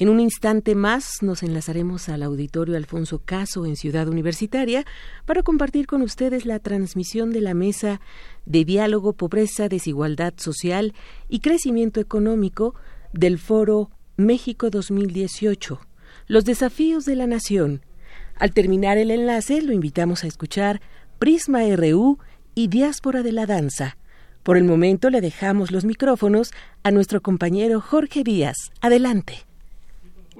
En un instante más nos enlazaremos al auditorio Alfonso Caso en Ciudad Universitaria para compartir con ustedes la transmisión de la mesa de diálogo, pobreza, desigualdad social y crecimiento económico del foro México 2018, los desafíos de la nación. Al terminar el enlace lo invitamos a escuchar Prisma RU y Diáspora de la Danza. Por el momento le dejamos los micrófonos a nuestro compañero Jorge Díaz. Adelante.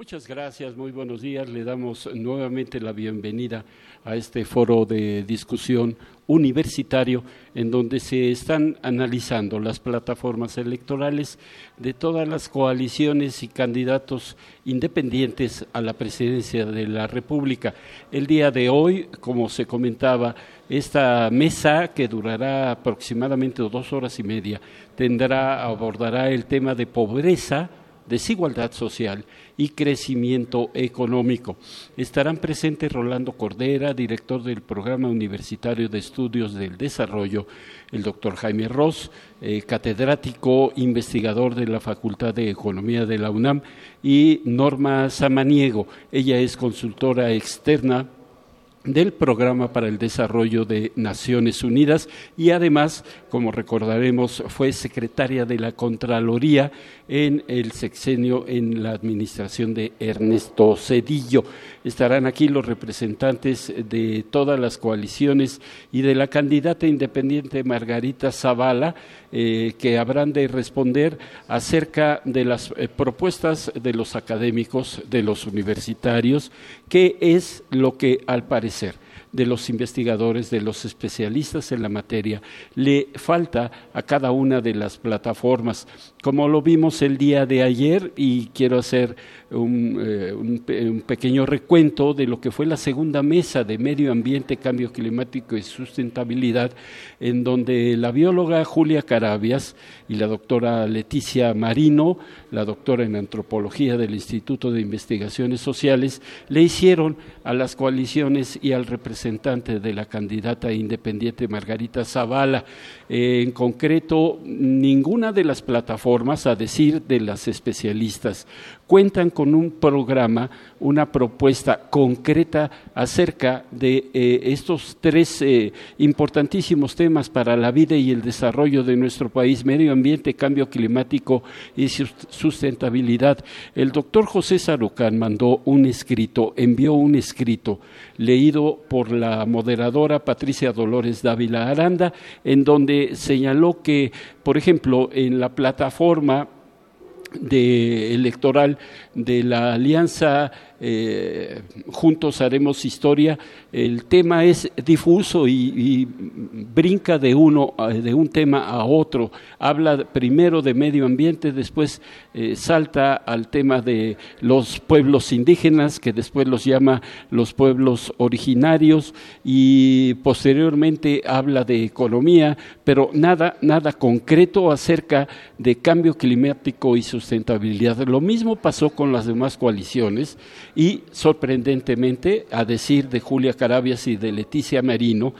Muchas gracias, muy buenos días. Le damos nuevamente la bienvenida a este foro de discusión universitario en donde se están analizando las plataformas electorales de todas las coaliciones y candidatos independientes a la presidencia de la República. El día de hoy, como se comentaba, esta mesa que durará aproximadamente dos horas y media tendrá abordará el tema de pobreza desigualdad social y crecimiento económico. Estarán presentes Rolando Cordera, director del Programa Universitario de Estudios del Desarrollo, el doctor Jaime Ross, eh, catedrático investigador de la Facultad de Economía de la UNAM, y Norma Samaniego. Ella es consultora externa del Programa para el Desarrollo de Naciones Unidas y además, como recordaremos, fue secretaria de la Contraloría en el sexenio en la administración de Ernesto Cedillo. Estarán aquí los representantes de todas las coaliciones y de la candidata independiente Margarita Zavala, eh, que habrán de responder acerca de las eh, propuestas de los académicos, de los universitarios, qué es lo que al parecer de los investigadores, de los especialistas en la materia. Le falta a cada una de las plataformas, como lo vimos el día de ayer, y quiero hacer un, eh, un, pequeño recuento de lo que fue la segunda mesa de medio ambiente, cambio climático y sustentabilidad, en donde la bióloga Julia Carabias y la doctora Leticia Marino, la doctora en antropología del Instituto de Investigaciones Sociales, le hicieron a las coaliciones y al representante de la candidata independiente Margarita Zavala, en concreto, ninguna de las plataformas, a decir de las especialistas, cuentan con un programa, una propuesta concreta acerca de eh, estos tres eh, importantísimos temas para la vida y el desarrollo de nuestro país, medio ambiente, cambio climático y sustentabilidad. El doctor José Sarucán mandó un escrito, envió un escrito leído por la moderadora Patricia Dolores Dávila Aranda, en donde señaló que, por ejemplo, en la plataforma de electoral de la alianza eh, Juntos Haremos Historia, el tema es difuso y, brinca de uno, de un tema a otro. Habla primero de medio ambiente, después eh, salta al tema de los pueblos indígenas, que después los llama los pueblos originarios, y posteriormente habla de economía, pero nada, nada concreto acerca de cambio climático y sustentabilidad. Lo mismo pasó con las demás coaliciones y sorprendentemente, a decir de Julia Carabias y de Leticia Merino,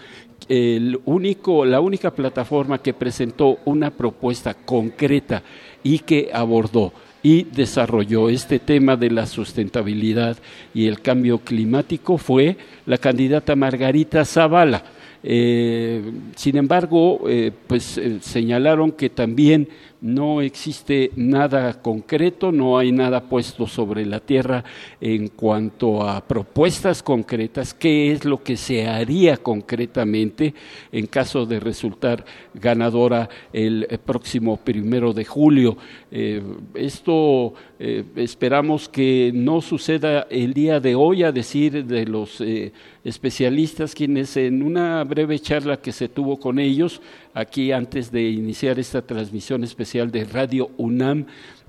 el único, la única plataforma que presentó una propuesta concreta y que abordó y desarrolló este tema de la sustentabilidad y el cambio climático fue la candidata Margarita Zavala. Eh, sin embargo, eh, pues eh, señalaron que también no existe nada concreto, no hay nada puesto sobre la tierra en cuanto a propuestas concretas, qué es lo que se haría concretamente en caso de resultar ganadora el próximo primero de julio. Eh, esto eh, esperamos que no suceda el día de hoy, a decir de los eh, especialistas, quienes en una breve charla que se tuvo con ellos, aquí antes de iniciar esta transmisión especial de Radio UNAM,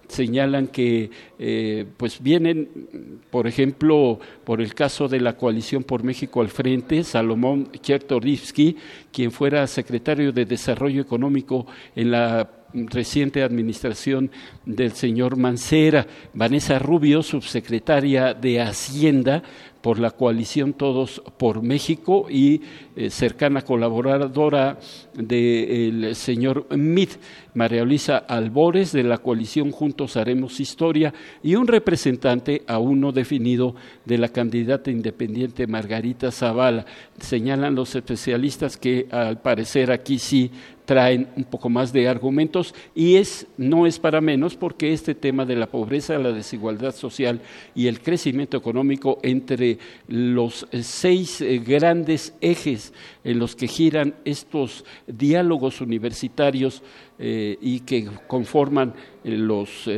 señalan que eh, pues vienen, por ejemplo, por el caso de la coalición por México al frente, Salomón Chertorivsky, quien fuera secretario de Desarrollo Económico en la reciente administración del señor Mancera, Vanessa Rubio, subsecretaria de Hacienda, por la coalición Todos por México y eh, cercana colaboradora del señor Mit, María Luisa Albores, de la coalición Juntos Haremos Historia, y un representante aún no definido de la candidata independiente Margarita Zavala. Señalan los especialistas que al parecer aquí sí traen un poco más de argumentos y es no es para menos porque este tema de la pobreza, la desigualdad social y el crecimiento económico entre los seis eh, grandes ejes en los que giran estos diálogos universitarios eh, y que conforman eh, los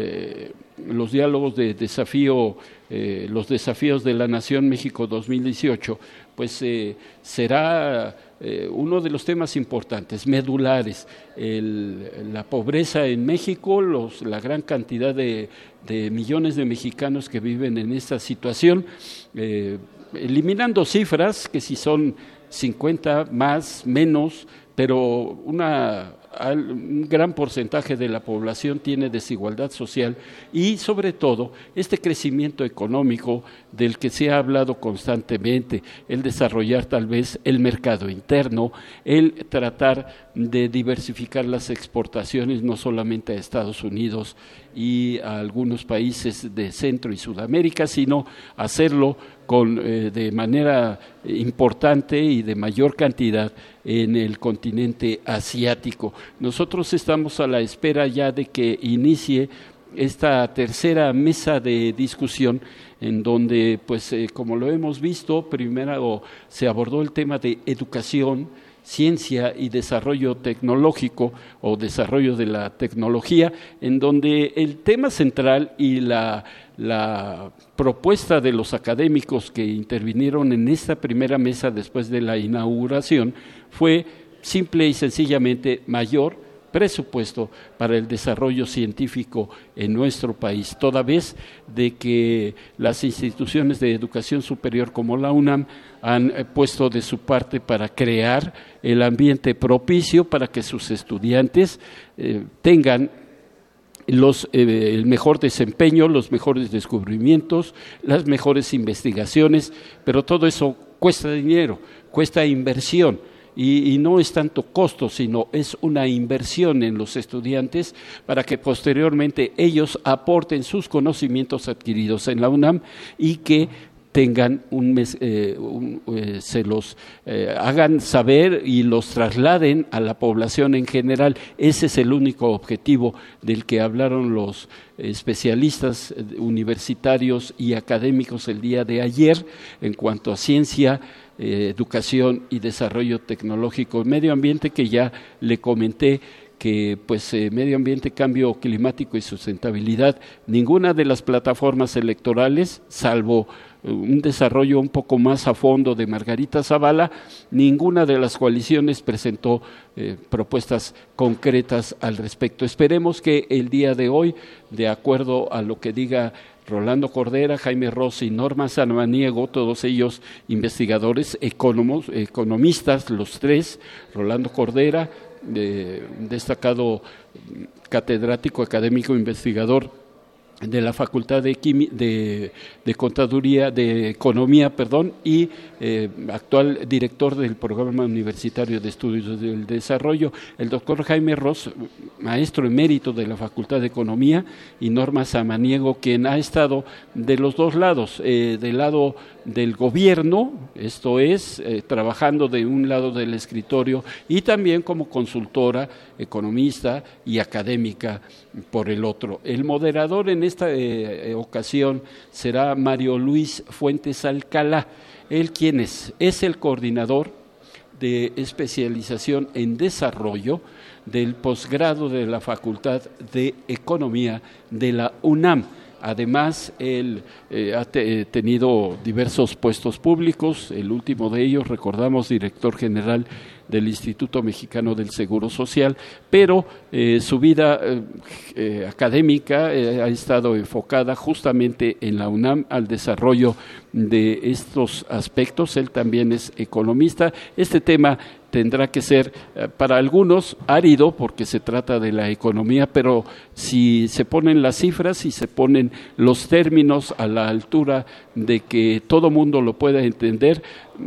los diálogos de desafío, los desafíos de la Nación México 2018, pues será eh, uno de los temas importantes, medulares, la pobreza en México, la gran cantidad de, millones de mexicanos que viven en esta situación, eh, eliminando cifras que si son 50 más, menos, pero una un gran porcentaje de la población tiene desigualdad social y sobre todo este crecimiento económico del que se ha hablado constantemente, el desarrollar tal vez el mercado interno, el tratar de diversificar las exportaciones no solamente a Estados Unidos y a algunos países de Centro y Sudamérica, sino hacerlo con, eh, de manera importante y de mayor cantidad en el continente asiático. Nosotros estamos a la espera ya de que inicie esta tercera mesa de discusión en donde, pues, eh, como lo hemos visto, primero se abordó el tema de educación, ciencia y desarrollo tecnológico o desarrollo de la tecnología, en donde el tema central y la, la, propuesta de los académicos que intervinieron en esta primera mesa después de la inauguración fue simple y sencillamente mayor presupuesto para el desarrollo científico en nuestro país, toda vez de que las instituciones de educación superior como la UNAM han eh, puesto de su parte para crear el ambiente propicio para que sus estudiantes eh, tengan los, eh, el mejor desempeño, los mejores descubrimientos, las mejores investigaciones, pero todo eso cuesta dinero, cuesta inversión y, no es tanto costo, sino es una inversión en los estudiantes para que posteriormente ellos aporten sus conocimientos adquiridos en la UNAM y que tengan un mes, eh, eh, se los eh, hagan saber y los trasladen a la población en general. Ese es el único objetivo del que hablaron los especialistas universitarios y académicos el día de ayer en cuanto a ciencia, educación y desarrollo tecnológico, medio ambiente que ya le comenté que pues medio ambiente, cambio climático y sustentabilidad, ninguna de las plataformas electorales, salvo un desarrollo un poco más a fondo de Margarita Zavala, ninguna de las coaliciones presentó eh, propuestas concretas al respecto. Esperemos que el día de hoy, de acuerdo a lo que diga Rolando Cordera, Jaime Rossi, Norma Sanmaniego, todos ellos investigadores, economistas, los tres, Rolando Cordera, destacado catedrático académico investigador de la Facultad de, de, de, Contaduría, de Economía, perdón, y eh, actual director del Programa Universitario de Estudios del Desarrollo, el doctor Jaime Ross, maestro emérito de la Facultad de Economía, y Norma Samaniego, quien ha estado de los dos lados, eh, del lado del gobierno, esto es, eh, trabajando de un lado del escritorio y también como consultora, economista y académica por el otro. El moderador en esta eh, eh, ocasión será Mario Luis Fuentes Alcalá. Él quien es, es el coordinador de especialización en desarrollo del posgrado de la Facultad de Economía de la UNAM Además, él eh, ha eh, tenido diversos puestos públicos, el último de ellos, recordamos, director general del Instituto Mexicano del Seguro Social, pero eh, su vida académica ha estado enfocada justamente en la UNAM al desarrollo de estos aspectos. Él también es economista. Este tema tendrá que ser eh, para algunos árido porque se trata de la economía, pero si se ponen las cifras y se ponen los términos a la altura de que todo mundo lo pueda entender,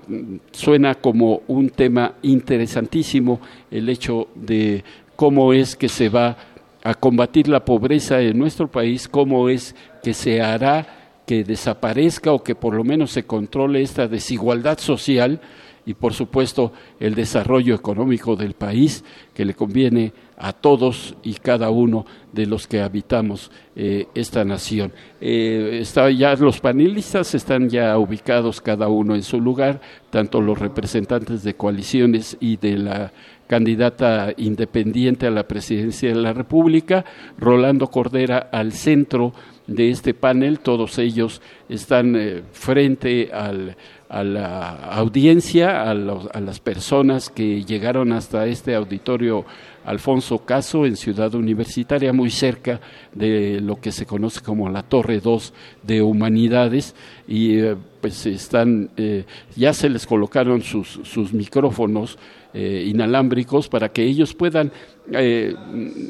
mm, suena como un tema interesantísimo el hecho de cómo es que se va a combatir la pobreza en nuestro país, cómo es que se hará que desaparezca o que por lo menos se controle esta desigualdad social y por supuesto el desarrollo económico del país que le conviene a todos y cada uno de los que habitamos eh, esta nación. Eh, ya los panelistas están ya ubicados cada uno en su lugar, tanto los representantes de coaliciones y de la candidata independiente a la presidencia de la República, Rolando Cordera al centro de este panel, todos ellos están eh, frente al a la audiencia, a, las personas que llegaron hasta este auditorio Alfonso Caso en Ciudad Universitaria, muy cerca de lo que se conoce como la Torre 2 de Humanidades, y eh, pues están, eh, ya se les colocaron sus, sus micrófonos eh, inalámbricos para que ellos puedan,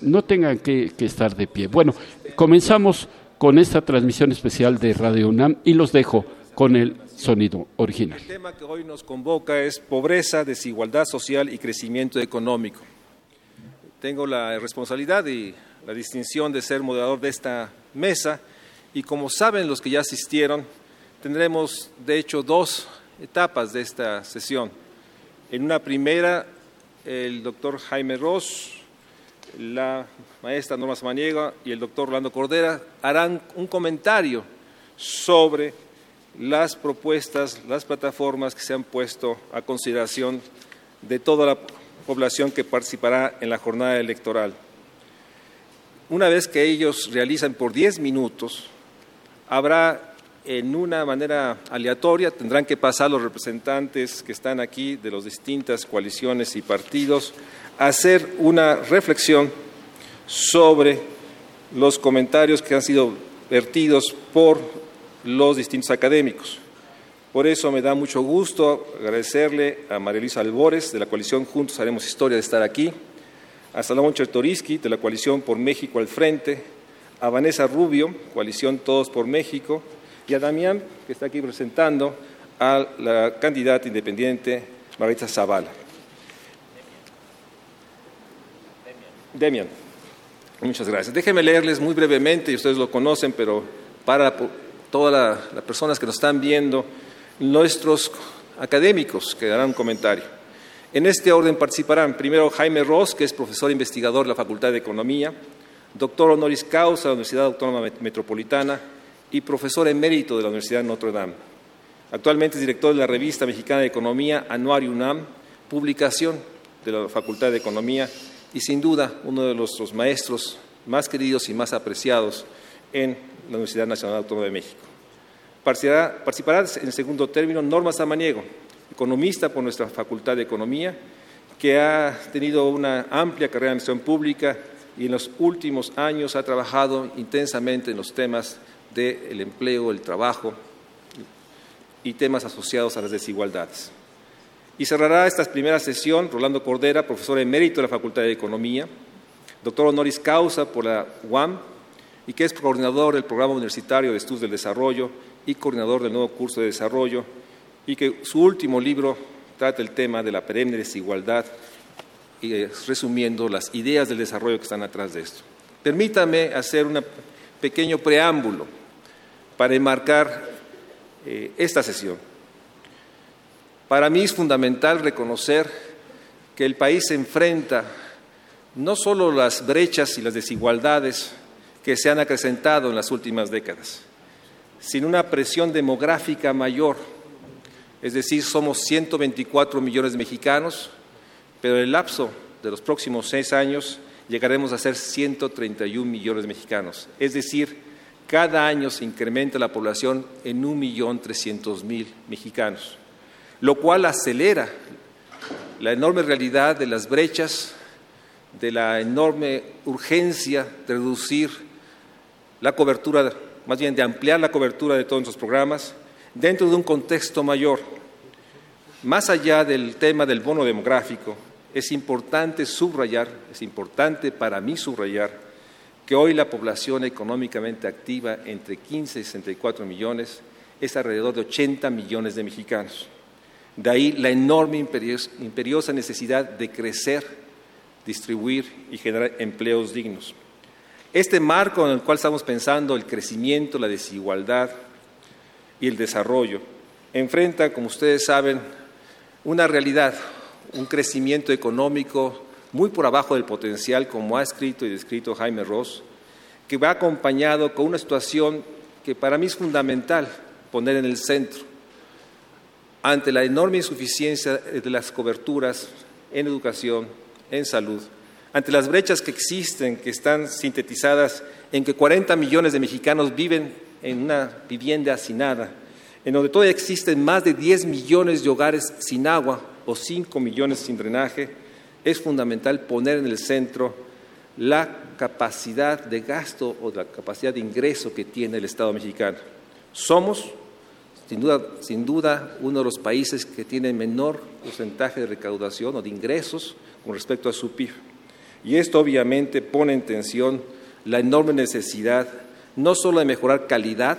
no tengan que estar de pie. Bueno, comenzamos con esta transmisión especial de Radio UNAM y los dejo con el sonido original. El tema que hoy nos convoca es pobreza, desigualdad social y crecimiento económico. Tengo la responsabilidad y la distinción de ser moderador de esta mesa y como saben los que ya asistieron, tendremos de hecho dos etapas de esta sesión. En una primera, el doctor Jaime Ross, la maestra Norma Samaniega y el doctor Orlando Cordera harán un comentario sobre las propuestas, las plataformas que se han puesto a consideración de toda la población que participará en la jornada electoral. Una vez que ellos realizan por 10 minutos, habrá en una manera aleatoria, tendrán que pasar los representantes que están aquí de las distintas coaliciones y partidos a hacer una reflexión sobre los comentarios que han sido vertidos por los distintos académicos. Por eso me da mucho gusto agradecerle a María Luisa Albores de la coalición Juntos Haremos Historia de estar aquí, a Salomón Chertoriski de la coalición Por México al Frente, a Vanessa Rubio, coalición Todos por México, y a Damián, que está aquí presentando a la candidata independiente Marita Zavala. Demian. Muchas gracias. Déjenme leerles muy brevemente, y ustedes lo conocen, pero para todas las personas que nos están viendo, nuestros académicos que darán un comentario. En este orden participarán primero Jaime Ross, que es profesor investigador de la Facultad de Economía, doctor honoris causa de la Universidad Autónoma Metropolitana y profesor emérito de la Universidad de Notre Dame. Actualmente es director de la revista mexicana de Economía Anuario UNAM, publicación de la Facultad de Economía y sin duda uno de nuestros maestros más queridos y más apreciados en la Universidad Nacional Autónoma de México. Participará, en segundo término Norma Samaniego, economista por nuestra Facultad de Economía, que ha tenido una amplia carrera en misión pública y en los últimos años ha trabajado intensamente en los temas del empleo, el trabajo y temas asociados a las desigualdades. Y cerrará esta primera sesión Rolando Cordera, profesor emérito de la Facultad de Economía, doctor honoris causa por la UAM y que es coordinador del Programa Universitario de Estudios del Desarrollo y coordinador del nuevo curso de desarrollo, y que su último libro trata el tema de la perenne desigualdad, y, resumiendo las ideas del desarrollo que están atrás de esto. Permítame hacer un pequeño preámbulo para enmarcar eh, esta sesión. Para mí es fundamental reconocer que el país se enfrenta no solo las brechas y las desigualdades que se han acrecentado en las últimas décadas, sin una presión demográfica mayor, es decir, somos 124 millones de mexicanos, pero en el lapso de los próximos seis años llegaremos a ser 131 millones de mexicanos, es decir, cada año se incrementa la población en 1.300.000 mexicanos, lo cual acelera la enorme realidad de las brechas, de la enorme urgencia de reducir la cobertura, más bien de ampliar la cobertura de todos nuestros programas, dentro de un contexto mayor. Más allá del tema del bono demográfico, es importante subrayar, es importante para mí subrayar, que hoy la población económicamente activa entre 15 y 64 millones es alrededor de 80 millones de mexicanos. De ahí la enorme imperiosa necesidad de crecer, distribuir y generar empleos dignos. Este marco en el cual estamos pensando el crecimiento, la desigualdad y el desarrollo enfrenta, como ustedes saben, una realidad, un crecimiento económico muy por abajo del potencial, como ha escrito y descrito Jaime Ross, que va acompañado con una situación que para mí es fundamental poner en el centro. Ante la enorme insuficiencia de las coberturas en educación, en salud, ante las brechas que existen, que están sintetizadas en que 40 millones de mexicanos viven en una vivienda hacinada, en donde todavía existen más de 10 millones de hogares sin agua o 5 millones sin drenaje, es fundamental poner en el centro la capacidad de gasto o la capacidad de ingreso que tiene el Estado mexicano. Somos, sin duda, sin duda, uno de los países que tiene menor porcentaje de recaudación o de ingresos con respecto a su PIB. Y esto obviamente pone en tensión la enorme necesidad no solo de mejorar calidad,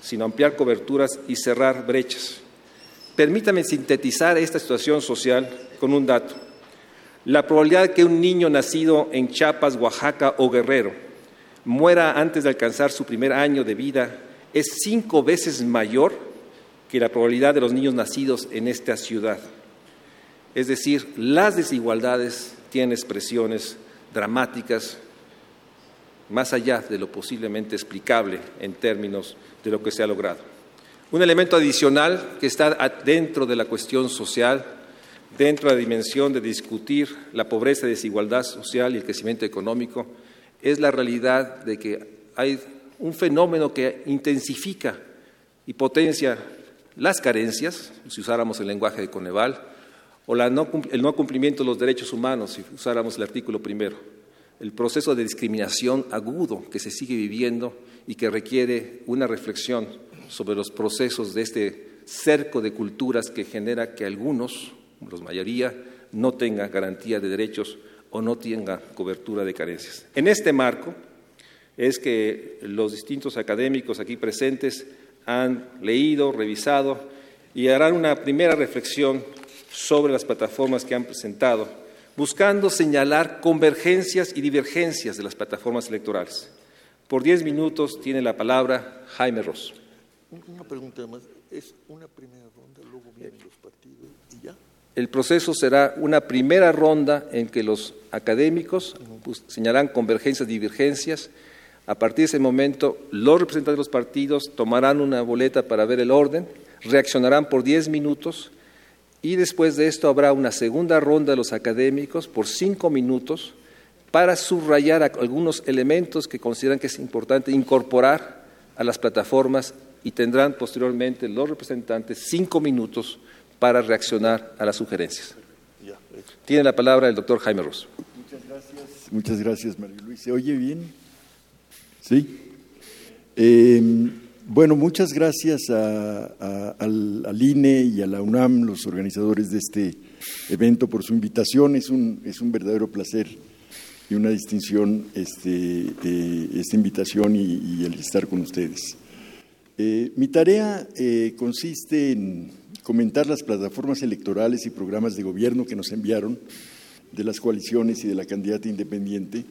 sino ampliar coberturas y cerrar brechas. Permítame sintetizar esta situación social con un dato. La probabilidad de que un niño nacido en Chiapas, Oaxaca o Guerrero muera antes de alcanzar su primer año de vida es cinco veces mayor que la probabilidad de los niños nacidos en esta ciudad. Es decir, las desigualdades tienen expresiones dramáticas más allá de lo posiblemente explicable en términos de lo que se ha logrado. Un elemento adicional que está dentro de la cuestión social, dentro de la dimensión de discutir la pobreza y desigualdad social y el crecimiento económico, es la realidad de que hay un fenómeno que intensifica y potencia las carencias, si usáramos el lenguaje de Coneval, o el no cumplimiento de los derechos humanos, si usáramos el artículo primero, el proceso de discriminación agudo que se sigue viviendo y que requiere una reflexión sobre los procesos de este cerco de culturas que genera que algunos, la mayoría, no tengan garantía de derechos o no tengan cobertura de carencias. En este marco es que los distintos académicos aquí presentes han leído, revisado y harán una primera reflexión sobre las plataformas que han presentado, buscando señalar convergencias y divergencias de las plataformas electorales. Por diez minutos tiene la palabra Jaime Ross. Una pregunta más. ¿Es una primera ronda, luego vienen los partidos y ya? El proceso será una primera ronda en que los académicos pues, señalarán convergencias y divergencias. A partir de ese momento, los representantes de los partidos tomarán una boleta para ver el orden, reaccionarán por diez minutos y después de esto habrá una segunda ronda de los académicos por cinco minutos para subrayar algunos elementos que consideran que es importante incorporar a las plataformas y tendrán posteriormente los representantes cinco minutos para reaccionar a las sugerencias. Tiene la palabra el doctor Jaime Ross. Muchas gracias. Muchas gracias, María Luis. ¿Se oye bien? Sí. Eh, bueno, muchas gracias al, INE y a la UNAM, los organizadores de este evento, por su invitación. Es un, es un verdadero placer y una distinción este, esta invitación y, el estar con ustedes. Eh, mi tarea eh, consiste en comentar las plataformas electorales y programas de gobierno que nos enviaron de las coaliciones y de la candidata independiente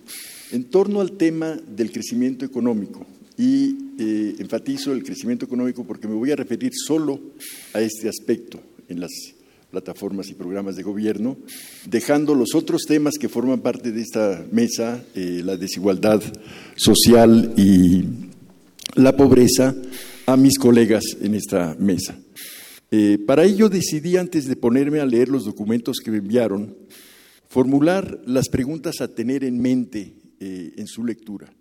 en torno al tema del crecimiento económico y eh, enfatizo el crecimiento económico porque me voy a referir solo a este aspecto en las plataformas y programas de gobierno, dejando los otros temas que forman parte de esta mesa, eh, la desigualdad social y la pobreza, a mis colegas en esta mesa. Eh, para ello decidí, antes de ponerme a leer los documentos que me enviaron, formular las preguntas a tener en mente en su lectura.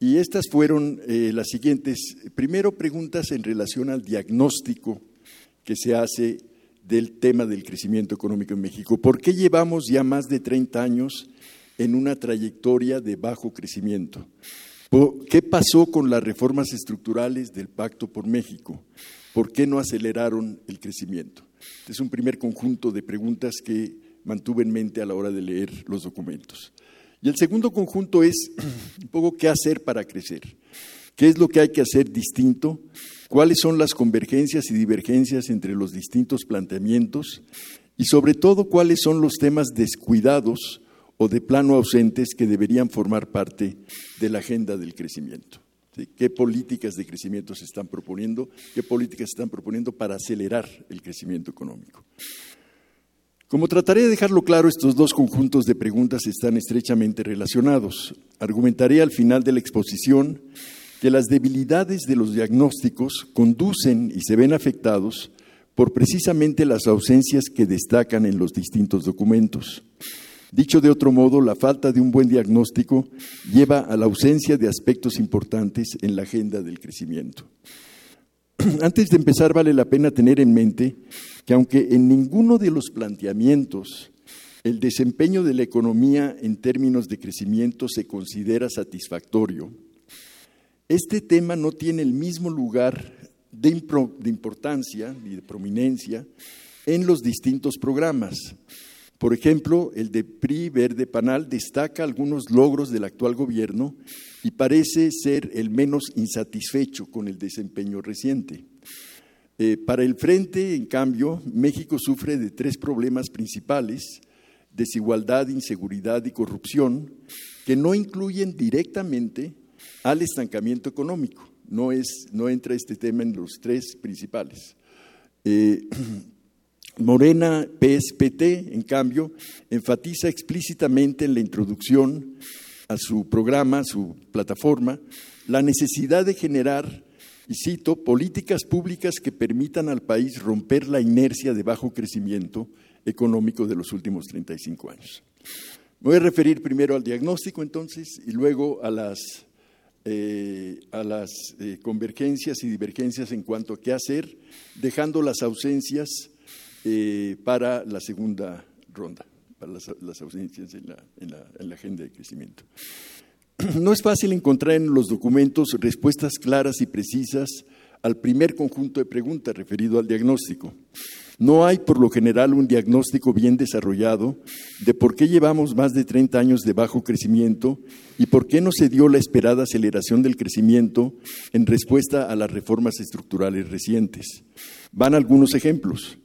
Y estas fueron eh, las siguientes. Primero, preguntas en relación al diagnóstico que se hace del tema del crecimiento económico en México. ¿Por qué llevamos ya más de 30 años en una trayectoria de bajo crecimiento? ¿Qué pasó con las reformas estructurales del Pacto por México? ¿Por qué no aceleraron el crecimiento? Este es un primer conjunto de preguntas que mantuve en mente a la hora de leer los documentos. Y el segundo conjunto es un poco qué hacer para crecer. ¿Qué es lo que hay que hacer distinto? ¿Cuáles son las convergencias y divergencias entre los distintos planteamientos? Y sobre todo, ¿cuáles son los temas descuidados o de plano ausentes que deberían formar parte de la agenda del crecimiento. ¿Qué políticas de crecimiento se están proponiendo? ¿Qué políticas se están proponiendo para acelerar el crecimiento económico? Como trataré de dejarlo claro, estos dos conjuntos de preguntas están estrechamente relacionados. Argumentaré al final de la exposición que las debilidades de los diagnósticos conducen y se ven afectados por precisamente las ausencias que destacan en los distintos documentos. Dicho de otro modo, la falta de un buen diagnóstico lleva a la ausencia de aspectos importantes en la agenda del crecimiento. Antes de empezar, vale la pena tener en mente que aunque en ninguno de los planteamientos el desempeño de la economía en términos de crecimiento se considera satisfactorio, este tema no tiene el mismo lugar de, importancia y de prominencia en los distintos programas. Por ejemplo, el de PRI Verde Panal destaca algunos logros del actual gobierno y parece ser el menos insatisfecho con el desempeño reciente. Eh, para el Frente, en cambio, México sufre de tres problemas principales, desigualdad, inseguridad y corrupción, que no incluyen directamente al estancamiento económico. No, es, no entra este tema en los tres principales. Eh, Morena PSPT, en cambio, enfatiza explícitamente en la introducción a su programa, a su plataforma, la necesidad de generar, y cito, políticas públicas que permitan al país romper la inercia de bajo crecimiento económico de los últimos 35 años. Me voy a referir primero al diagnóstico entonces y luego a las, eh, a las eh, convergencias y divergencias en cuanto a qué hacer, dejando las ausencias eh, para la segunda ronda, para las, ausencias en la, agenda de crecimiento. No es fácil encontrar en los documentos respuestas claras y precisas al primer conjunto de preguntas referido al diagnóstico. No hay, por lo general, un diagnóstico bien desarrollado de por qué llevamos más de 30 años de bajo crecimiento y por qué no se dio la esperada aceleración del crecimiento en respuesta a las reformas estructurales recientes. Van algunos ejemplos.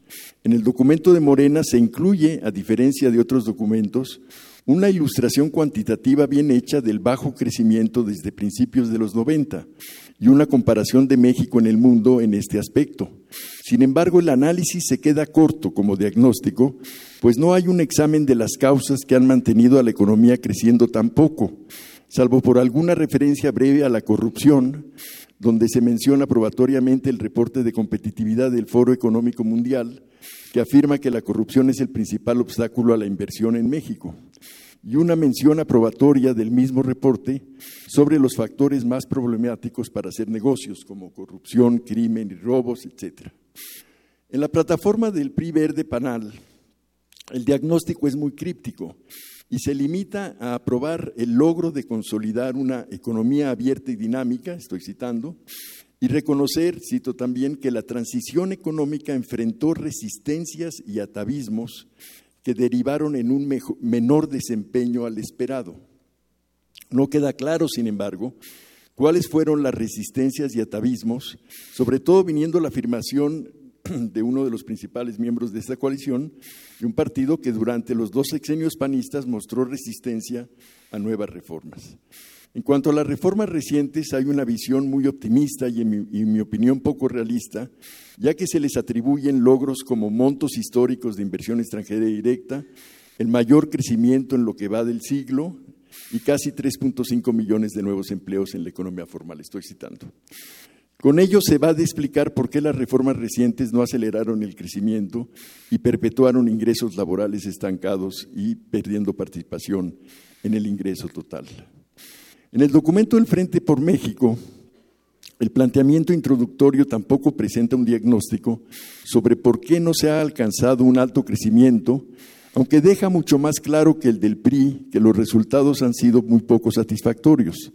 En el documento de Morena se incluye, a diferencia de otros documentos, una ilustración cuantitativa bien hecha del bajo crecimiento desde principios de los 90 y una comparación de México en el mundo en este aspecto. Sin embargo, el análisis se queda corto como diagnóstico, pues no hay un examen de las causas que han mantenido a la economía creciendo tan poco, salvo por alguna referencia breve a la corrupción, donde se menciona probatoriamente el reporte de competitividad del Foro Económico Mundial, que afirma que la corrupción es el principal obstáculo a la inversión en México, y una mención aprobatoria del mismo reporte sobre los factores más problemáticos para hacer negocios, como corrupción, crimen y robos, etc. En la plataforma del PRI Verde Panal, el diagnóstico es muy críptico y se limita a aprobar el logro de consolidar una economía abierta y dinámica, estoy citando, y reconocer, cito también, que la transición económica enfrentó resistencias y atavismos que derivaron en un menor desempeño al esperado. No queda claro, sin embargo, cuáles fueron las resistencias y atavismos, sobre todo viniendo la afirmación de uno de los principales miembros de esta coalición, de un partido que durante los dos sexenios panistas mostró resistencia a nuevas reformas. En cuanto a las reformas recientes, hay una visión muy optimista y en, mi, opinión poco realista, ya que se les atribuyen logros como montos históricos de inversión extranjera directa, el mayor crecimiento en lo que va del siglo y casi 3.5 millones de nuevos empleos en la economía formal. Estoy citando. Con ello se va a explicar por qué las reformas recientes no aceleraron el crecimiento y perpetuaron ingresos laborales estancados y perdiendo participación en el ingreso total. En el documento del Frente por México, El planteamiento introductorio tampoco presenta un diagnóstico sobre por qué no se ha alcanzado un alto crecimiento, aunque deja mucho más claro que el del PRI que los resultados han sido muy poco satisfactorios.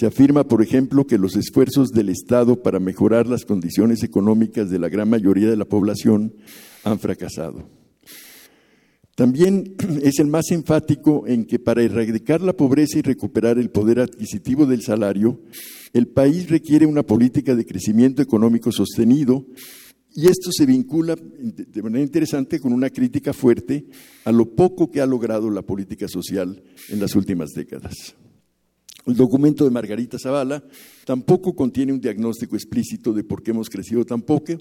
Se afirma, por ejemplo, que los esfuerzos del Estado para mejorar las condiciones económicas de la gran mayoría de la población han fracasado. También es el más enfático en que para erradicar la pobreza y recuperar el poder adquisitivo del salario, el país requiere una política de crecimiento económico sostenido y esto se vincula de manera interesante con una crítica fuerte a lo poco que ha logrado la política social en las últimas décadas. El documento de Margarita Zavala tampoco contiene un diagnóstico explícito de por qué hemos crecido tan poco,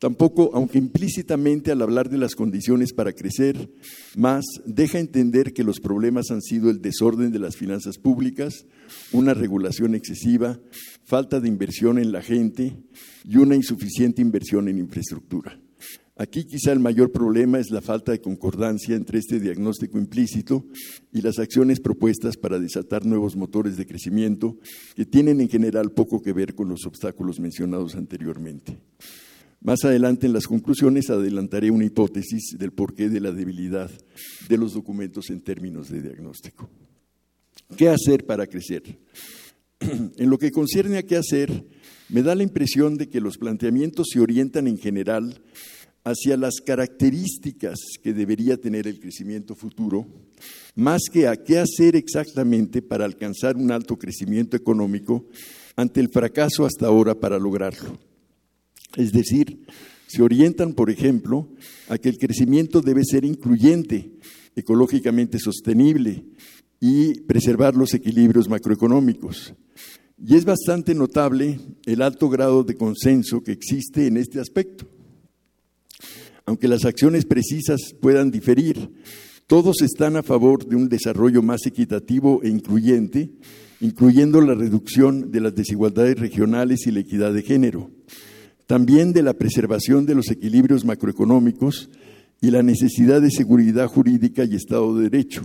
Tampoco, aunque implícitamente al hablar de las condiciones para crecer más, deja entender que los problemas han sido el desorden de las finanzas públicas, una regulación excesiva, falta de inversión en la gente y una insuficiente inversión en infraestructura. Aquí quizá el mayor problema es la falta de concordancia entre este diagnóstico implícito y las acciones propuestas para desatar nuevos motores de crecimiento que tienen en general poco que ver con los obstáculos mencionados anteriormente. Más adelante en las conclusiones adelantaré una hipótesis del porqué de la debilidad de los documentos en términos de diagnóstico. ¿Qué hacer para crecer? En lo que concierne a qué hacer, me da la impresión de que los planteamientos se orientan en general hacia las características que debería tener el crecimiento futuro, más que a qué hacer exactamente para alcanzar un alto crecimiento económico ante el fracaso hasta ahora para lograrlo. Es decir, se orientan, por ejemplo, a que el crecimiento debe ser incluyente, ecológicamente sostenible y preservar los equilibrios macroeconómicos. Y es bastante notable el alto grado de consenso que existe en este aspecto. Aunque las acciones precisas puedan diferir, todos están a favor de un desarrollo más equitativo e incluyente, incluyendo la reducción de las desigualdades regionales y la equidad de género también de la preservación de los equilibrios macroeconómicos y la necesidad de seguridad jurídica y Estado de Derecho,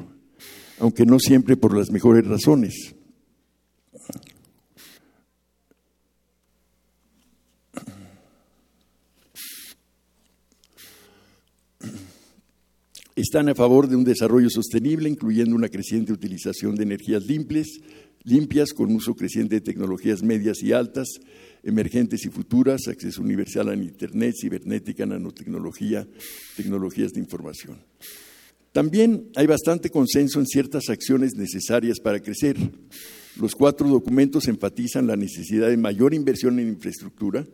aunque no siempre por las mejores razones. Están a favor de un desarrollo sostenible, incluyendo una creciente utilización de energías limpias, limpias con uso creciente de tecnologías medias y altas, emergentes y futuras, acceso universal a Internet, cibernética, nanotecnología, tecnologías de información. También hay bastante consenso en ciertas acciones necesarias para crecer. Los cuatro documentos enfatizan la necesidad de mayor inversión en infraestructura,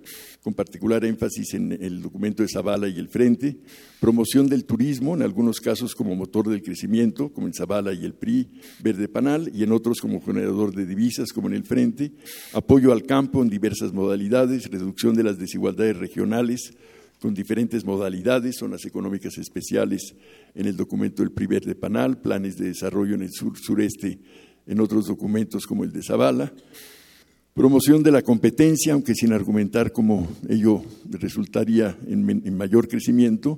con particular énfasis en el documento de Zavala y el Frente, promoción del turismo, en algunos casos como motor del crecimiento, como en Zavala y el PRI, Verde Panal, y en otros como generador de divisas, como en el Frente, apoyo al campo en diversas modalidades, reducción de las desigualdades regionales, con diferentes modalidades, zonas económicas especiales en el documento del PRI Verde Panal, planes de desarrollo en el sur sureste en otros documentos como el de Zavala, promoción de la competencia, aunque sin argumentar cómo ello resultaría en, mayor crecimiento,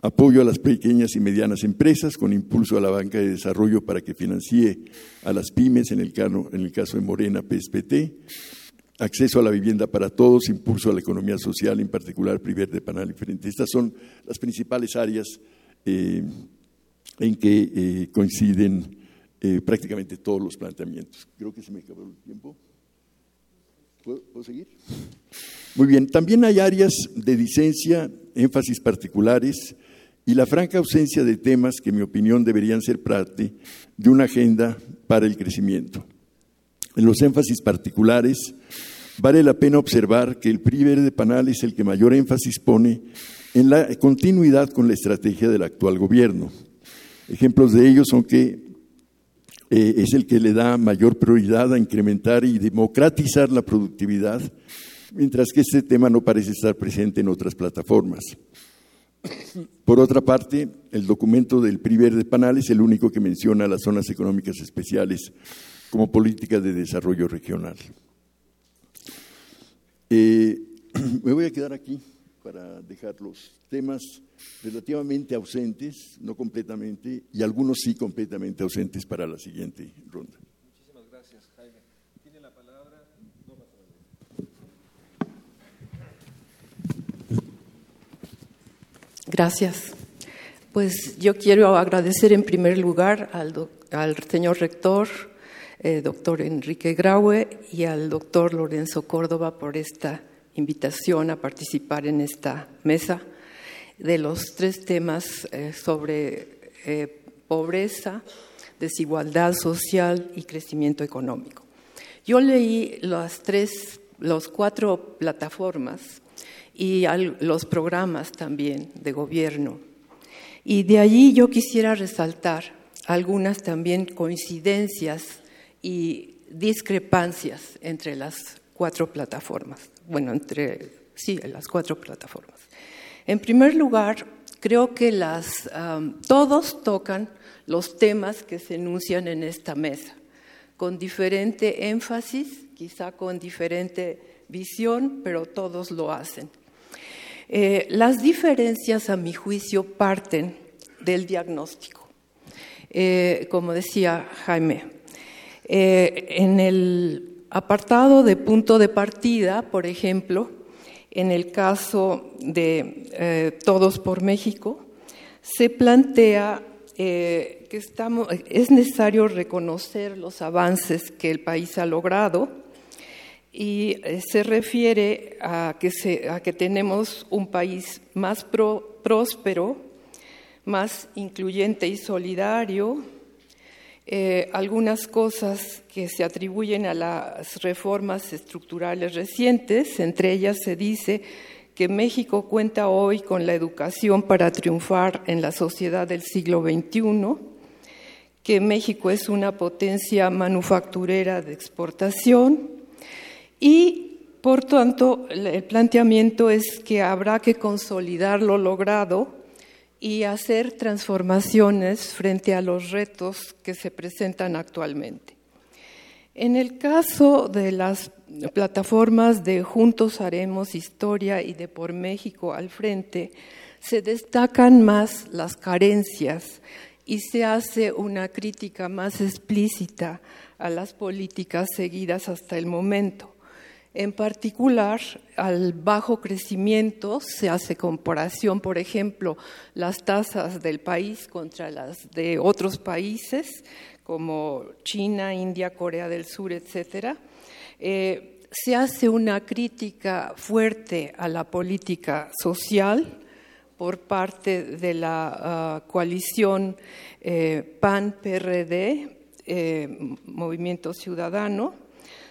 apoyo a las pequeñas y medianas empresas con impulso a la banca de desarrollo para que financie a las pymes, en el, en caso de Morena, PSPT, acceso a la vivienda para todos, impulso a la economía social, en particular primer de Panal diferente. Estas son las principales áreas eh, en que eh, coinciden eh, prácticamente todos los planteamientos. Creo que se me acabó el tiempo. ¿Puedo, seguir? Muy bien, también hay áreas de licencia, énfasis particulares y la franca ausencia de temas que, en mi opinión, deberían ser parte de una agenda para el crecimiento. En los énfasis particulares, vale la pena observar que el PRI de Panal es el que mayor énfasis pone en la continuidad con la estrategia del actual gobierno. Ejemplos de ello son que eh, es el que le da mayor prioridad a incrementar y democratizar la productividad, mientras que este tema no parece estar presente en otras plataformas. Por otra parte, el documento del PRI de Panal es el único que menciona las zonas económicas especiales como política de desarrollo regional. Eh, me voy a quedar aquí para dejar los temas relativamente ausentes, no completamente, y algunos sí completamente ausentes para la siguiente ronda. Muchísimas gracias, Jaime. Tiene la palabra Gracias. Pues yo quiero agradecer en primer lugar al, al señor rector, eh, doctor Enrique Graue, y al doctor Lorenzo Córdoba por esta invitación a participar en esta mesa de los tres temas eh, sobre eh, pobreza, desigualdad social y crecimiento económico. Yo leí las tres, los cuatro plataformas y los programas también de gobierno. Y de allí yo quisiera resaltar algunas también coincidencias y discrepancias entre las cuatro plataformas. Bueno, entre sí, las cuatro plataformas. En primer lugar, creo que las, todos tocan los temas que se enuncian en esta mesa, con diferente énfasis, quizá con diferente visión, pero todos lo hacen. Eh, las diferencias, a mi juicio, parten del diagnóstico. Eh, como decía Jaime, eh, en el apartado de punto de partida, por ejemplo, en el caso de Todos por México, se plantea que estamos, es necesario reconocer los avances que el país ha logrado y eh, se refiere que, a que tenemos un país más próspero, más incluyente y solidario. Eh, algunas cosas que se atribuyen a las reformas estructurales recientes, entre ellas se dice que México cuenta hoy con la educación para triunfar en la sociedad del siglo XXI, que México es una potencia manufacturera de exportación, y, por tanto, el planteamiento es que habrá que consolidar lo logrado y hacer transformaciones frente a los retos que se presentan actualmente. En el caso de las plataformas de Juntos Haremos Historia y de Por México al Frente, se destacan más las carencias y se hace una crítica más explícita a las políticas seguidas hasta el momento. En particular, al bajo crecimiento se hace comparación, por ejemplo, las tasas del país contra las de otros países, como China, India, Corea del Sur, etcétera. Eh, se hace una crítica fuerte a la política social por parte de la ah, coalición eh, PAN-PRD, eh, Movimiento Ciudadano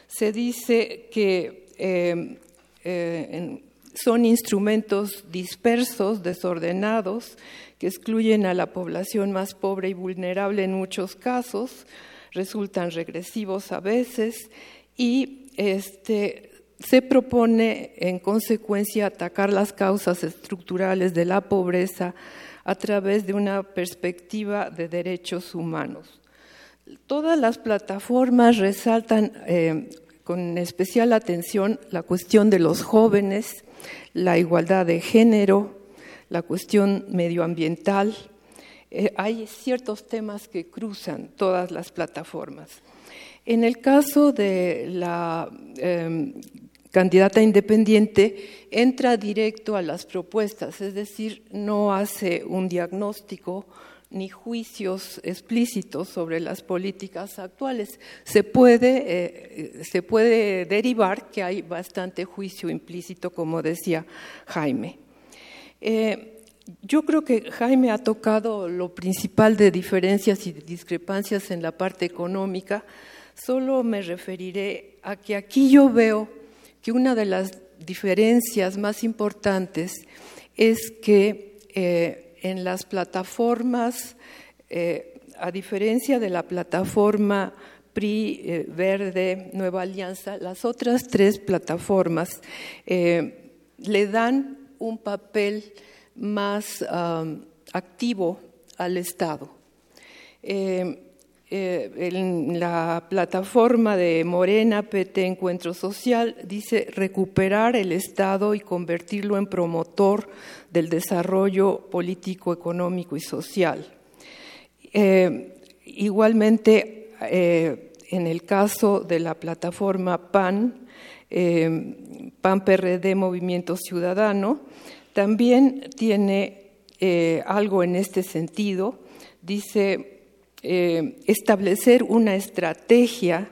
se dice que eh, eh, son instrumentos dispersos, desordenados, que excluyen a la población más pobre y vulnerable en muchos casos, resultan regresivos a veces y este, se propone en consecuencia atacar las causas estructurales de la pobreza a través de una perspectiva de derechos humanos. Todas las plataformas resaltan eh, con especial atención la cuestión de los jóvenes, la igualdad de género, la cuestión medioambiental. Eh, hay ciertos temas que cruzan todas las plataformas. En el caso de la em, candidata independiente, entra directo a las propuestas, es decir, no hace un diagnóstico ni juicios explícitos sobre las políticas actuales. Se puede, eh, se puede derivar que hay bastante juicio implícito, como decía Jaime. Eh, yo creo que Jaime ha tocado lo principal de diferencias y discrepancias en la parte económica. Solo me referiré a que aquí yo veo que una de las diferencias más importantes es que eh, en las plataformas, eh, a diferencia de la plataforma PRI eh, Verde Nueva Alianza, las otras tres plataformas eh, le dan un papel más activo al Estado. En la plataforma de Morena, PT Encuentro Social, dice recuperar el Estado y convertirlo en promotor del desarrollo político, económico y social. Eh, igualmente, eh, en el caso de la plataforma PAN, eh, PAN PRD Movimiento Ciudadano, también tiene eh, algo en este sentido. Dice eh, establecer una estrategia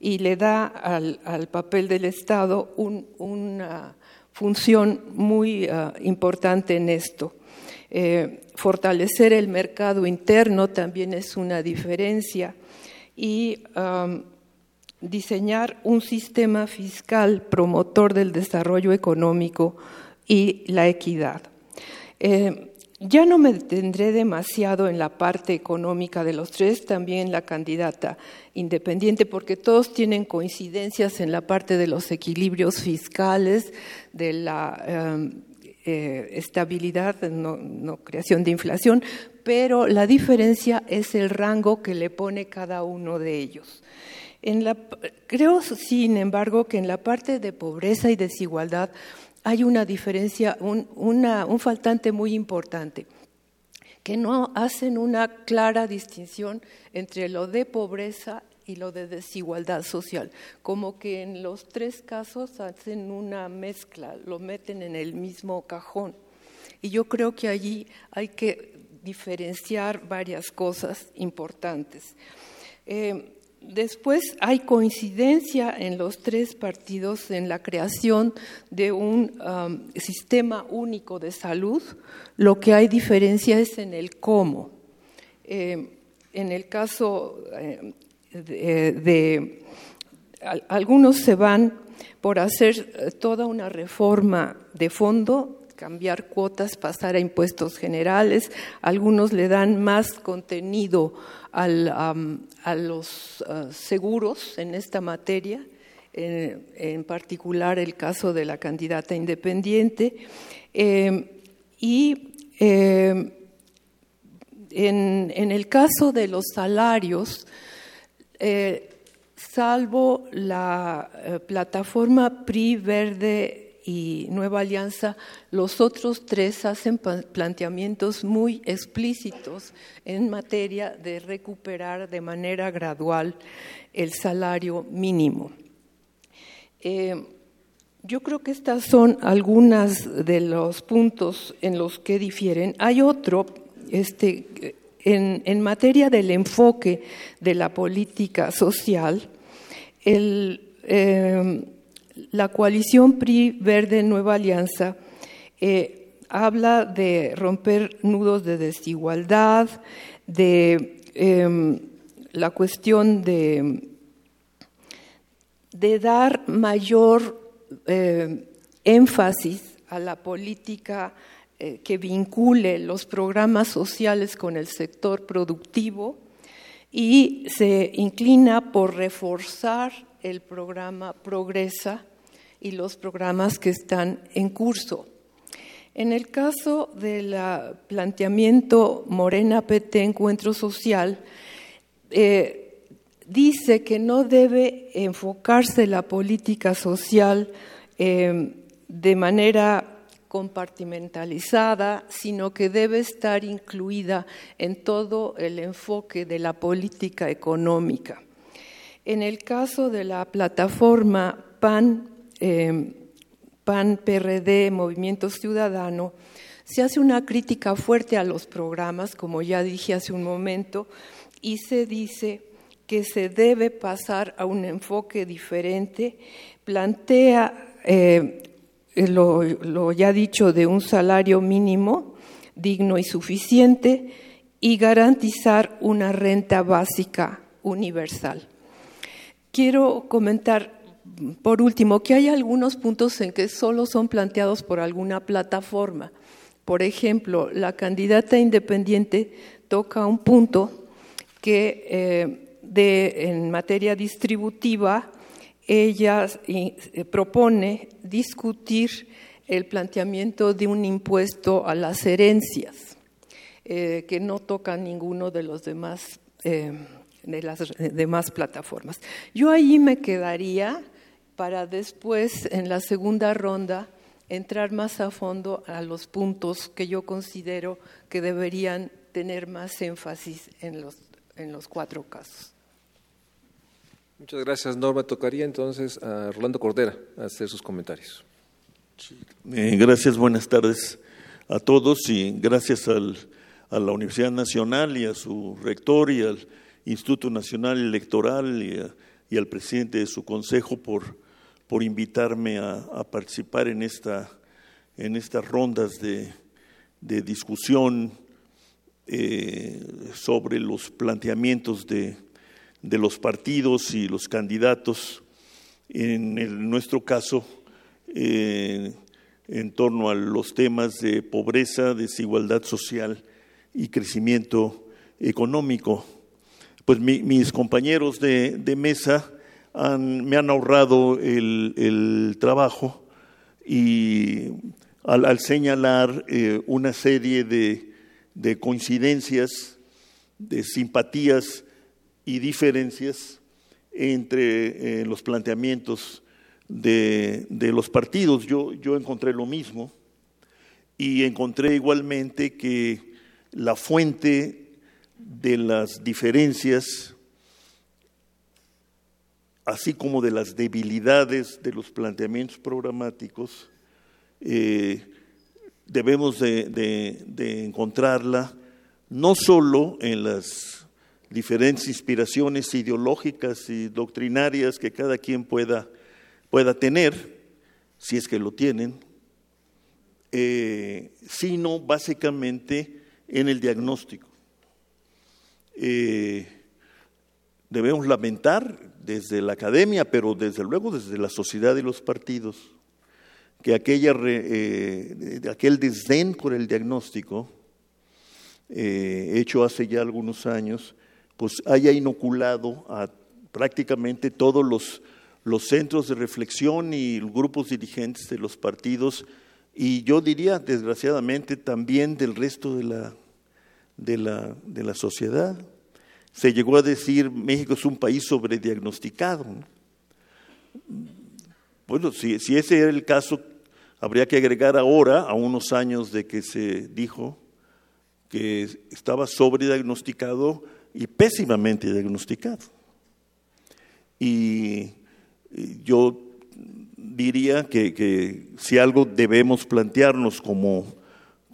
y le da al, papel del Estado una función muy ah, importante en esto. Eh, fortalecer el mercado interno también es una diferencia y diseñar un sistema fiscal promotor del desarrollo económico y la equidad. Eh, ya no me detendré demasiado en la parte económica de los tres, también la candidata independiente, porque todos tienen coincidencias en la parte de los equilibrios fiscales, de la em, eh, estabilidad, no, creación de inflación, pero la diferencia es el rango que le pone cada uno de ellos. creo, sin embargo, que en la parte de pobreza y desigualdad, hay una diferencia, un, un faltante muy importante, que no hacen una clara distinción entre lo de pobreza y lo de desigualdad social, como que en los tres casos hacen una mezcla, lo meten en el mismo cajón. Y yo creo que allí hay que diferenciar varias cosas importantes. Eh, Después hay coincidencia en los tres partidos en la creación de un um, sistema único de salud. Lo que hay diferencia es en el cómo. Eh, en el caso eh, de, algunos se van por hacer eh, toda una reforma de fondo cambiar cuotas, pasar a impuestos generales, algunos le dan más contenido a los uh, seguros en esta materia, en, particular el caso de la candidata independiente, em, y em, en, el caso de los salarios, eh, salvo la eh, plataforma PRI Verde y Nueva Alianza, los otros tres hacen planteamientos muy explícitos en materia de recuperar de manera gradual el salario mínimo. Eh, yo creo que estas son algunas de los puntos en los que difieren. Hay otro, este, en, materia del enfoque de la política social, el, eh, la coalición PRI Verde Nueva Alianza eh, habla de romper nudos de desigualdad, de em, la cuestión de, de dar mayor eh, énfasis a la política eh, que vincule los programas sociales con el sector productivo y se inclina por reforzar el programa Progresa y los programas que están en curso. En el caso del planteamiento Morena PT Encuentro Social, eh, dice que no debe enfocarse la política social eh, de manera compartimentalizada, sino que debe estar incluida en todo el enfoque de la política económica. En el caso de la plataforma PAN, eh, PAN PRD, Movimiento Ciudadano, se hace una crítica fuerte a los programas, como ya dije hace un momento, y se dice que se debe pasar a un enfoque diferente, plantea eh, lo, lo ya dicho de un salario mínimo digno y suficiente y garantizar una renta básica universal. Quiero comentar, por último, que hay algunos puntos en que solo son planteados por alguna plataforma. Por ejemplo, la candidata independiente toca un punto que eh, en materia distributiva ella eh, propone discutir el planteamiento de un impuesto a las herencias, eh, que no toca ninguno de los demás de las demás plataformas. Yo ahí me quedaría para después, en la segunda ronda, entrar más a fondo a los puntos que yo considero que deberían tener más énfasis en los, en los cuatro casos. Muchas gracias, Norma. Tocaría entonces a Rolando Cordera hacer sus comentarios. Eh, gracias, buenas tardes. a todos y gracias al, a la Universidad Nacional y a su rector y al Instituto Nacional Electoral y, al presidente de su consejo por, por invitarme a, participar en, esta, en estas rondas de, de discusión eh, sobre los planteamientos de, de, los partidos y los candidatos. En nuestro caso, eh, en torno a los temas de pobreza, desigualdad social y crecimiento económico. Pues mis compañeros de, mesa me han ahorrado el, trabajo y al, señalar eh, una serie de, coincidencias, de simpatías y diferencias entre eh, los planteamientos de, los partidos. Yo, yo encontré lo mismo y encontré igualmente que la fuente de las diferencias, así como de las debilidades de los planteamientos programáticos, eh, debemos de, encontrarla no solo en las diferentes inspiraciones ideológicas y doctrinarias que cada quien pueda pueda tener, si es que lo tienen, eh, sino básicamente en el diagnóstico. Eh, debemos lamentar desde la academia, pero desde luego desde la sociedad y los partidos, que aquella, eh, aquel desdén por el diagnóstico, hecho hace ya algunos años, pues haya inoculado a prácticamente todos los los centros de reflexión y grupos dirigentes de los partidos y yo diría, desgraciadamente, también del resto de la, de la, de la sociedad. Se llegó a decir México es un país sobrediagnosticado. Bueno, si, si ese era el caso, habría que agregar ahora, a unos años de que se dijo que estaba sobrediagnosticado y pésimamente diagnosticado. Y yo diría que, si algo debemos plantearnos como,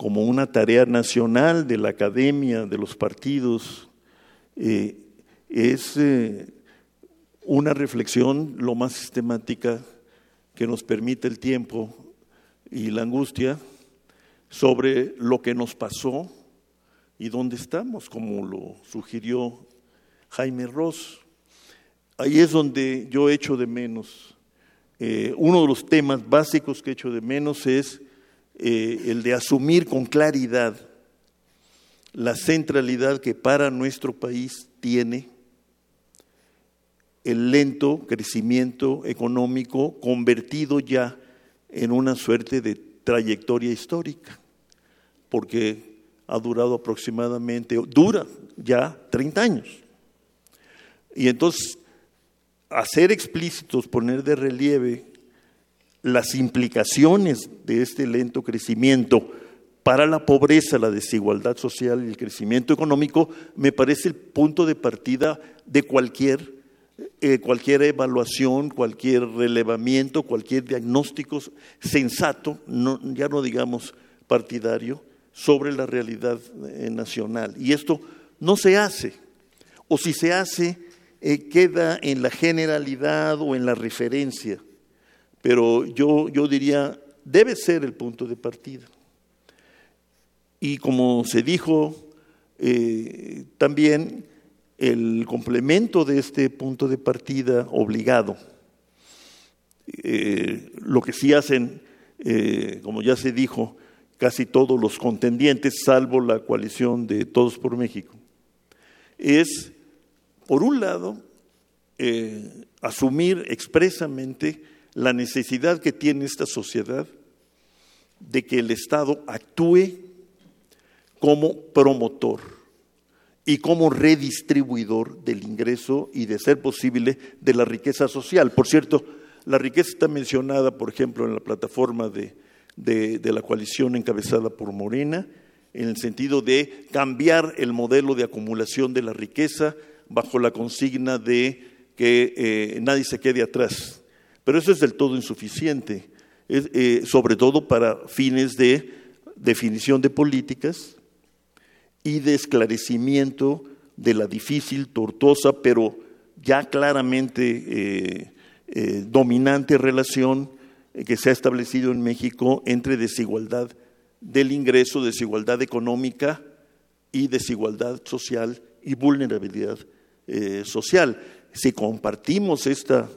como, una tarea nacional de la academia, de los partidos, eh, es eh, una reflexión lo más sistemática que nos permite el tiempo y la angustia sobre lo que nos pasó y dónde estamos, como lo sugirió Jaime Ross ahí es donde yo echo de menos. Eh, uno de los temas básicos que echo de menos es eh, el de asumir con claridad la centralidad que para nuestro país tiene el lento crecimiento económico convertido ya en una suerte de trayectoria histórica, porque ha durado aproximadamente, dura ya 30 años. Y entonces hacer explícitos, poner de relieve las implicaciones de este lento crecimiento para la pobreza, la desigualdad social y el crecimiento económico, me parece el punto de partida de cualquier, eh, cualquier evaluación, cualquier relevamiento, cualquier diagnóstico sensato, ya no digamos partidario, sobre la realidad eh, nacional. Y esto no se hace, o si se hace, eh, queda en la generalidad o en la referencia, pero yo, yo diría, debe ser el punto de partida. Y como se dijo, eh, también el complemento de este punto de partida obligado, eh, lo que sí hacen, como ya se dijo, casi todos los contendientes, salvo la coalición de Todos por México, es por un lado, eh, asumir expresamente la necesidad que tiene esta sociedad de que el Estado actúe como promotor y como redistribuidor del ingreso y, de ser posible, de la riqueza social. Por cierto, la riqueza está mencionada, por ejemplo, en la plataforma de, de la coalición encabezada por Morena, en el sentido de cambiar el modelo de acumulación de la riqueza bajo la consigna de que eh, nadie se quede atrás. Pero eso es del todo insuficiente, eh, sobre todo para fines de definición de políticas y de esclarecimiento de la difícil, tortuosa, pero ya claramente eh, eh, dominante relación que se ha establecido en México entre desigualdad del ingreso, desigualdad económica y desigualdad social y vulnerabilidad social. Si compartimos esta,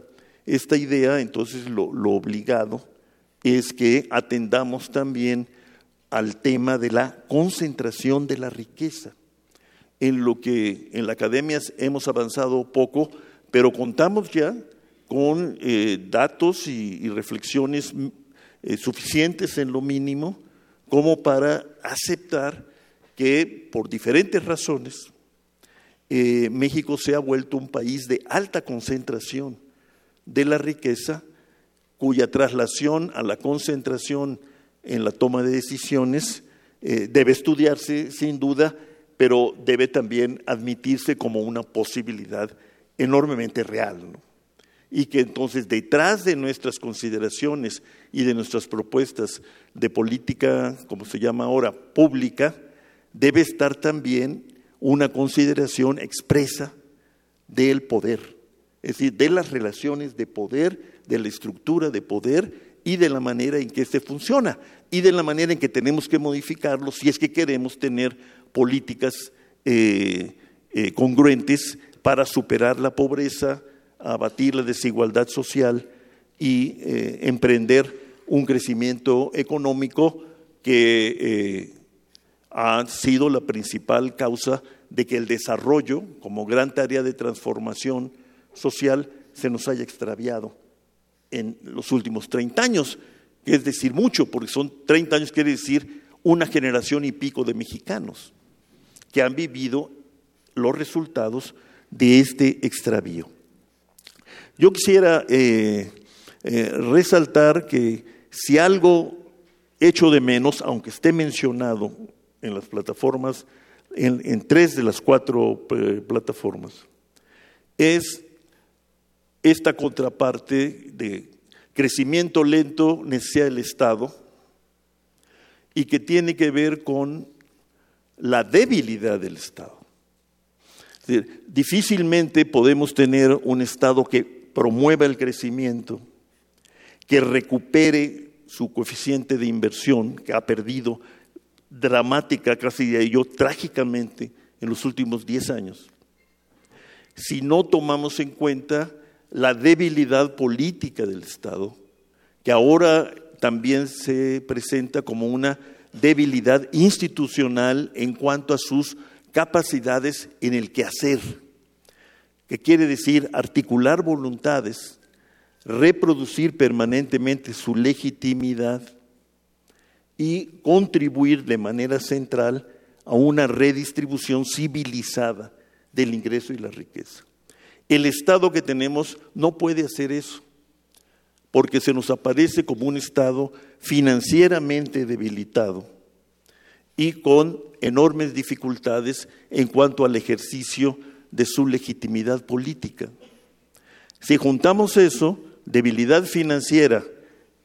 esta idea, entonces lo, obligado es que atendamos también al tema de la concentración de la riqueza, en lo que en la academia hemos avanzado poco, pero contamos ya con eh, datos y, reflexiones eh, suficientes en lo mínimo como para aceptar que por diferentes razones eh, México se ha vuelto un país de alta concentración de la riqueza, cuya traslación a la concentración en la toma de decisiones eh, debe estudiarse sin duda, pero debe también admitirse como una posibilidad enormemente real. Y que entonces detrás de nuestras consideraciones y de nuestras propuestas de política, como se llama ahora, pública, debe estar también una consideración expresa del poder, es decir, de las relaciones de poder, de la estructura de poder y de la manera en que éste funciona y de la manera en que tenemos que modificarlo si es que queremos tener políticas eh, eh, congruentes para superar la pobreza, abatir la desigualdad social y eh, emprender un crecimiento económico que ha sido la principal causa de que el desarrollo, como gran tarea de transformación social, se nos haya extraviado en los últimos 30 años, que es decir mucho, porque son 30 años, quiere decir una generación y pico de mexicanos que han vivido los resultados de este extravío. Yo quisiera eh, eh, resaltar que si algo hecho de menos, aunque esté mencionado en las plataformas, en, tres de las cuatro eh, plataformas, es esta contraparte de crecimiento lento, necesidad del Estado, y que tiene que ver con la debilidad del Estado. difícilmente podemos tener un Estado que promueva el crecimiento, que recupere su coeficiente de inversión que ha perdido dramática, casi de ello, trágicamente en los últimos 10 años, si no tomamos en cuenta la debilidad política del Estado, que ahora también se presenta como una debilidad institucional en cuanto a sus capacidades en el quehacer, que quiere decir articular voluntades, reproducir permanentemente su legitimidad, y contribuir de manera central a una redistribución civilizada del ingreso y la riqueza. El Estado que tenemos no puede hacer eso, porque se nos aparece como un Estado financieramente debilitado y con enormes dificultades en cuanto al ejercicio de su legitimidad política. Si juntamos eso, debilidad financiera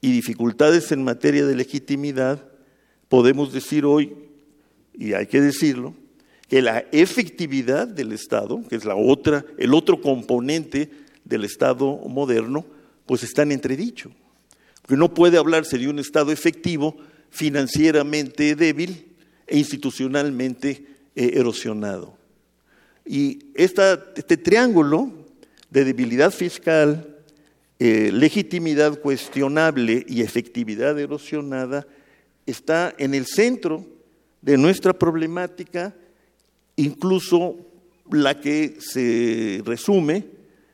y dificultades en materia de legitimidad, podemos decir hoy, y hay que decirlo, que la efectividad del Estado, que es la otra, el otro componente del Estado moderno, pues está en entredicho. Porque no puede hablarse de un Estado efectivo financieramente débil e institucionalmente eh, erosionado. Y este triángulo de debilidad fiscal, eh, legitimidad cuestionable y efectividad erosionada está en el centro de nuestra problemática, incluso la que se resume,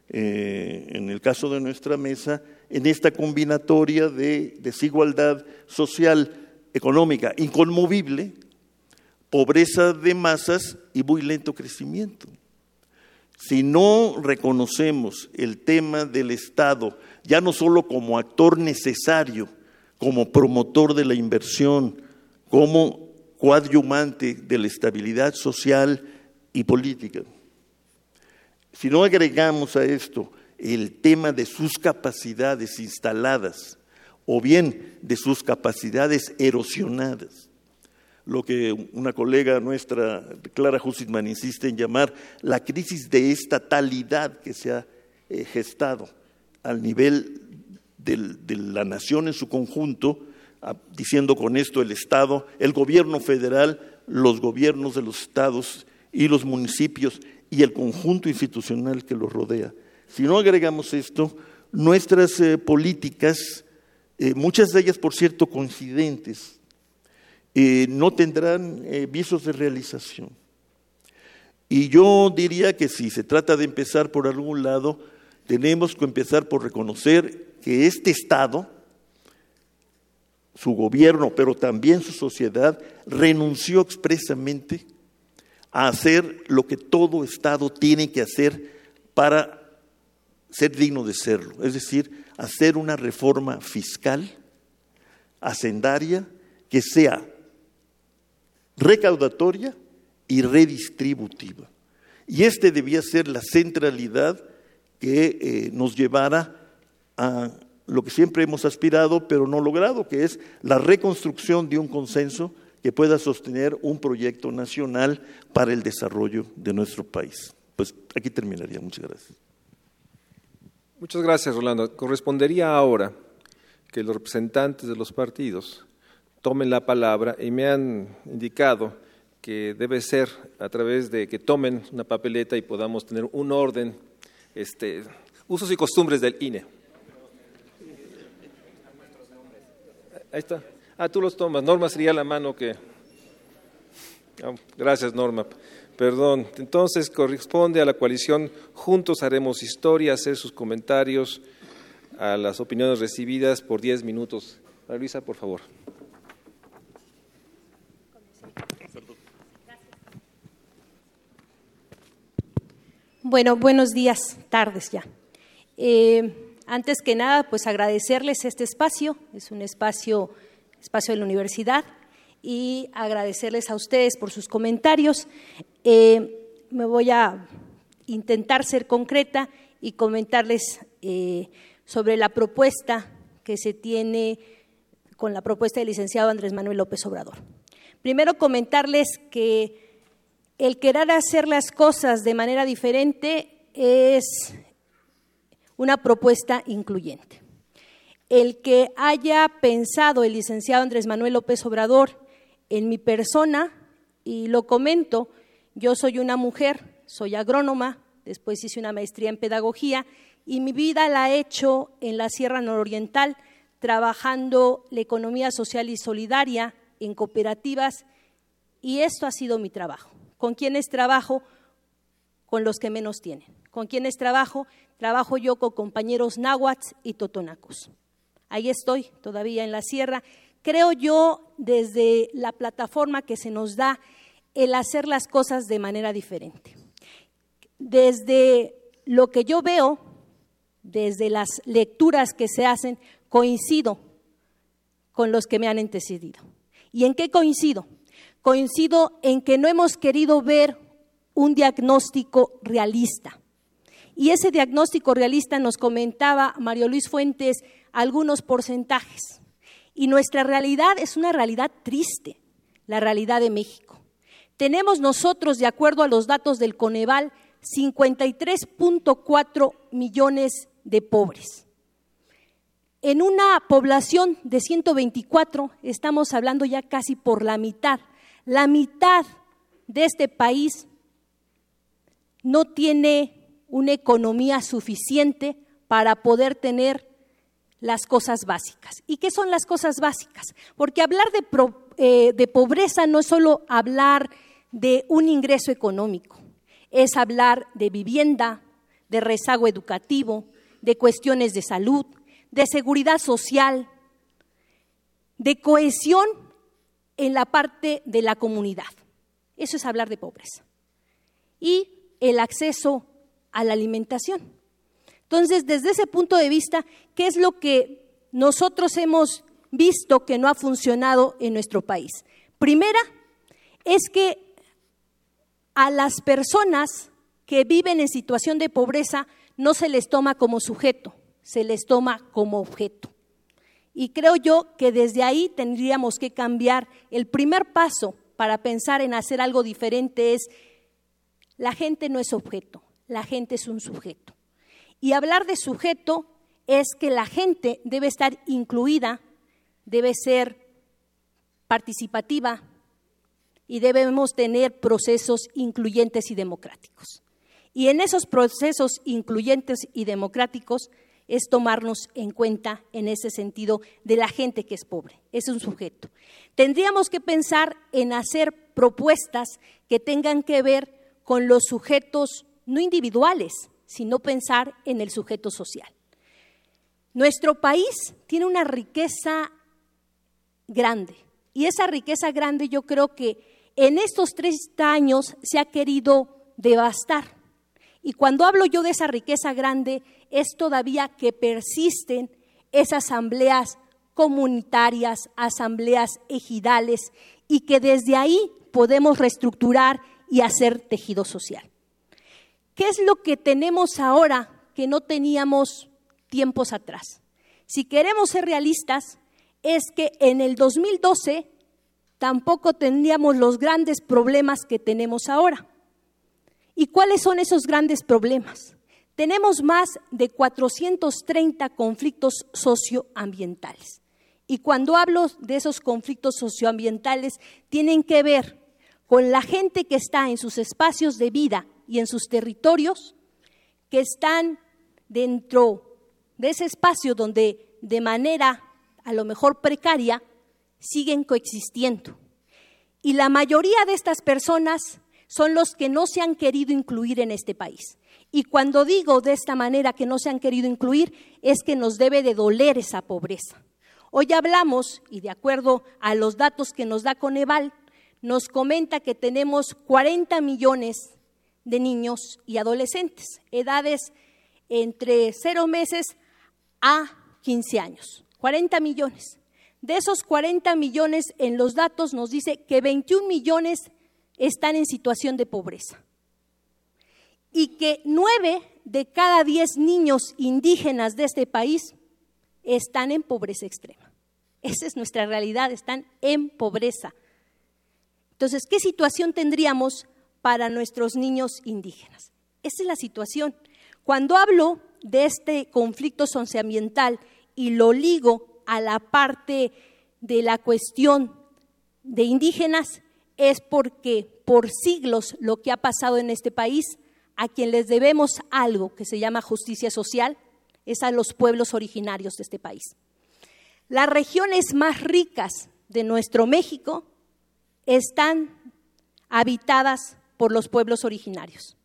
eh, en el caso de nuestra mesa, en esta combinatoria de desigualdad social, económica, inconmovible, pobreza de masas y muy lento crecimiento. Si no reconocemos el tema del Estado, ya no solo como actor necesario, como promotor de la inversión, como coadyumante de la estabilidad social y política. Si no agregamos a esto el tema de sus capacidades instaladas o bien de sus capacidades erosionadas, lo que una colega nuestra, Clara Hussitman, insiste en llamar la crisis de estatalidad que se ha eh, gestado al nivel de la nación en su conjunto, diciendo con esto el Estado, el gobierno federal, los gobiernos de los estados y los municipios y el conjunto institucional que los rodea. Si no agregamos esto, nuestras eh, políticas, eh, muchas de ellas, por cierto, coincidentes, eh, no tendrán visos de realización. Y yo diría que si se trata de empezar por algún lado, tenemos que empezar por reconocer que este Estado, su gobierno, pero también su sociedad, renunció expresamente a hacer lo que todo Estado tiene que hacer para ser digno de serlo, es decir, hacer una reforma fiscal, hacendaria, que sea recaudatoria y redistributiva. Y este debía ser la centralidad que eh, nos llevara a lo que siempre hemos aspirado, pero no logrado, que es la reconstrucción de un consenso que pueda sostener un proyecto nacional para el desarrollo de nuestro país. Pues aquí terminaría. Muchas gracias. Muchas gracias, Rolando. Correspondería ahora que los representantes de los partidos tomen la palabra y me han indicado que debe ser a través de que tomen una papeleta y podamos tener un orden, este, usos y costumbres del INE. Ahí está. Ah, tú los tomas. Norma sería la mano que... Ah, gracias, Norma. Perdón. Entonces corresponde a la coalición Juntos Haremos Historia hacer sus comentarios a las opiniones recibidas por diez minutos. Luisa, por favor. Bueno, buenos días, tardes ya. Eh, antes que nada, pues agradecerles este espacio, es un espacio, espacio de la universidad, y agradecerles a ustedes por sus comentarios. Eh, me voy a intentar ser concreta y comentarles eh, sobre la propuesta que se tiene con la propuesta del licenciado Andrés Manuel López Obrador. Primero comentarles que el querer hacer las cosas de manera diferente es una propuesta incluyente. El que haya pensado el licenciado Andrés Manuel López Obrador en mi persona, y lo comento, yo soy una mujer, soy agrónoma, después hice una maestría en pedagogía y mi vida la he hecho en la Sierra Nororiental, trabajando la economía social y solidaria en cooperativas y esto ha sido mi trabajo. ¿Con quiénes trabajo? Con los que menos tienen. ¿Con quiénes trabajo? Trabajo yo con compañeros náhuatl y totonacos. Ahí estoy todavía en la sierra creo yo, desde la plataforma que se nos da el hacer las cosas de manera diferente. Desde lo que yo veo, desde las lecturas que se hacen, coincido con los que me han antecedido. ¿Y en qué coincido? Coincido en que no hemos querido ver un diagnóstico realista. Y ese diagnóstico realista nos comentaba Mario Luis Fuentes algunos porcentajes. Y nuestra realidad es una realidad triste, la realidad de México. Tenemos nosotros, de acuerdo a los datos del Coneval, 53.4 millones de pobres. En una población de 124 estamos hablando ya casi por la mitad. La mitad de este país no tiene una economía suficiente para poder tener las cosas básicas. ¿Y qué son las cosas básicas? Porque hablar de, eh, pobreza no es solo hablar de un ingreso económico, es hablar de vivienda, de rezago educativo, de cuestiones de salud, de seguridad social, de cohesión en la parte de la comunidad. Eso es hablar de pobreza. Y el acceso a la alimentación. Entonces, desde ese punto de vista, ¿qué es lo que nosotros hemos visto que no ha funcionado en nuestro país? Primera, es que a las personas que viven en situación de pobreza no se les toma como sujeto, se les toma como objeto. Y creo yo que desde ahí tendríamos que cambiar. El primer paso para pensar en hacer algo diferente es, la gente no es objeto, la gente es un sujeto. Y hablar de sujeto es que la gente debe estar incluida, debe ser participativa y debemos tener procesos incluyentes y democráticos. Y en esos procesos incluyentes y democráticos es tomarnos en cuenta en ese sentido de la gente que es pobre, es un sujeto. Tendríamos que pensar en hacer propuestas que tengan que ver con los sujetos no individuales, sino pensar en el sujeto social. Nuestro país tiene una riqueza grande y esa riqueza grande yo creo que en estos 30 años se ha querido devastar. Y cuando hablo yo de esa riqueza grande, es todavía que persisten esas asambleas comunitarias, asambleas ejidales, y que desde ahí podemos reestructurar y hacer tejido social. ¿Qué es lo que tenemos ahora que no teníamos tiempos atrás? Si queremos ser realistas, es que en el 2012 tampoco tendríamos los grandes problemas que tenemos ahora. ¿Y cuáles son esos grandes problemas? Tenemos más de 430 conflictos socioambientales. Y cuando hablo de esos conflictos socioambientales, tienen que ver con la gente que está en sus espacios de vida y en sus territorios, que están dentro de ese espacio donde de manera a lo mejor precaria siguen coexistiendo. Y la mayoría de estas personas son los que no se han querido incluir en este país. Y cuando digo de esta manera que no se han querido incluir, es que nos debe de doler esa pobreza. Hoy hablamos, y de acuerdo a los datos que nos da Coneval, nos comenta que tenemos 40 millones de niños y adolescentes, edades entre 0 meses a 15 años. 40 millones. De esos 40 millones, en los datos nos dice que 21 millones están en situación de pobreza y que 9 de cada 10 niños indígenas de este país están en pobreza extrema. Esa es nuestra realidad, están en pobreza. Entonces, ¿qué situación tendríamos para nuestros niños indígenas? Esa es la situación. Cuando hablo de este conflicto socioambiental y lo ligo a la parte de la cuestión de indígenas, es porque por siglos lo que ha pasado en este país, a quien les debemos algo que se llama justicia social, es a los pueblos originarios de este país. Las regiones más ricas de nuestro México están habitadas por los pueblos originarios.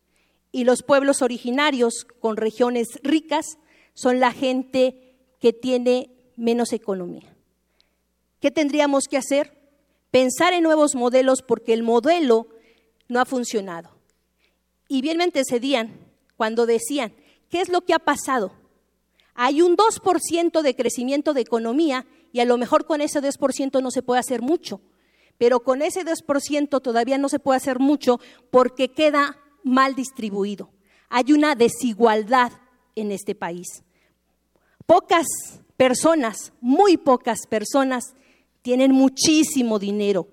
Y los pueblos originarios con regiones ricas son la gente que tiene menos economía. ¿Qué tendríamos que hacer? Pensar en nuevos modelos porque el modelo no ha funcionado. Y bien me antecedían cuando decían, ¿qué es lo que ha pasado? Hay un 2% de crecimiento de economía y a lo mejor con ese 2% no se puede hacer mucho pero con ese 2% todavía no se puede hacer mucho porque queda mal distribuido. Hay una desigualdad en este país. Pocas personas, muy pocas personas, tienen muchísimo dinero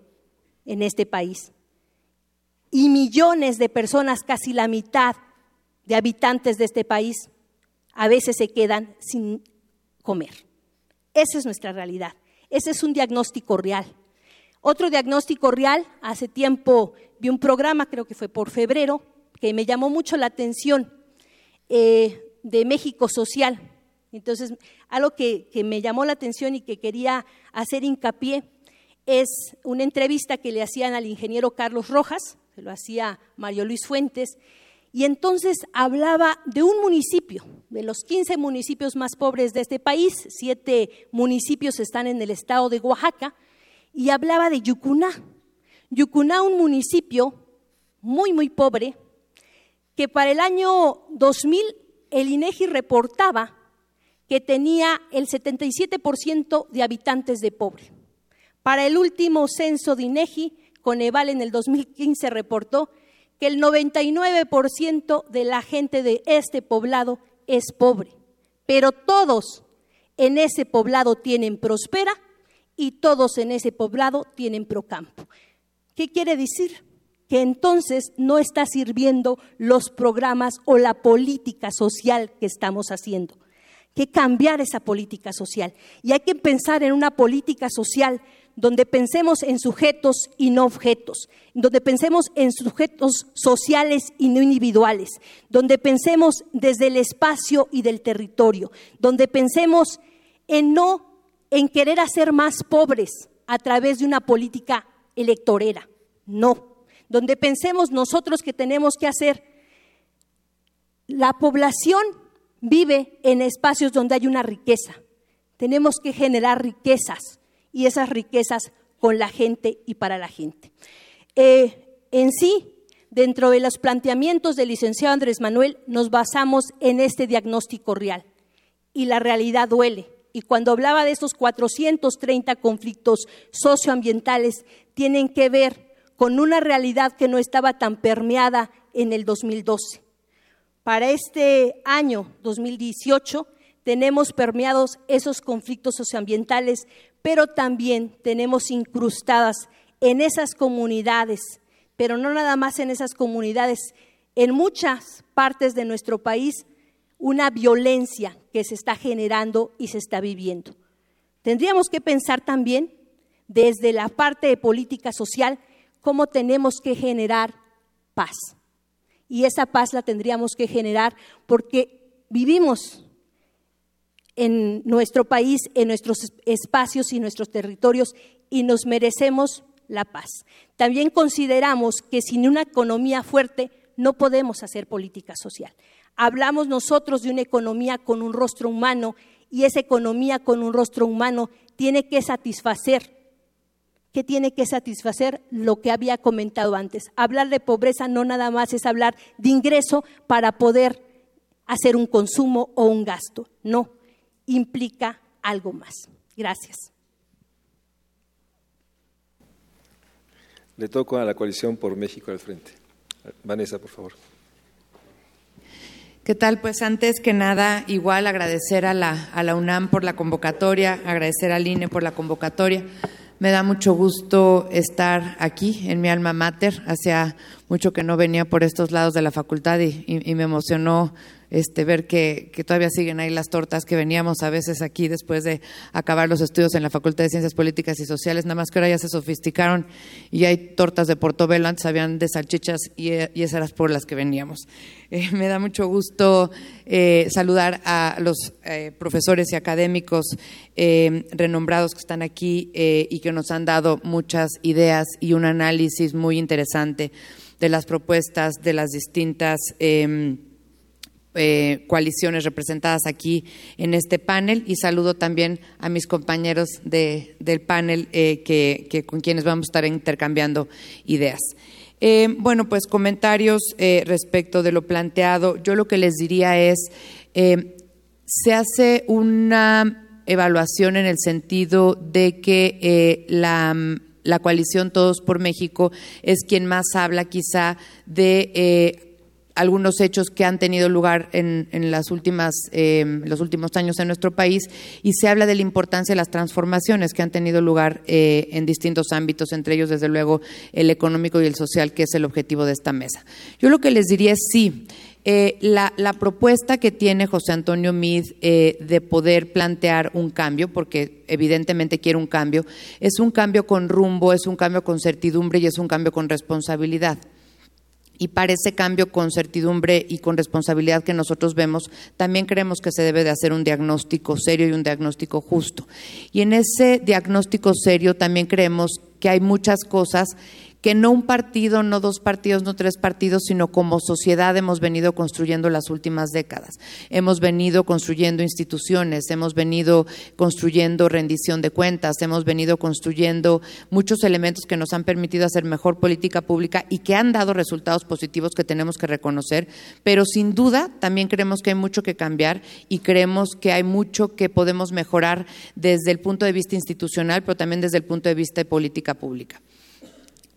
en este país. Y millones de personas, casi la mitad de habitantes de este país, a veces se quedan sin comer. Esa es nuestra realidad. Ese es un diagnóstico real. Otro diagnóstico real, hace tiempo vi un programa, creo que fue por febrero, que me llamó mucho la atención, eh, de México Social. Entonces, algo que, que me llamó la atención y que quería hacer hincapié es una entrevista que le hacían al ingeniero Carlos Rojas, se lo hacía Mario Luis Fuentes, y entonces hablaba de un municipio, de los 15 municipios más pobres de este país, siete municipios están en el estado de Oaxaca, y hablaba de Yucuná. Yucuná, un municipio muy, muy pobre, que para el año 2000 el INEGI reportaba que tenía el 77% de habitantes de pobre. Para el último censo de INEGI, Coneval en el 2015 reportó que el 99% de la gente de este poblado es pobre, pero todos en ese poblado tienen prospera y todos en ese poblado tienen procampo. ¿Qué quiere decir? Que entonces no está sirviendo los programas o la política social que estamos haciendo. Que cambiar esa política social. Y hay que pensar en una política social donde pensemos en sujetos y no objetos, donde pensemos en sujetos sociales y no individuales, donde pensemos desde el espacio y del territorio, donde pensemos en no en querer hacer más pobres a través de una política electorera, no, donde pensemos nosotros que tenemos que hacer la población vive en espacios donde hay una riqueza. Tenemos que generar riquezas y esas riquezas con la gente y para la gente. Eh, en sí, dentro de los planteamientos del licenciado Andrés Manuel, nos basamos en este diagnóstico real. Y la realidad duele. Y cuando hablaba de esos 430 conflictos socioambientales, tienen que ver con una realidad que no estaba tan permeada en el 2012. Para este año 2018 tenemos permeados esos conflictos socioambientales, pero también tenemos incrustadas en esas comunidades, pero no nada más en esas comunidades, en muchas partes de nuestro país, una violencia que se está generando y se está viviendo. Tendríamos que pensar también desde la parte de política social cómo tenemos que generar paz. Y esa paz la tendríamos que generar porque vivimos en nuestro país, en nuestros espacios y nuestros territorios y nos merecemos la paz. También consideramos que sin una economía fuerte no podemos hacer política social. Hablamos nosotros de una economía con un rostro humano y esa economía con un rostro humano tiene que satisfacer, que tiene que satisfacer lo que había comentado antes. Hablar de pobreza no nada más es hablar de ingreso para poder hacer un consumo o un gasto, no, implica algo más. Gracias. Le toco a la coalición por México al frente. Vanessa, por favor. ¿Qué tal? Pues antes que nada, igual agradecer a la, a la UNAM por la convocatoria, agradecer al INE por la convocatoria. Me da mucho gusto estar aquí en mi alma mater. Hacía mucho que no venía por estos lados de la facultad y me emocionó este, ver que, todavía siguen ahí las tortas que veníamos a veces aquí después de acabar los estudios en la Facultad de Ciencias Políticas y Sociales, nada más que ahora ya se sofisticaron y hay tortas de portobelo, antes habían de salchichas y, y esas eran por las que veníamos. Eh, me da mucho gusto eh, saludar a los eh, profesores y académicos renombrados que están aquí y que nos han dado muchas ideas y un análisis muy interesante de las propuestas de las distintas em, eh, coaliciones representadas aquí en este panel y saludo también a mis compañeros de, del panel eh, que, con quienes vamos a estar intercambiando ideas. Eh, bueno, pues comentarios respecto de lo planteado. Yo lo que les diría es, se hace una evaluación en el sentido de que la, la coalición Todos por México es quien más habla quizá de algunos hechos que han tenido lugar en, las últimas, em, los últimos años en nuestro país y se habla de la importancia de las transformaciones que han tenido lugar eh, en distintos ámbitos, entre ellos, desde luego, el económico y el social, que es el objetivo de esta mesa. Yo lo que les diría es sí. Eh, la, propuesta que tiene José Antonio Mid eh, de poder plantear un cambio, porque evidentemente quiere un cambio, es un cambio con rumbo, es un cambio con certidumbre y es un cambio con responsabilidad y para ese cambio con certidumbre y con responsabilidad que nosotros vemos, también creemos que se debe de hacer un diagnóstico serio y un diagnóstico justo. Y en ese diagnóstico serio también creemos que hay muchas cosas que no un partido, no dos partidos, no tres partidos, sino como sociedad hemos venido construyendo las últimas décadas. Hemos venido construyendo instituciones, hemos venido construyendo rendición de cuentas, hemos venido construyendo muchos elementos que nos han permitido hacer mejor política pública y que han dado resultados positivos que tenemos que reconocer, pero sin duda también creemos que hay mucho que cambiar y creemos que hay mucho que podemos mejorar desde el punto de vista institucional, pero también desde el punto de vista de política pública.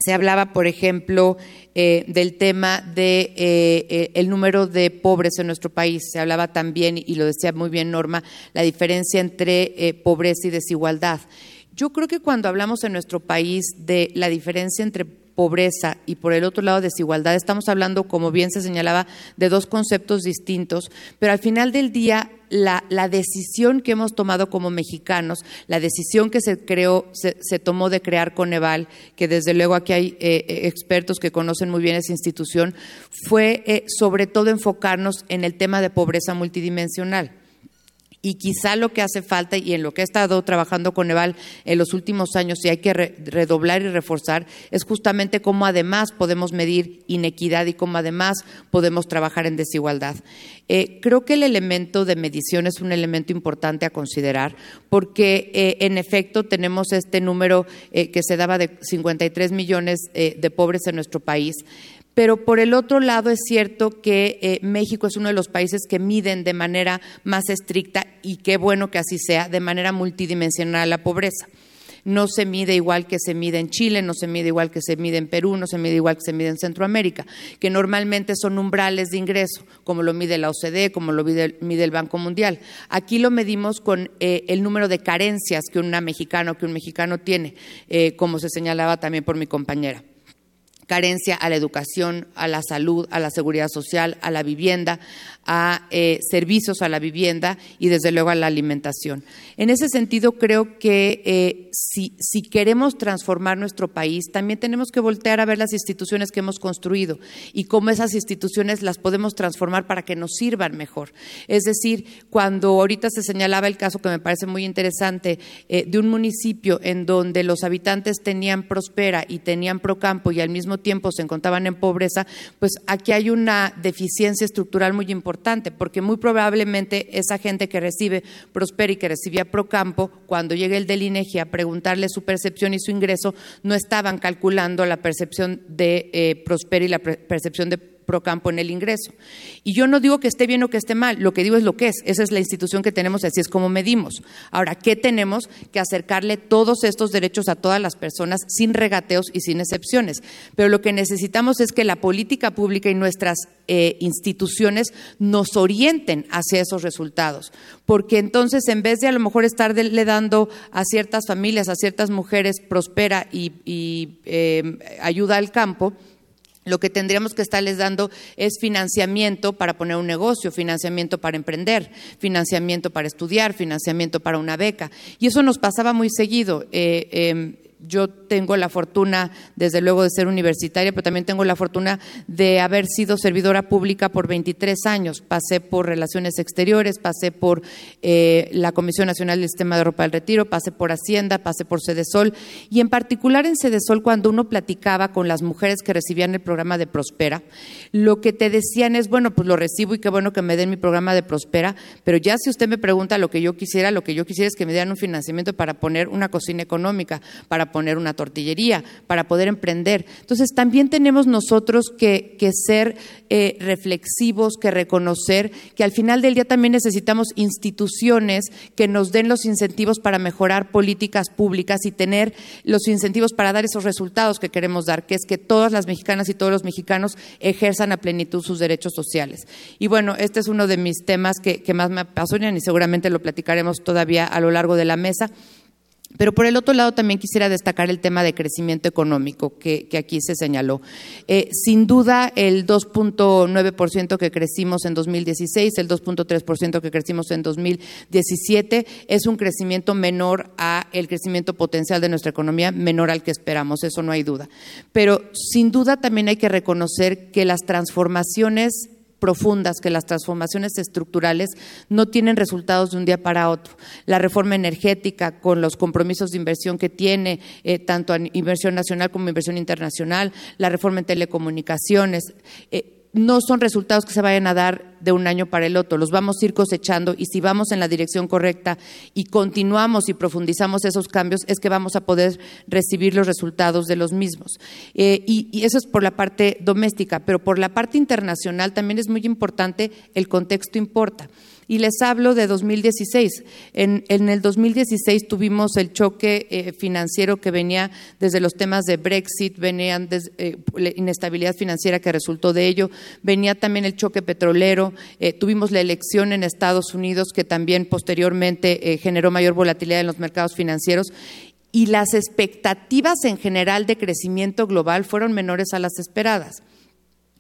Se hablaba, por ejemplo, eh, del tema de eh, el número de pobres en nuestro país. Se hablaba también, y lo decía muy bien Norma, la diferencia entre pobreza y desigualdad. Yo creo que cuando hablamos en nuestro país de la diferencia entre pobreza y por el otro lado desigualdad, estamos hablando, como bien se señalaba, de dos conceptos distintos, pero al final del día la, decisión que hemos tomado como mexicanos, la decisión que se creó, se, tomó de crear Coneval, que desde luego aquí hay eh, eh, expertos que conocen muy bien esa institución, fue eh, sobre todo enfocarnos en el tema de pobreza multidimensional. Y quizá lo que hace falta y en lo que he estado trabajando con Eval en los últimos años y hay que redoblar y reforzar es justamente cómo además podemos medir inequidad y cómo además podemos trabajar en desigualdad. Eh, creo que el elemento de medición es un elemento importante a considerar porque eh, en efecto tenemos este número eh, que se daba de 53 millones de pobres en nuestro país. Pero por el otro lado es cierto que eh, México es uno de los países que miden de manera más estricta, y qué bueno que así sea, de manera multidimensional la pobreza. No se mide igual que se mide en Chile, no se mide igual que se mide en Perú, no se mide igual que se mide en Centroamérica, que normalmente son umbrales de ingreso, como lo mide la OCDE, como lo mide, el Banco Mundial. Aquí lo medimos con eh, el número de carencias que una mexicana o que un mexicano tiene, eh, como se señalaba también por mi compañera carencia a la educación, a la salud, a la seguridad social, a la vivienda, a eh, servicios a la vivienda y desde luego a la alimentación. En ese sentido, creo que eh, si, si, queremos transformar nuestro país, también tenemos que voltear a ver las instituciones que hemos construido y cómo esas instituciones las podemos transformar para que nos sirvan mejor. Es decir, cuando ahorita se señalaba el caso que me parece muy interesante eh, de un municipio en donde los habitantes tenían prospera y tenían procampo y al mismo tiempo se encontraban en pobreza, pues aquí hay una deficiencia estructural muy importante porque muy probablemente esa gente que recibe Prospera y que recibía Procampo, cuando llegue el del INEGI a preguntarle su percepción y su ingreso, no estaban calculando la percepción de eh, Prospera y la percepción de Procampo en el ingreso. Y yo no digo que esté bien o que esté mal, lo que digo es lo que es. Esa es la institución que tenemos y así es como medimos. Ahora, ¿qué tenemos? Que acercarle todos estos derechos a todas las personas sin regateos y sin excepciones. Pero lo que necesitamos es que la política pública y nuestras eh, instituciones nos orienten hacia esos resultados. Porque entonces, en vez de a lo mejor estarle dando a ciertas familias, a ciertas mujeres prospera y, eh, ayuda al campo, lo que tendríamos que estarles dando es financiamiento para poner un negocio, financiamiento para emprender, financiamiento para estudiar, financiamiento para una beca. Y eso nos pasaba muy seguido. Eh, em, yo tengo la fortuna, desde luego, de ser universitaria, pero también tengo la fortuna de haber sido servidora pública por 23 años. Pasé por Relaciones Exteriores, pasé por eh, la Comisión Nacional del Sistema de Ropa del Retiro, pasé por Hacienda, pasé por Sedesol. Y en particular en Sedesol, cuando uno platicaba con las mujeres que recibían el programa de Prospera, lo que te decían es, bueno, pues lo recibo y qué bueno que me den mi programa de Prospera, pero ya si usted me pregunta lo que yo quisiera, lo que yo quisiera es que me dieran un financiamiento para poner una cocina económica, para poner una tortillería, para poder emprender. Entonces, también tenemos nosotros que, ser eh, reflexivos, que reconocer que al final del día también necesitamos instituciones que nos den los incentivos para mejorar políticas públicas y tener los incentivos para dar esos resultados que queremos dar, que es que todas las mexicanas y todos los mexicanos ejerzan a plenitud sus derechos sociales. Y bueno, este es uno de mis temas que, que más me apasionan y seguramente lo platicaremos todavía a lo largo de la mesa. Pero por el otro lado también quisiera destacar el tema de crecimiento económico que, aquí se señaló. Eh, sin duda el 2.9% que crecimos en 2016, el 2.3% que crecimos en 2017 es un crecimiento menor a el crecimiento potencial de nuestra economía, menor al que esperamos, eso no hay duda. Pero sin duda también hay que reconocer que las transformaciones profundas, que las transformaciones estructurales no tienen resultados de un día para otro. La reforma energética, con los compromisos de inversión que tiene, eh, tanto en inversión nacional como inversión internacional, la reforma en telecomunicaciones, eh, no son resultados que se vayan a dar de un año para el otro, los vamos a ir cosechando y si vamos en la dirección correcta y continuamos y profundizamos esos cambios, es que vamos a poder recibir los resultados de los mismos. Eh, y, y, eso es por la parte doméstica, pero por la parte internacional también es muy importante, el contexto importa. Y les hablo de 2016. En, el 2016 tuvimos el choque eh, financiero que venía desde los temas de Brexit, venían eh, la inestabilidad financiera que resultó de ello, venía también el choque petrolero, eh, tuvimos la elección en Estados Unidos que también posteriormente generó mayor volatilidad en los mercados financieros y las expectativas en general de crecimiento global fueron menores a las esperadas.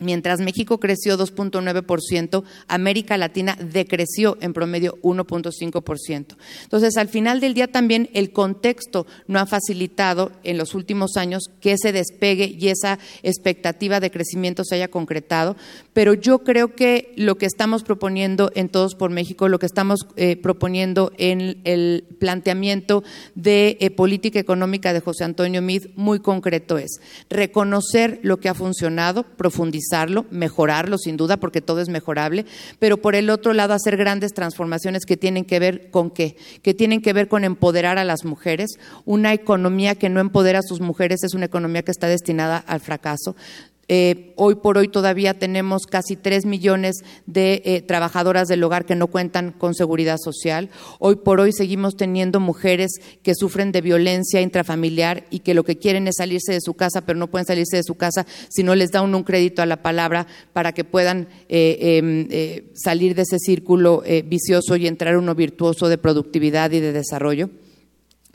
Mientras México creció 2.9%, América Latina decreció en promedio 1.5%. Entonces, al final del día también el contexto no ha facilitado en los últimos años que ese despegue y esa expectativa de crecimiento se haya concretado, pero yo creo que lo que estamos proponiendo en Todos por México, lo que estamos eh, proponiendo en el planteamiento de eh, política económica de José Antonio Mid, muy concreto es reconocer lo que ha funcionado, profundizar mejorarlo sin duda, porque todo es mejorable, pero por el otro lado hacer grandes transformaciones que tienen que ver con qué, que tienen que ver con empoderar a las mujeres. Una economía que no empodera a sus mujeres es una economía que está destinada al fracaso. Eh, hoy por hoy todavía tenemos casi tres millones de eh, trabajadoras del hogar que no cuentan con seguridad social. Hoy por hoy seguimos teniendo mujeres que sufren de violencia intrafamiliar y que lo que quieren es salirse de su casa, pero no pueden salirse de su casa si no les da un, crédito a la palabra para que puedan eh, em, salir de ese círculo vicioso y entrar uno virtuoso de productividad y de desarrollo.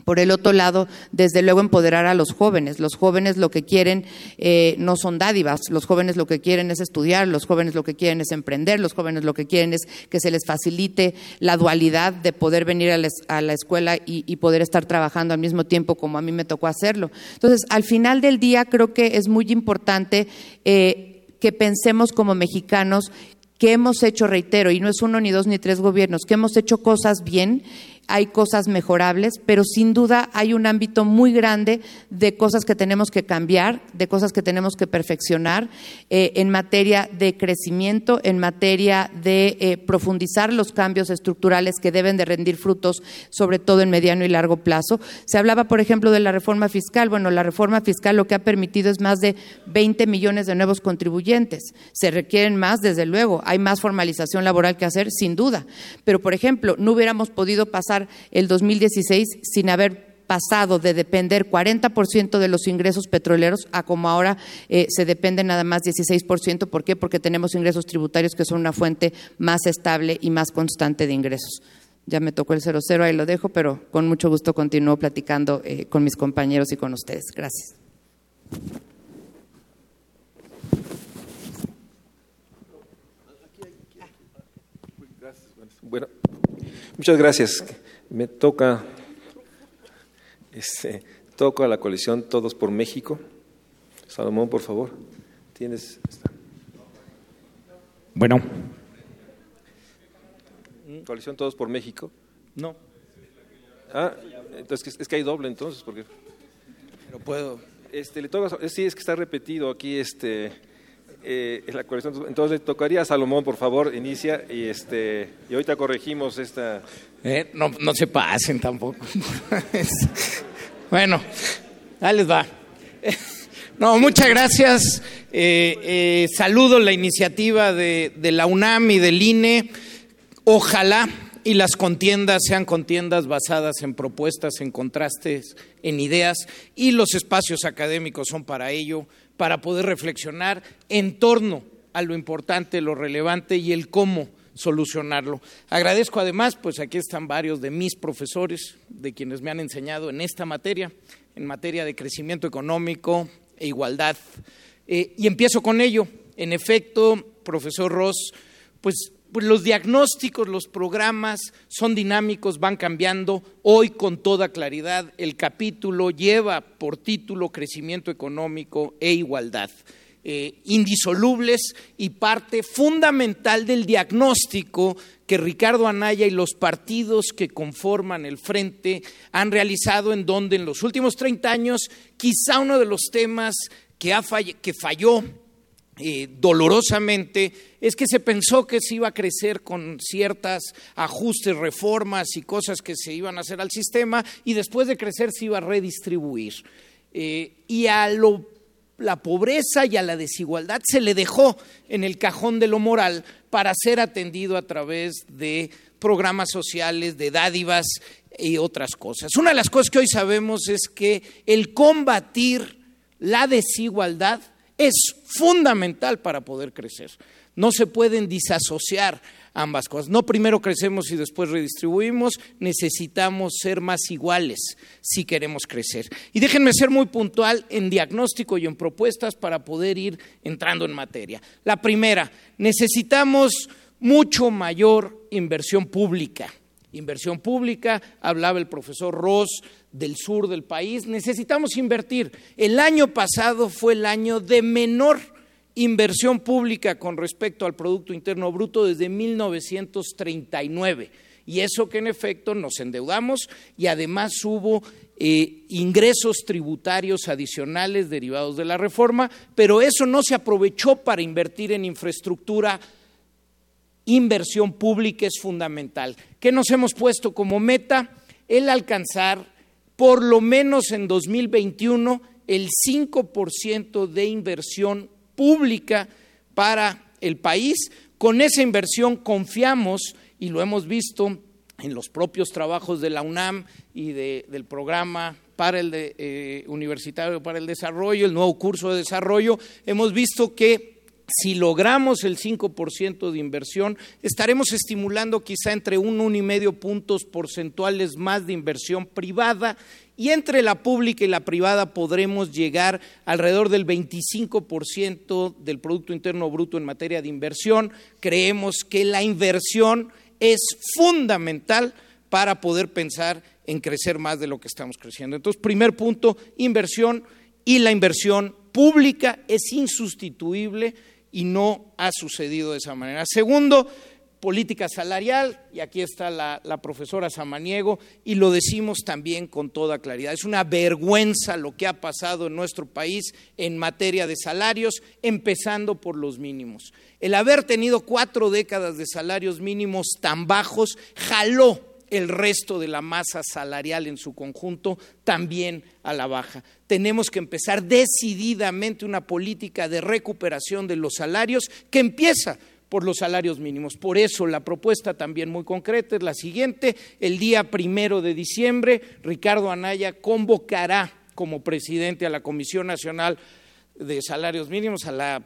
Por el otro lado, desde luego, empoderar a los jóvenes. Los jóvenes lo que quieren eh, no son dádivas, los jóvenes lo que quieren es estudiar, los jóvenes lo que quieren es emprender, los jóvenes lo que quieren es que se les facilite la dualidad de poder venir a la, escuela y, poder estar trabajando al mismo tiempo como a mí me tocó hacerlo. Entonces, al final del día, creo que es muy importante eh, que pensemos como mexicanos que hemos hecho, reitero, y no es uno ni dos ni tres gobiernos, que hemos hecho cosas bien hay cosas mejorables, pero sin duda hay un ámbito muy grande de cosas que tenemos que cambiar, de cosas que tenemos que perfeccionar eh, en materia de crecimiento, en materia de eh, profundizar los cambios estructurales que deben de rendir frutos, sobre todo en mediano y largo plazo. Se hablaba, por ejemplo, de la reforma fiscal. Bueno, la reforma fiscal lo que ha permitido es más de 20 millones de nuevos contribuyentes. Se requieren más, desde luego. Hay más formalización laboral que hacer, sin duda. Pero, por ejemplo, no hubiéramos podido pasar el 2016 sin haber pasado de depender 40% de los ingresos petroleros a como ahora eh, se depende nada más 16%. ¿Por qué? Porque tenemos ingresos tributarios que son una fuente más estable y más constante de ingresos. Ya me tocó el 00, ahí lo dejo, pero con mucho gusto continúo platicando eh, con mis compañeros y con ustedes. Gracias. Bueno, muchas gracias me toca, este, toco a la coalición Todos por México. Salomón, por favor, tienes. Bueno. Coalición Todos por México. No. Ah, entonces es que hay doble entonces, porque. Pero puedo. Este, le toca, sí, es que está repetido aquí, este eh, Entonces tocaría a Salomón, por favor, inicia y este y ahorita corregimos esta. Eh, no, no se pasen tampoco. bueno, ahí les va. No, muchas gracias. Eh, saludo la iniciativa de, de la UNAM y del INE. Ojalá y las contiendas sean contiendas basadas en propuestas, en contrastes, en ideas, y los espacios académicos son para ello para poder reflexionar en torno a lo importante, lo relevante y el cómo solucionarlo. Agradezco además, pues aquí están varios de mis profesores, de quienes me han enseñado en esta materia, en materia de crecimiento económico e igualdad. Eh, y empiezo con ello. En efecto, profesor Ross, pues pues los diagnósticos, los programas son dinámicos, van cambiando. Hoy con toda claridad el capítulo lleva por título crecimiento económico e igualdad. Eh, indisolubles y parte fundamental del diagnóstico que Ricardo Anaya y los partidos que conforman el frente han realizado en donde en los últimos 30 años quizá uno de los temas que, ha que falló eh, dolorosamente es que se pensó que se iba a crecer con ciertas ajustes, reformas y cosas que se iban a hacer al sistema y después de crecer se iba a redistribuir. Eh, y a la pobreza y a la desigualdad se le dejó en el cajón de lo moral para ser atendido a través de programas sociales, de dádivas y otras cosas. Una de las cosas que hoy sabemos es que el combatir la desigualdad es fundamental para poder crecer. No se pueden disasociar ambas cosas. No primero crecemos y después redistribuimos, necesitamos ser más iguales si queremos crecer. Y déjenme ser muy puntual en diagnóstico y en propuestas para poder ir entrando en materia. La primera, necesitamos mucho mayor inversión pública. Inversión pública, hablaba el profesor Ross del sur del país, necesitamos invertir. El año pasado fue el año de menor inversión pública con respecto al Producto Interno Bruto desde 1939. Y eso que en efecto nos endeudamos y además hubo eh, ingresos tributarios adicionales derivados de la reforma, pero eso no se aprovechó para invertir en infraestructura. Inversión pública es fundamental. ¿Qué nos hemos puesto como meta? El alcanzar por lo menos en 2021 el 5% de inversión pública para el país. Con esa inversión confiamos, y lo hemos visto en los propios trabajos de la UNAM y del programa para el eh, universitario para el desarrollo, el nuevo curso de desarrollo, hemos visto que si logramos el 5% de inversión, estaremos estimulando quizá entre un, uno y medio puntos porcentuales más de inversión privada y entre la pública y la privada podremos llegar alrededor del 25% del Producto Interno Bruto en materia de inversión. Creemos que la inversión es fundamental para poder pensar en crecer más de lo que estamos creciendo. Entonces, primer punto, inversión y la inversión pública es insustituible y no ha sucedido de esa manera. Segundo, política salarial, y aquí está la, profesora Samaniego, y lo decimos también con toda claridad. Es una vergüenza lo que ha pasado en nuestro país en materia de salarios, empezando por los mínimos. El haber tenido cuatro décadas de salarios mínimos tan bajos jaló el resto de la masa salarial en su conjunto también a la baja. Tenemos que empezar decididamente una política de recuperación de los salarios que empieza por los salarios mínimos. Por eso la propuesta también muy concreta es la siguiente. El día primero de diciembre, Ricardo Anaya convocará como presidente a la Comisión Nacional de Salarios Mínimos, a la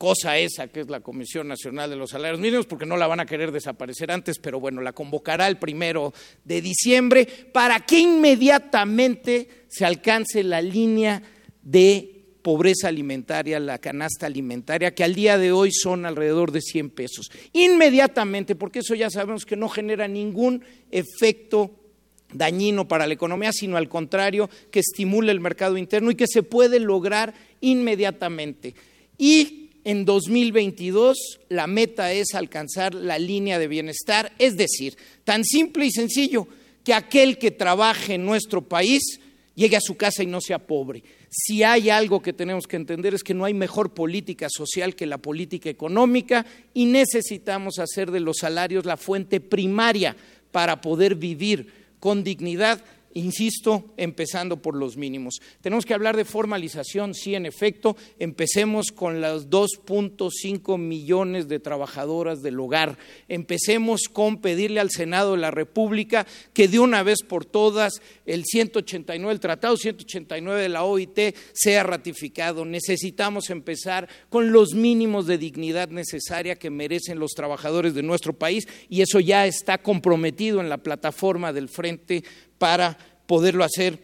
cosa esa que es la Comisión Nacional de los Salarios Mínimos, porque no la van a querer desaparecer antes, pero bueno, la convocará el primero de diciembre para que inmediatamente se alcance la línea de pobreza alimentaria, la canasta alimentaria, que al día de hoy son alrededor de 100 pesos. Inmediatamente, porque eso ya sabemos que no genera ningún efecto dañino para la economía, sino al contrario, que estimula el mercado interno y que se puede lograr inmediatamente. Y en 2022 la meta es alcanzar la línea de bienestar, es decir, tan simple y sencillo que aquel que trabaje en nuestro país llegue a su casa y no sea pobre. Si hay algo que tenemos que entender es que no hay mejor política social que la política económica y necesitamos hacer de los salarios la fuente primaria para poder vivir con dignidad Insisto, empezando por los mínimos. Tenemos que hablar de formalización, sí, en efecto. Empecemos con los 2.5 millones de trabajadoras del hogar. Empecemos con pedirle al Senado de la República que de una vez por todas el 189, el Tratado 189 de la OIT sea ratificado. Necesitamos empezar con los mínimos de dignidad necesaria que merecen los trabajadores de nuestro país y eso ya está comprometido en la plataforma del Frente para poderlo hacer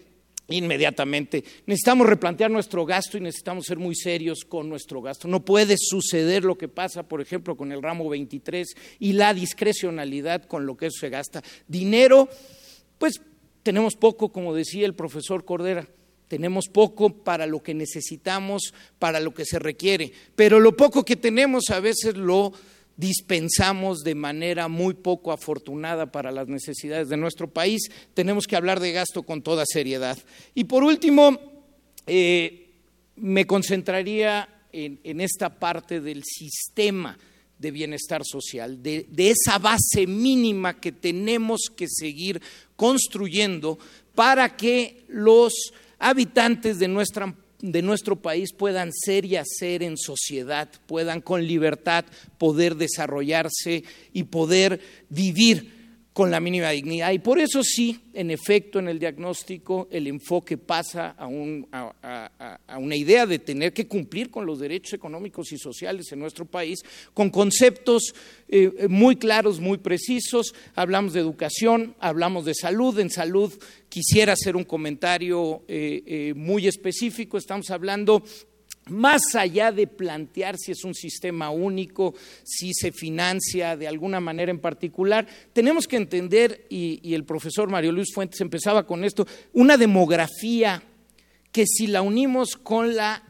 inmediatamente. Necesitamos replantear nuestro gasto y necesitamos ser muy serios con nuestro gasto. No puede suceder lo que pasa, por ejemplo, con el ramo 23 y la discrecionalidad con lo que eso se gasta. Dinero, pues tenemos poco, como decía el profesor Cordera. Tenemos poco para lo que necesitamos, para lo que se requiere, pero lo poco que tenemos a veces lo dispensamos de manera muy poco afortunada para las necesidades de nuestro país. Tenemos que hablar de gasto con toda seriedad. Y por último, eh, me concentraría en, esta parte del sistema de bienestar social, de, de esa base mínima que tenemos que seguir construyendo para que los habitantes de nuestra de nuestro país puedan ser y hacer en sociedad, puedan con libertad poder desarrollarse y poder vivir con la mínima dignidad. Y por eso sí, en efecto, en el diagnóstico el enfoque pasa a, una idea de tener que cumplir con los derechos económicos y sociales en nuestro país, con conceptos eh, muy claros, muy precisos. Hablamos de educación, hablamos de salud. En salud quisiera hacer un comentario eh, eh, muy específico. Estamos hablando más allá de plantear si es un sistema único, si se financia de alguna manera en particular, tenemos que entender, y, el profesor Mario Luis Fuentes empezaba con esto, una demografía que si la unimos con la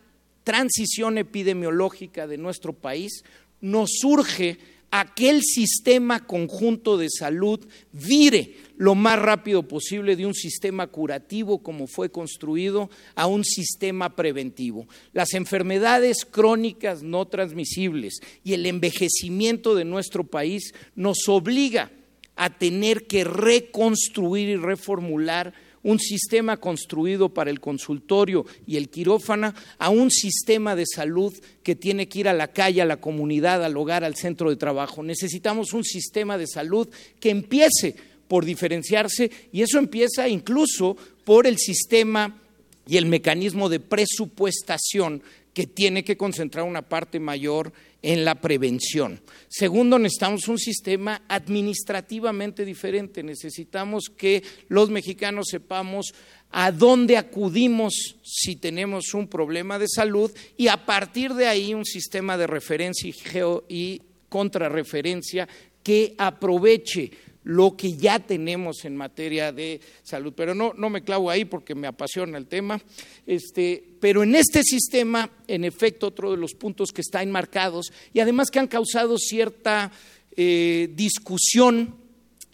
transición epidemiológica de nuestro país, nos surge aquel sistema conjunto de salud vire lo más rápido posible de un sistema curativo como fue construido a un sistema preventivo. Las enfermedades crónicas no transmisibles y el envejecimiento de nuestro país nos obliga a tener que reconstruir y reformular un sistema construido para el consultorio y el quirófano a un sistema de salud que tiene que ir a la calle, a la comunidad, al hogar, al centro de trabajo. Necesitamos un sistema de salud que empiece por diferenciarse y eso empieza incluso por el sistema y el mecanismo de presupuestación que tiene que concentrar una parte mayor en la prevención. Segundo, necesitamos un sistema administrativamente diferente. Necesitamos que los mexicanos sepamos a dónde acudimos si tenemos un problema de salud y a partir de ahí un sistema de referencia y, geo contrarreferencia que aproveche lo que ya tenemos en materia de salud. Pero no, no me clavo ahí porque me apasiona el tema. Este, pero en este sistema, en efecto, otro de los puntos que está enmarcados y además que han causado cierta eh, discusión,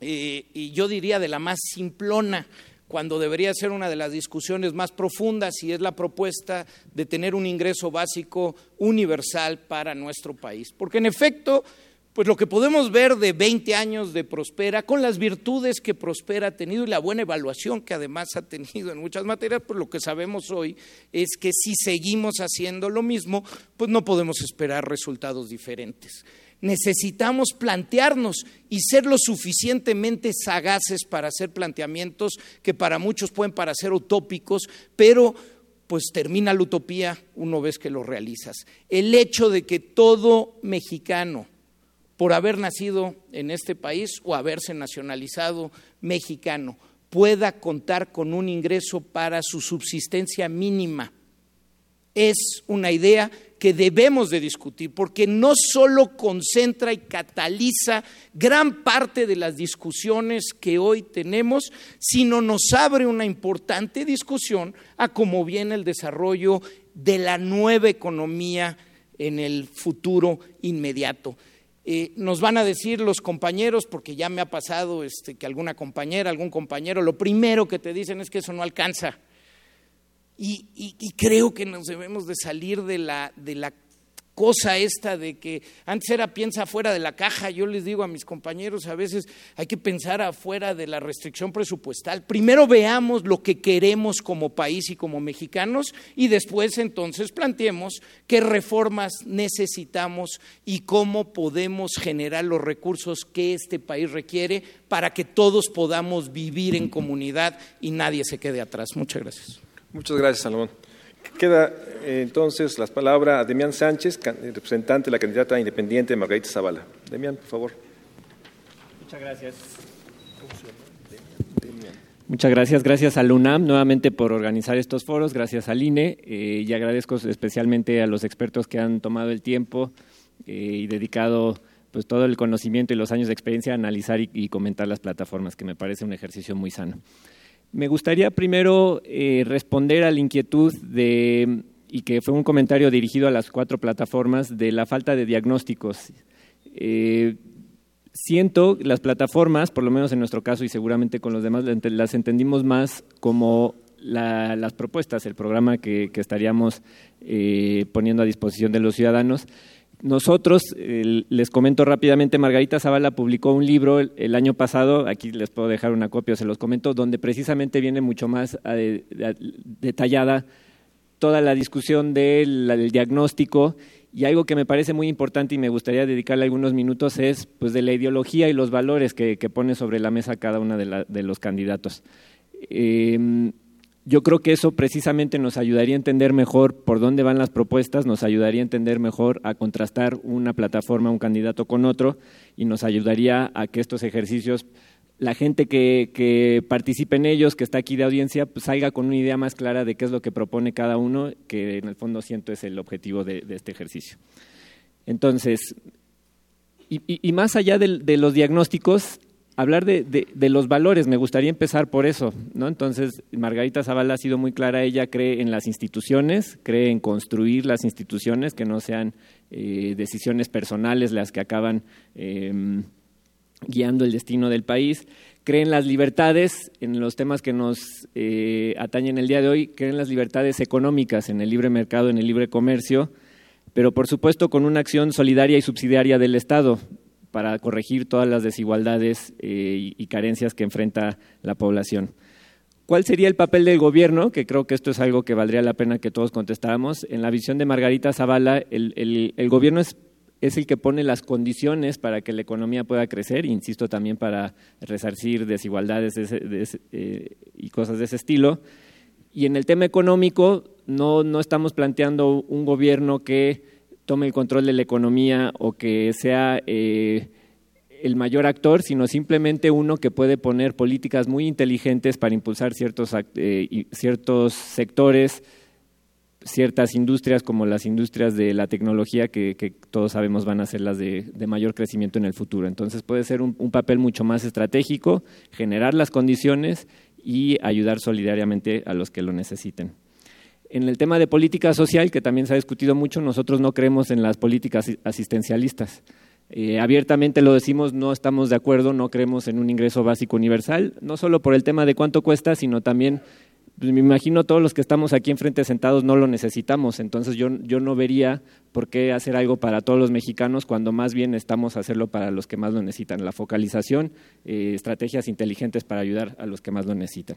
eh, y yo diría de la más simplona, cuando debería ser una de las discusiones más profundas y es la propuesta de tener un ingreso básico universal para nuestro país. Porque en efecto, pues lo que podemos ver de 20 años de Prospera, con las virtudes que Prospera ha tenido y la buena evaluación que además ha tenido en muchas materias, pues lo que sabemos hoy es que si seguimos haciendo lo mismo, pues no podemos esperar resultados diferentes. Necesitamos plantearnos y ser lo suficientemente sagaces para hacer planteamientos que para muchos pueden parecer utópicos, pero pues termina la utopía una vez que lo realizas. El hecho de que todo mexicano por haber nacido en este país o haberse nacionalizado mexicano, pueda contar con un ingreso para su subsistencia mínima. Es una idea que debemos de discutir porque no solo concentra y cataliza gran parte de las discusiones que hoy tenemos, sino nos abre una importante discusión a cómo viene el desarrollo de la nueva economía en el futuro inmediato. Eh, nos van a decir los compañeros, porque ya me ha pasado este, que alguna compañera, algún compañero, lo primero que te dicen es que eso no alcanza. Y, y creo que nos debemos de salir de la, de la cosa esta de que antes era piensa fuera de la caja, yo les digo a mis compañeros, a veces hay que pensar afuera de la restricción presupuestal. Primero veamos lo que queremos como país y como mexicanos y después entonces planteemos qué reformas necesitamos y cómo podemos generar los recursos que este país requiere para que todos podamos vivir en comunidad y nadie se quede atrás. Muchas gracias. Muchas gracias, Salomón. Queda eh, entonces las palabras a Demián Sánchez, representante de la candidata independiente Margarita Zavala. Demián, por favor. Muchas gracias. Muchas gracias, gracias al UNAM nuevamente por organizar estos foros, gracias al INE eh, y agradezco especialmente a los expertos que han tomado el tiempo eh, y dedicado pues todo el conocimiento y los años de experiencia a analizar y comentar las plataformas, que me parece un ejercicio muy sano. Me gustaría primero eh, responder a la inquietud de, y que fue un comentario dirigido a las cuatro plataformas, de la falta de diagnósticos. Eh, siento las plataformas, por lo menos en nuestro caso y seguramente con los demás, las entendimos más como las propuestas, el programa que, estaríamos eh, poniendo a disposición de los ciudadanos nosotros, les comento rápidamente, Margarita Zavala publicó un libro el, año pasado, aquí les puedo dejar una copia, se los comento, donde precisamente viene mucho más detallada toda la discusión del diagnóstico y algo que me parece muy importante y me gustaría dedicarle algunos minutos es pues de la ideología y los valores que, pone sobre la mesa cada uno de, los candidatos. Em, yo creo que eso precisamente nos ayudaría a entender mejor por dónde van las propuestas, nos ayudaría a entender mejor a contrastar una plataforma, un candidato con otro y nos ayudaría a que estos ejercicios la gente que, que, participe en ellos, que está aquí de audiencia, pues salga con una idea más clara de qué es lo que propone cada uno, que en el fondo siento es el objetivo de, este ejercicio. Entonces, y, más allá de, los diagnósticos, hablar de, los valores, me gustaría empezar por eso, ¿no? Entonces, Margarita Zavala ha sido muy clara, ella cree en las instituciones, cree en construir las instituciones, que no sean eh, decisiones personales las que acaban... Eh, guiando el destino del país, creen las libertades en los temas que nos eh, atañen el día de hoy, creen las libertades económicas en el libre mercado, en el libre comercio, pero por supuesto con una acción solidaria y subsidiaria del Estado para corregir todas las desigualdades eh, y carencias que enfrenta la población. ¿Cuál sería el papel del gobierno? Que creo que esto es algo que valdría la pena que todos contestáramos. En la visión de Margarita Zavala, el, gobierno es el que pone las condiciones para que la economía pueda crecer, insisto también para resarcir desigualdades eh, y cosas de ese estilo. Y en el tema económico no estamos planteando un gobierno que tome el control de la economía o que sea eh, el mayor actor, sino simplemente uno que puede poner políticas muy inteligentes para impulsar ciertos, eh, ciertos sectores, ciertas industrias como las industrias de la tecnología que, todos sabemos van a ser las de, mayor crecimiento en el futuro. Entonces puede ser un, papel mucho más estratégico, generar las condiciones y ayudar solidariamente a los que lo necesiten. En el tema de política social, que también se ha discutido mucho, nosotros no creemos en las políticas asistencialistas. Eh, abiertamente lo decimos, no estamos de acuerdo, no creemos en un ingreso básico universal, no solo por el tema de cuánto cuesta, sino también pues me imagino todos los que estamos aquí enfrente sentados no lo necesitamos, entonces yo, yo no vería por qué hacer algo para todos los mexicanos cuando más bien estamos a hacerlo para los que más lo necesitan. La focalización, eh, estrategias inteligentes para ayudar a los que más lo necesitan.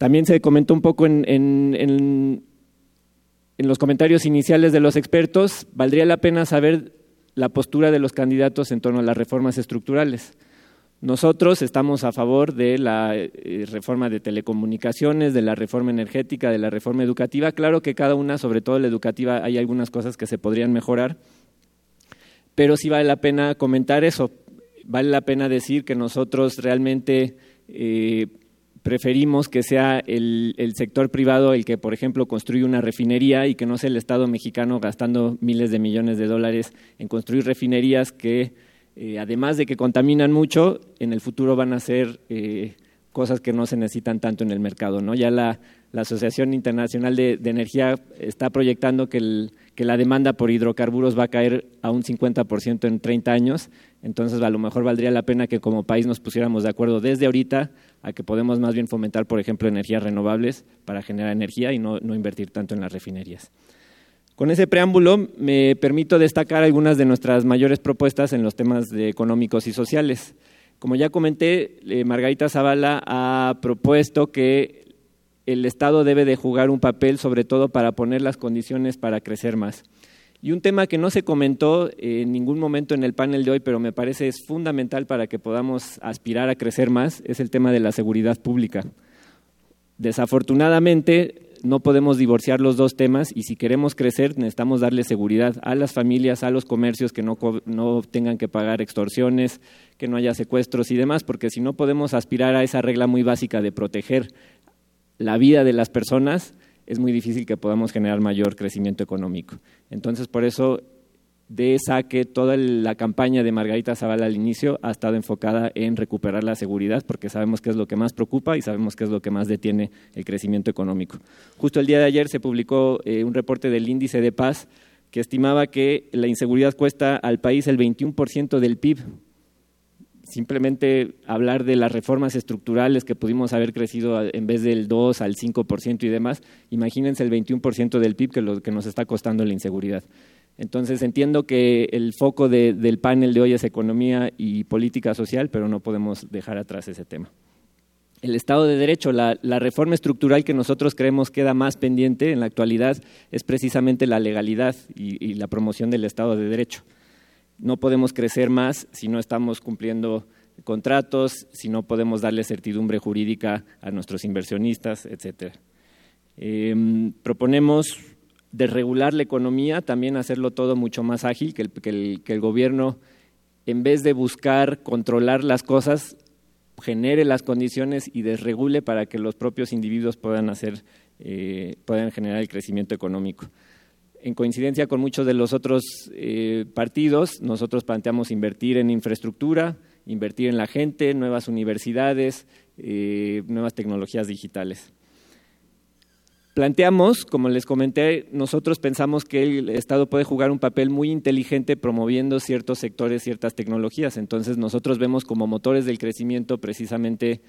También se comentó un poco en, en, en, los comentarios iniciales de los expertos, valdría la pena saber la postura de los candidatos en torno a las reformas estructurales. Nosotros estamos a favor de la eh, reforma de telecomunicaciones, de la reforma energética, de la reforma educativa. Claro que cada una, sobre todo la educativa, hay algunas cosas que se podrían mejorar, pero sí vale la pena comentar eso. Vale la pena decir que nosotros realmente eh, preferimos que sea el, el, sector privado el que, por ejemplo, construye una refinería y que no sea el Estado mexicano gastando miles de millones de dólares en construir refinerías que eh, además de que contaminan mucho, en el futuro van a ser eh, cosas que no se necesitan tanto en el mercado. ¿no? Ya la, Asociación Internacional de, Energía está proyectando que, la demanda por hidrocarburos va a caer a un 50% en 30 años, entonces a lo mejor valdría la pena que como país nos pusiéramos de acuerdo desde ahorita a que podemos más bien fomentar, por ejemplo, energías renovables para generar energía y no invertir tanto en las refinerías. Con ese preámbulo me permito destacar algunas de nuestras mayores propuestas en los temas económicos y sociales. Como ya comenté, eh, Margarita Zavala ha propuesto que el Estado debe de jugar un papel sobre todo para poner las condiciones para crecer más. Y un tema que no se comentó en ningún momento en el panel de hoy, pero me parece es fundamental para que podamos aspirar a crecer más, es el tema de la seguridad pública. Desafortunadamente, no podemos divorciar los dos temas y si queremos crecer necesitamos darle seguridad a las familias, a los comercios que no, no tengan que pagar extorsiones, que no haya secuestros y demás, porque si no podemos aspirar a esa regla muy básica de proteger la vida de las personas, es muy difícil que podamos generar mayor crecimiento económico. Entonces, por eso de saque toda la campaña de Margarita Zavala al inicio ha estado enfocada en recuperar la seguridad porque sabemos que es lo que más preocupa y sabemos que es lo que más detiene el crecimiento económico. Justo el día de ayer se publicó eh, un reporte del índice de paz que estimaba que la inseguridad cuesta al país el 21% del PIB. Simplemente hablar de las reformas estructurales que pudimos haber crecido en vez del 2 al 5% y demás, imagínense el 21% del PIB que, lo, que nos está costando la inseguridad. Entonces entiendo que el foco del panel de hoy es economía y política social, pero no podemos dejar atrás ese tema. El Estado de Derecho, la, reforma estructural que nosotros creemos queda más pendiente en la actualidad es precisamente la legalidad y, la promoción del Estado de Derecho. No podemos crecer más si no estamos cumpliendo contratos, si no podemos darle certidumbre jurídica a nuestros inversionistas, etcétera. Em, proponemos desregular la economía, también hacerlo todo mucho más ágil, que el, que el gobierno, en vez de buscar controlar las cosas, genere las condiciones y desregule para que los propios individuos puedan hacer, eh, puedan generar el crecimiento económico. En coincidencia con muchos de los otros eh, partidos, nosotros planteamos invertir en infraestructura, invertir en la gente, nuevas universidades, eh, nuevas tecnologías digitales. Planteamos, como les comenté, nosotros pensamos que el Estado puede jugar un papel muy inteligente promoviendo ciertos sectores, ciertas tecnologías. Entonces nosotros vemos como motores del crecimiento precisamente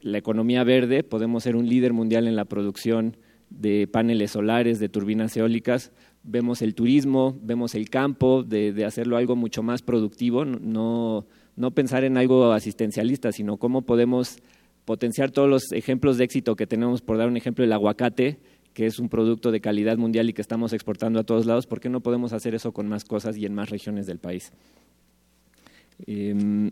la economía verde, podemos ser un líder mundial en la producción de paneles solares, de turbinas eólicas, vemos el turismo, vemos el campo, de, hacerlo algo mucho más productivo, no, no pensar en algo asistencialista, sino cómo podemos potenciar todos los ejemplos de éxito que tenemos, por dar un ejemplo, el aguacate, que es un producto de calidad mundial y que estamos exportando a todos lados, ¿por qué no podemos hacer eso con más cosas y en más regiones del país? Em,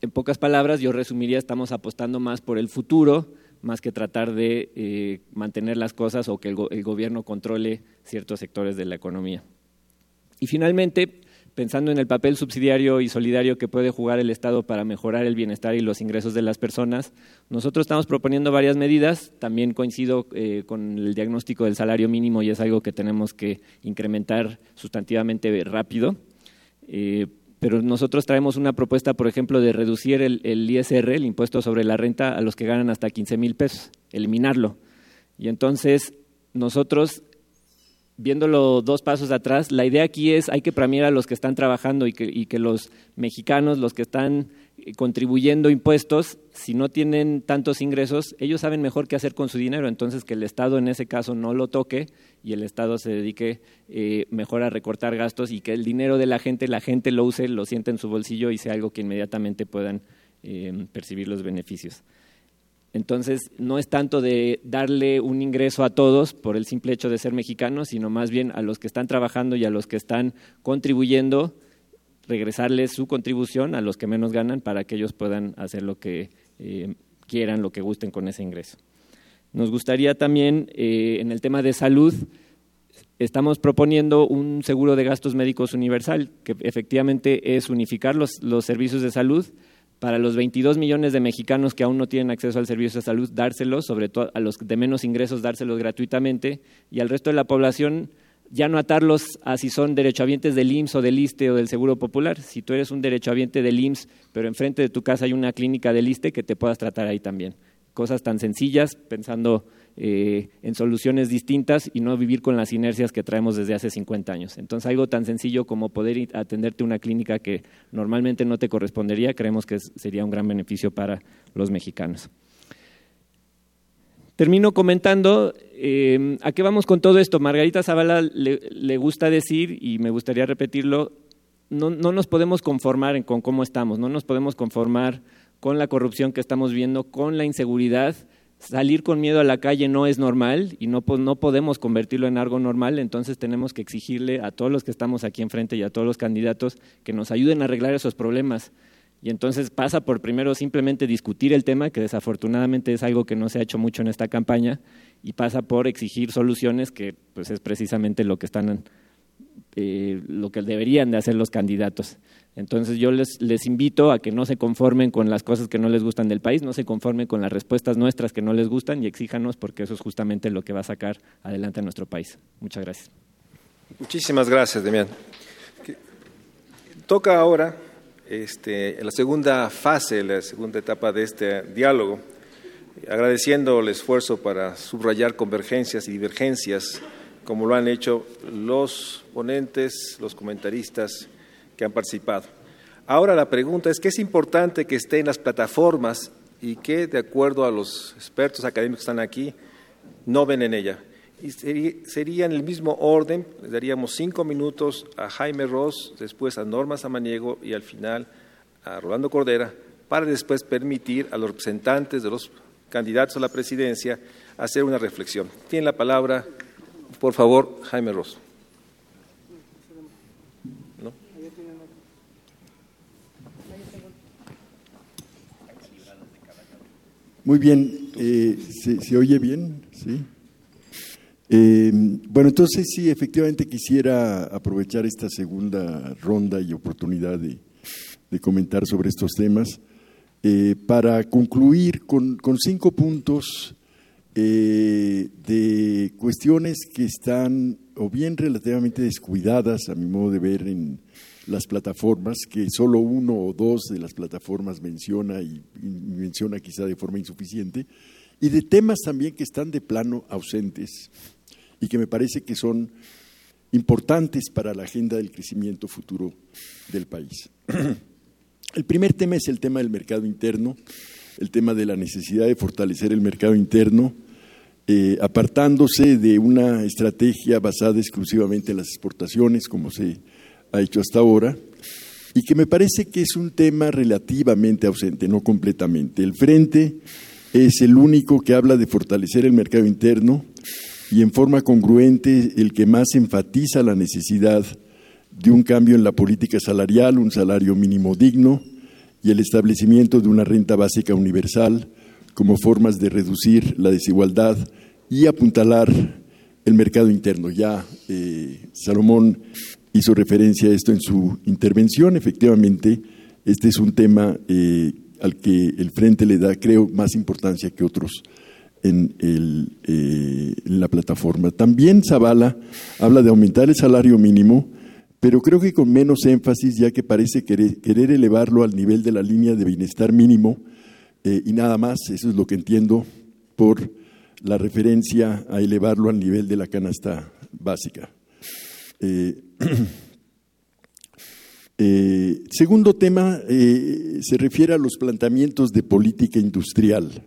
en pocas palabras, yo resumiría, estamos apostando más por el futuro, más que tratar de eh, mantener las cosas o que el gobierno controle ciertos sectores de la economía. Y finalmente, pensando en el papel subsidiario y solidario que puede jugar el Estado para mejorar el bienestar y los ingresos de las personas, nosotros estamos proponiendo varias medidas. También coincido eh, con el diagnóstico del salario mínimo y es algo que tenemos que incrementar sustantivamente rápido. Eh, pero nosotros traemos una propuesta, por ejemplo, de reducir el, el, ISR, el impuesto sobre la renta, a los que ganan hasta 15 mil pesos, eliminarlo. Y entonces nosotros viéndolo dos pasos atrás, la idea aquí es hay que premiar a los que están trabajando y que, los mexicanos, los que están eh, contribuyendo impuestos, si no tienen tantos ingresos, ellos saben mejor qué hacer con su dinero, entonces que el Estado en ese caso no lo toque y el Estado se dedique eh, mejor a recortar gastos y que el dinero de la gente, la gente lo use, lo sienta en su bolsillo y sea algo que inmediatamente puedan eh, percibir los beneficios. Entonces, no es tanto de darle un ingreso a todos por el simple hecho de ser mexicanos, sino más bien a los que están trabajando y a los que están contribuyendo, regresarles su contribución a los que menos ganan para que ellos puedan hacer lo que eh, quieran, lo que gusten con ese ingreso. Nos gustaría también, eh, en el tema de salud, estamos proponiendo un seguro de gastos médicos universal, que efectivamente es unificar los, los servicios de salud para los 22 millones de mexicanos que aún no tienen acceso al servicio de salud, dárselos, sobre todo a los de menos ingresos, dárselos gratuitamente, y al resto de la población ya no atarlos a si son derechohabientes del IMSS o del ISTE o del Seguro Popular. Si tú eres un derechohabiente del IMSS, pero enfrente de tu casa hay una clínica del ISTE, que te puedas tratar ahí también. Cosas tan sencillas, pensando eh, en soluciones distintas y no vivir con las inercias que traemos desde hace 50 años. Entonces, algo tan sencillo como poder atenderte una clínica que normalmente no te correspondería, creemos que sería un gran beneficio para los mexicanos. Termino comentando eh, a qué vamos con todo esto. Margarita Zavala le, gusta decir, y me gustaría repetirlo, no, no, nos podemos conformar con cómo estamos, no nos podemos conformar con la corrupción que estamos viendo, con la inseguridad salir con miedo a la calle no es normal y no, no podemos convertirlo en algo normal, entonces tenemos que exigirle a todos los que estamos aquí enfrente y a todos los candidatos que nos ayuden a arreglar esos problemas. Y entonces pasa por primero simplemente discutir el tema, que desafortunadamente es algo que no se ha hecho mucho en esta campaña, y pasa por exigir soluciones, que pues es precisamente lo que están eh, lo que deberían de hacer los candidatos. Entonces yo les, invito a que no se conformen con las cosas que no les gustan del país, no se conformen con las respuestas nuestras que no les gustan y exíjanos porque eso es justamente lo que va a sacar adelante a nuestro país. Muchas gracias. Muchísimas gracias, Demián. Toca ahora este, la segunda fase, la segunda etapa de este diálogo, agradeciendo el esfuerzo para subrayar convergencias y divergencias como lo han hecho los ponentes, los comentaristas que han participado. Ahora la pregunta es, ¿qué es importante que esté en las plataformas y qué, de acuerdo a los expertos académicos que están aquí, no ven en ella? Y sería, en el mismo orden, le daríamos cinco minutos a Jaime Ross, después a Norma Samaniego y al final a Rolando Cordera para después permitir a los representantes de los candidatos a la presidencia hacer una reflexión. Tiene la palabra, por favor, Jaime Muy bien, eh, ¿se, oye bien? Sí. Eh, bueno, entonces sí, efectivamente quisiera aprovechar esta segunda ronda y oportunidad de, comentar sobre estos temas eh, para concluir con, cinco puntos de cuestiones que están o bien relativamente descuidadas, a mi modo de ver, en las plataformas, que solo uno o dos de las plataformas menciona y, menciona quizá de forma insuficiente, y de temas también que están de plano ausentes y que me parece que son importantes para la agenda del crecimiento futuro del país. El primer tema es el tema del mercado interno, el tema de la necesidad de fortalecer el mercado interno, eh, apartándose de una estrategia basada exclusivamente en las exportaciones, como se ha hecho hasta ahora, y que me parece que es un tema relativamente ausente, no completamente. El Frente es el único que habla de fortalecer el mercado interno y en forma congruente el que más enfatiza la necesidad de un cambio en la política salarial, un salario mínimo digno y el establecimiento de una renta básica universal como formas de reducir la desigualdad y apuntalar el mercado interno. Ya eh, Salomón hizo referencia a esto en su intervención. Efectivamente, este es un tema eh, al que el Frente le da, creo, más importancia que otros en, eh, en la plataforma. También Zavala habla de aumentar el salario mínimo, pero creo que con menos énfasis, ya que parece querer, elevarlo al nivel de la línea de bienestar mínimo y nada más. Eso es lo que entiendo por la referencia a elevarlo al nivel de la canasta básica. Eh, eh, segundo tema eh, se refiere a los planteamientos de política industrial,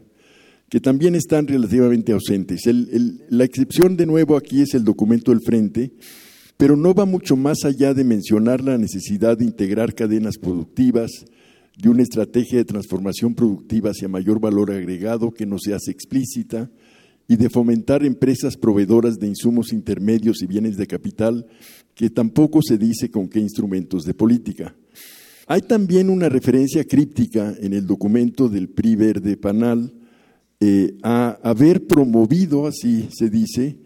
que también están relativamente ausentes. la excepción de nuevo aquí es el documento del Frente, pero no va mucho más allá de mencionar la necesidad de integrar cadenas productivas, de una estrategia de transformación productiva hacia mayor valor agregado que no se hace explícita, y de fomentar empresas proveedoras de insumos intermedios y bienes de capital, que tampoco se dice con qué instrumentos de política. Hay también una referencia críptica en el documento del PRI Verde Panal eh, a haber promovido, así se dice,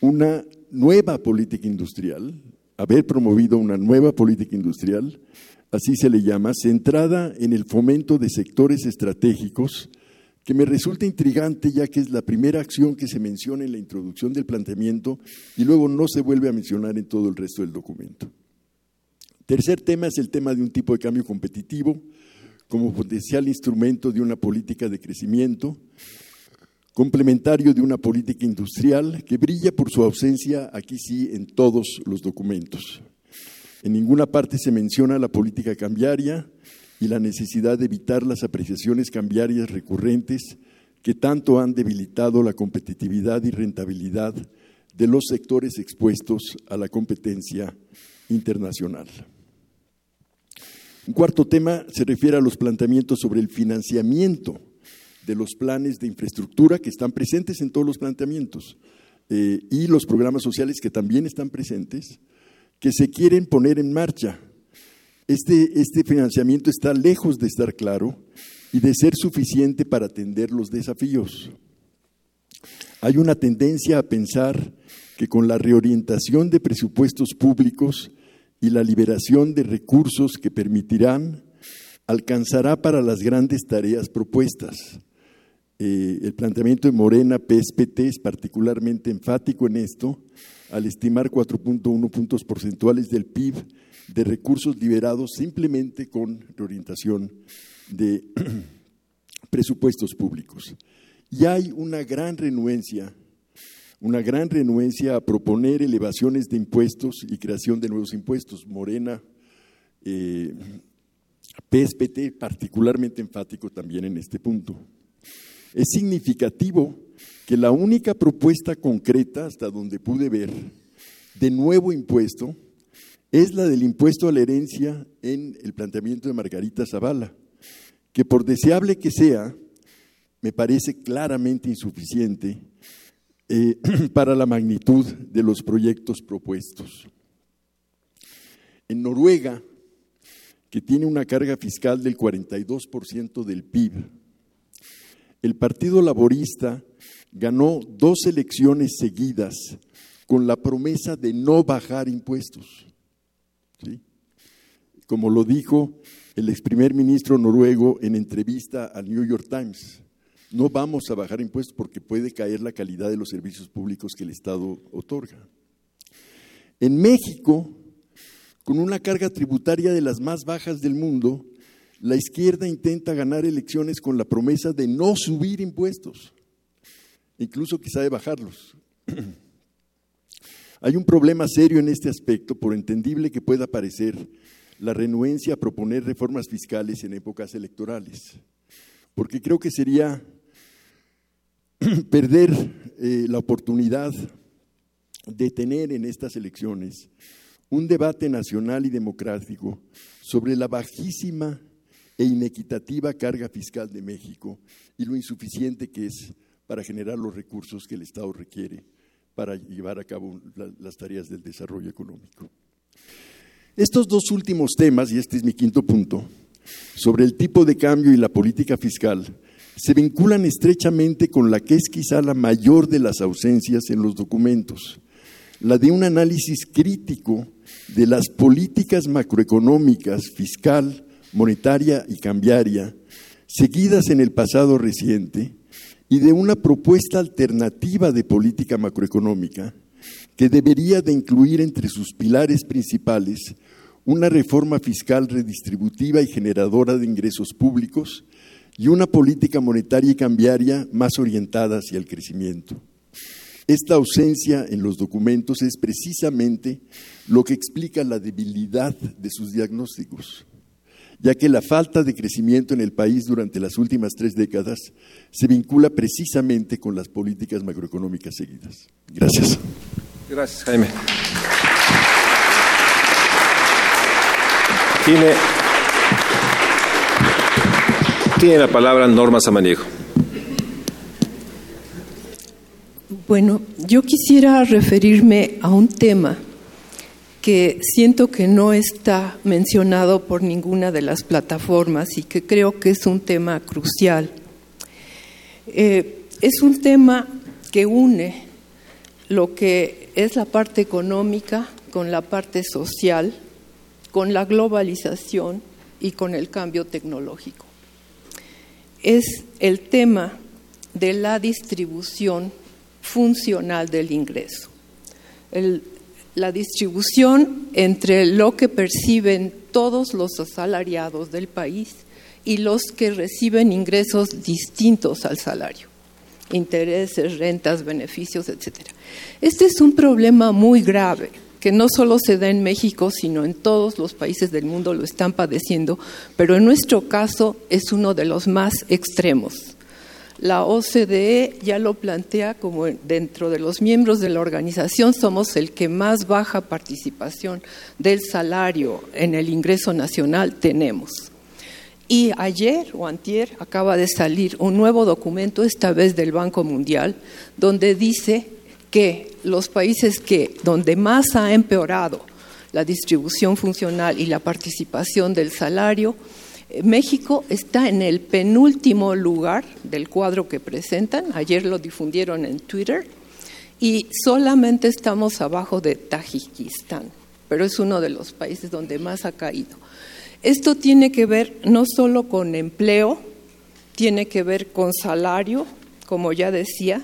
una nueva política industrial, haber promovido una nueva política industrial, así se le llama, centrada en el fomento de sectores estratégicos que me resulta intrigante ya que es la primera acción que se menciona en la introducción del planteamiento y luego no se vuelve a mencionar en todo el resto del documento. Tercer tema es el tema de un tipo de cambio competitivo como potencial instrumento de una política de crecimiento, complementario de una política industrial que brilla por su ausencia aquí sí en todos los documentos. En ninguna parte se menciona la política cambiaria, y la necesidad de evitar las apreciaciones cambiarias recurrentes que tanto han debilitado la competitividad y rentabilidad de los sectores expuestos a la competencia internacional. Un cuarto tema se refiere a los planteamientos sobre el financiamiento de los planes de infraestructura que están presentes en todos los planteamientos eh, y los programas sociales que también están presentes, que se quieren poner en marcha este, este, financiamiento está lejos de estar claro y de ser suficiente para atender los desafíos. Hay una tendencia a pensar que con la reorientación de presupuestos públicos y la liberación de recursos que permitirán, alcanzará para las grandes tareas propuestas. Eh, el planteamiento de Morena, PSPT, es particularmente enfático en esto, al estimar 4.1 puntos porcentuales del PIB de recursos liberados simplemente con reorientación de presupuestos públicos. Y hay una gran renuencia, una gran renuencia a proponer elevaciones de impuestos y creación de nuevos impuestos. Morena, eh, PSPT, particularmente enfático también en este punto. Es significativo que la única propuesta concreta, hasta donde pude ver, de nuevo impuesto, es la del impuesto a la herencia en el planteamiento de Margarita Zavala, que por deseable que sea, me parece claramente insuficiente eh, para la magnitud de los proyectos propuestos. En Noruega, que tiene una carga fiscal del 42% del PIB, el Partido Laborista ganó dos elecciones seguidas con la promesa de no bajar impuestos. Como lo dijo el ex primer ministro noruego en entrevista al New York Times. No vamos a bajar impuestos porque puede caer la calidad de los servicios públicos que el Estado otorga. En México, con una carga tributaria de las más bajas del mundo, la izquierda intenta ganar elecciones con la promesa de no subir impuestos, incluso quizá de bajarlos. Hay un problema serio en este aspecto, por entendible que pueda parecer la renuencia a proponer reformas fiscales en épocas electorales, porque creo que sería perder eh, la oportunidad de tener en estas elecciones un debate nacional y democrático sobre la bajísima e inequitativa carga fiscal de México y lo insuficiente que es para generar los recursos que el Estado requiere para llevar a cabo las tareas del desarrollo económico. Estos dos últimos temas, y este es mi quinto punto, sobre el tipo de cambio y la política fiscal, se vinculan estrechamente con la que es quizá la mayor de las ausencias en los documentos, la de un análisis crítico de las políticas macroeconómicas, fiscal, monetaria y cambiaria, seguidas en el pasado reciente, y de una propuesta alternativa de política macroeconómica que debería de incluir entre sus pilares principales una reforma fiscal redistributiva y generadora de ingresos públicos y una política monetaria y cambiaria más orientada hacia el crecimiento. Esta ausencia en los documentos es precisamente lo que explica la debilidad de sus diagnósticos, ya que la falta de crecimiento en el país durante las últimas tres décadas se vincula precisamente con las políticas macroeconómicas seguidas. Gracias. Gracias, Jaime. Tiene, tiene la palabra Norma Samaniego. Bueno, yo quisiera referirme a un tema que siento que no está mencionado por ninguna de las plataformas y que creo que es un tema crucial. Eh, es un tema que une lo que es la parte económica con la parte social, con la globalización y con el cambio tecnológico. Es el tema de la distribución funcional del ingreso. La distribución entre lo que perciben todos los asalariados del país y los que reciben ingresos distintos al salario, intereses, rentas, beneficios, etc. Este es un problema muy grave que no solo se da en México, sino en todos los países del mundo lo están padeciendo, pero en nuestro caso es uno de los más extremos. La OCDE ya lo plantea como dentro de los miembros de la organización somos el que más baja participación del salario en el ingreso nacional tenemos. Y ayer o antier acaba de salir un nuevo documento, esta vez del Banco Mundial, donde dice que los países que donde más ha empeorado la distribución funcional y la participación del salario México está en el penúltimo lugar del cuadro que presentan, ayer lo difundieron en Twitter, y solamente estamos abajo de Tajikistán, pero es uno de los países donde más ha caído. Esto tiene que ver no solo con empleo, tiene que ver con salario, como ya decía,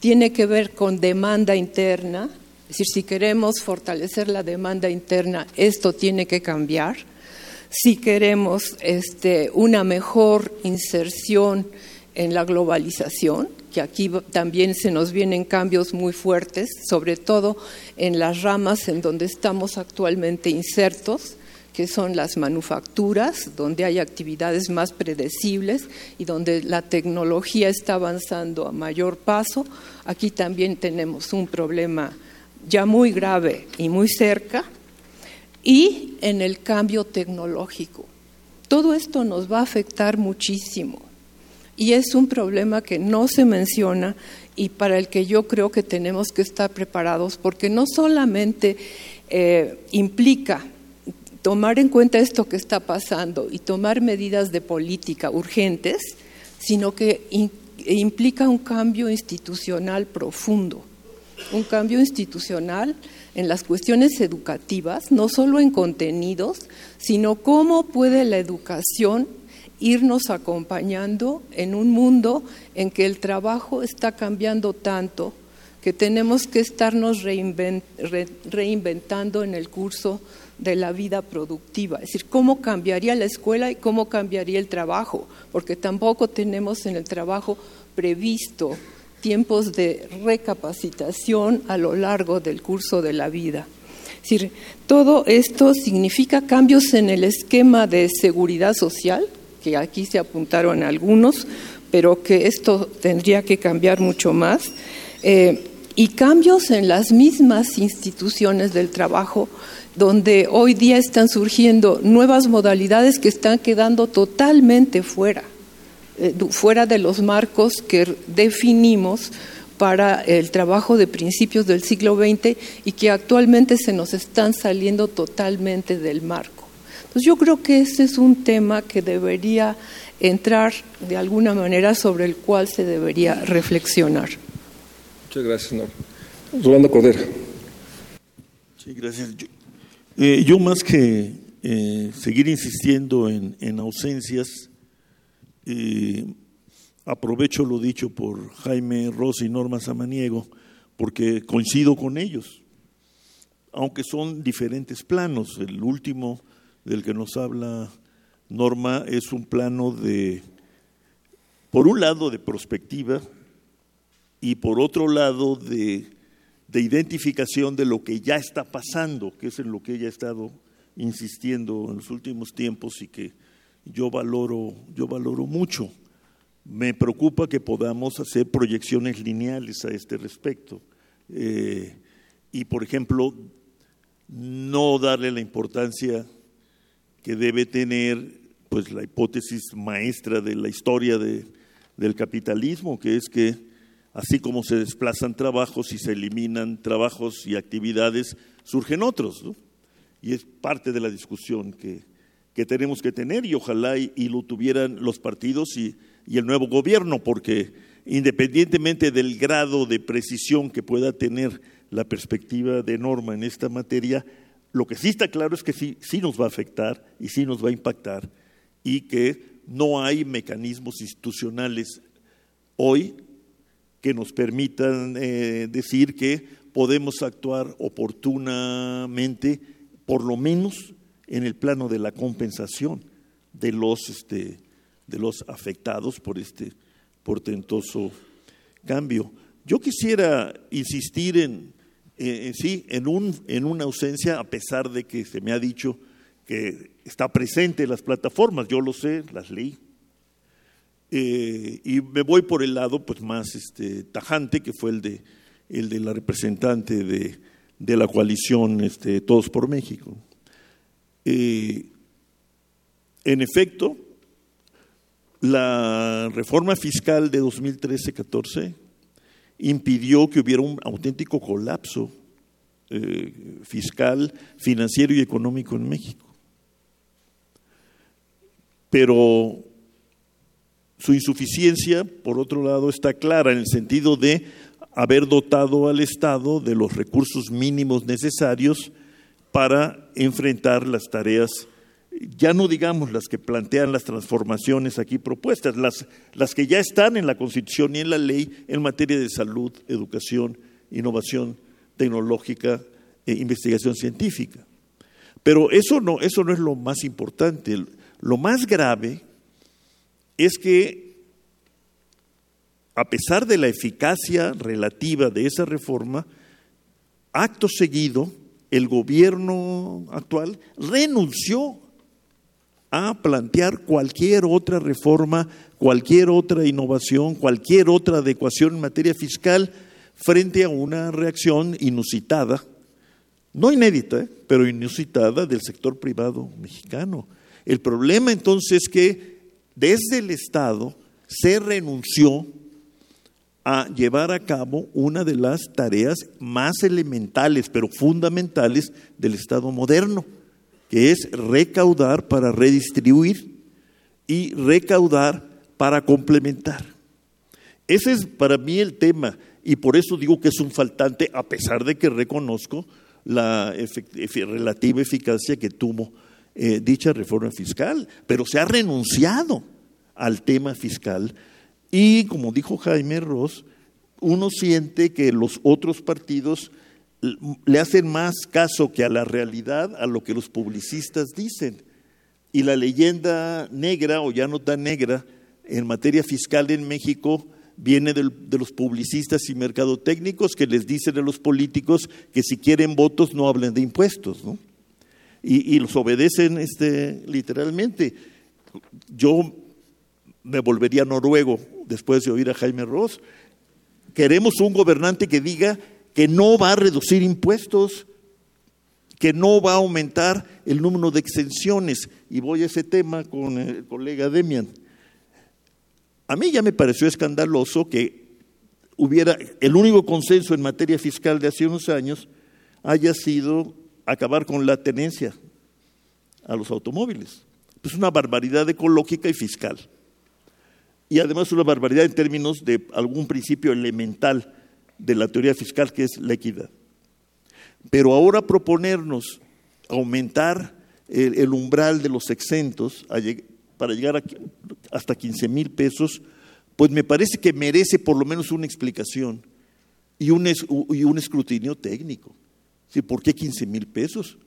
tiene que ver con demanda interna, es decir, si queremos fortalecer la demanda interna, esto tiene que cambiar si queremos este, una mejor inserción en la globalización, que aquí también se nos vienen cambios muy fuertes, sobre todo en las ramas en donde estamos actualmente insertos, que son las manufacturas, donde hay actividades más predecibles y donde la tecnología está avanzando a mayor paso. Aquí también tenemos un problema ya muy grave y muy cerca, y en el cambio tecnológico. todo esto nos va a afectar muchísimo. Y es un problema que no se menciona y para el que yo creo que tenemos que estar preparados, porque no solamente eh, implica tomar en cuenta esto que está pasando y tomar medidas de política urgentes, sino que implica un cambio institucional profundo, un cambio institucional en las cuestiones educativas, no solo en contenidos, sino cómo puede la educación irnos acompañando en un mundo en que el trabajo está cambiando tanto que tenemos que estarnos reinventando en el curso de la vida productiva. Es decir, cómo cambiaría la escuela y cómo cambiaría el trabajo, porque tampoco tenemos en el trabajo previsto tiempos de recapacitación a lo largo del curso de la vida. Es decir, todo esto significa cambios en el esquema de seguridad social, que aquí se apuntaron algunos, pero que esto tendría que cambiar mucho más, eh, y cambios en las mismas instituciones del trabajo, donde hoy día están surgiendo nuevas modalidades que están quedando totalmente fuera, fuera de los marcos que definimos para el trabajo de principios del siglo XX y que actualmente se nos están saliendo totalmente del marco. Pues yo creo que ese es un tema que debería entrar de alguna manera sobre el cual se debería reflexionar. Muchas gracias, Nor. Rolando Cordero. Sí, gracias. Yo, eh, más que eh, seguir insistiendo en, ausencias, eh, aprovecho lo dicho por Jaime Rossi y Norma Samaniego, porque coincido con ellos, aunque son diferentes planos. El último del que nos habla Norma es un plano de, por un lado, de perspectiva y por otro lado, de, de identificación de lo que ya está pasando, que es en lo que ella ha estado insistiendo en los últimos tiempos y que yo valoro, yo valoro mucho. Me preocupa que podamos hacer proyecciones lineales a este respecto. Eh, y, por ejemplo, no darle la importancia que debe tener pues la hipótesis maestra de la historia de, del capitalismo, que es que así como se desplazan trabajos y se eliminan trabajos y actividades, surgen otros. Y es parte de la discusión que, que tenemos que tener y ojalá y, lo tuvieran los partidos y, y el nuevo gobierno, porque independientemente del grado de precisión que pueda tener la perspectiva de norma en esta materia, lo que sí está claro es que sí, sí nos va a afectar y sí nos va a impactar y que no hay mecanismos institucionales hoy que nos permitan eh, decir que podemos actuar oportunamente, por lo menos en el plano de la compensación de los, este, de los afectados por este portentoso cambio. Yo quisiera insistir en, eh, sí, en, un, en una ausencia, a pesar de que se me ha dicho que está presente en las plataformas, yo lo sé, las leí. Eh, y me voy por el lado pues, más este, tajante, que fue el de, el de la representante de, de la coalición este, Todos por México. Eh, en efecto, la reforma fiscal de 2013-14 impidió que hubiera un auténtico colapso eh, fiscal, financiero y económico en México. Pero su insuficiencia, por otro lado, está clara en el sentido de haber dotado al Estado de los recursos mínimos necesarios para enfrentar las tareas ya no digamos las que plantean las transformaciones aquí propuestas, las, las que ya están en la Constitución y en la ley en materia de salud, educación, innovación tecnológica e investigación científica. Pero eso no, eso no es lo más importante. Lo más grave es que, a pesar de la eficacia relativa de esa reforma, acto seguido, el gobierno actual renunció a plantear cualquier otra reforma, cualquier otra innovación, cualquier otra adecuación en materia fiscal frente a una reacción inusitada, no inédita, ¿eh? pero inusitada del sector privado mexicano. El problema entonces es que desde el Estado se renunció a llevar a cabo una de las tareas más elementales, pero fundamentales del Estado moderno, que es recaudar para redistribuir y recaudar para complementar. Ese es para mí el tema y por eso digo que es un faltante, a pesar de que reconozco la relativa eficacia que tuvo eh, dicha reforma fiscal, pero se ha renunciado al tema fiscal y como dijo Jaime Ross, uno siente que los otros partidos le hacen más caso que a la realidad a lo que los publicistas dicen. Y la leyenda negra, o ya no tan negra, en materia fiscal en México viene de los publicistas y mercadotécnicos que les dicen a los políticos que si quieren votos no hablen de impuestos, ¿no? Y, y los obedecen este, literalmente. Yo me volvería noruego después de oír a Jaime Ross. Queremos un gobernante que diga que no va a reducir impuestos, que no va a aumentar el número de exenciones. Y voy a ese tema con el colega Demian. A mí ya me pareció escandaloso que hubiera el único consenso en materia fiscal de hace unos años haya sido acabar con la tenencia a los automóviles. Es una barbaridad ecológica y fiscal. Y además una barbaridad en términos de algún principio elemental de la teoría fiscal que es la equidad. Pero ahora proponernos aumentar el, umbral de los exentos para llegar hasta 15 mil pesos, pues me parece que merece por lo menos una explicación y un, y un escrutinio técnico. ¿Por qué 15 mil pesos?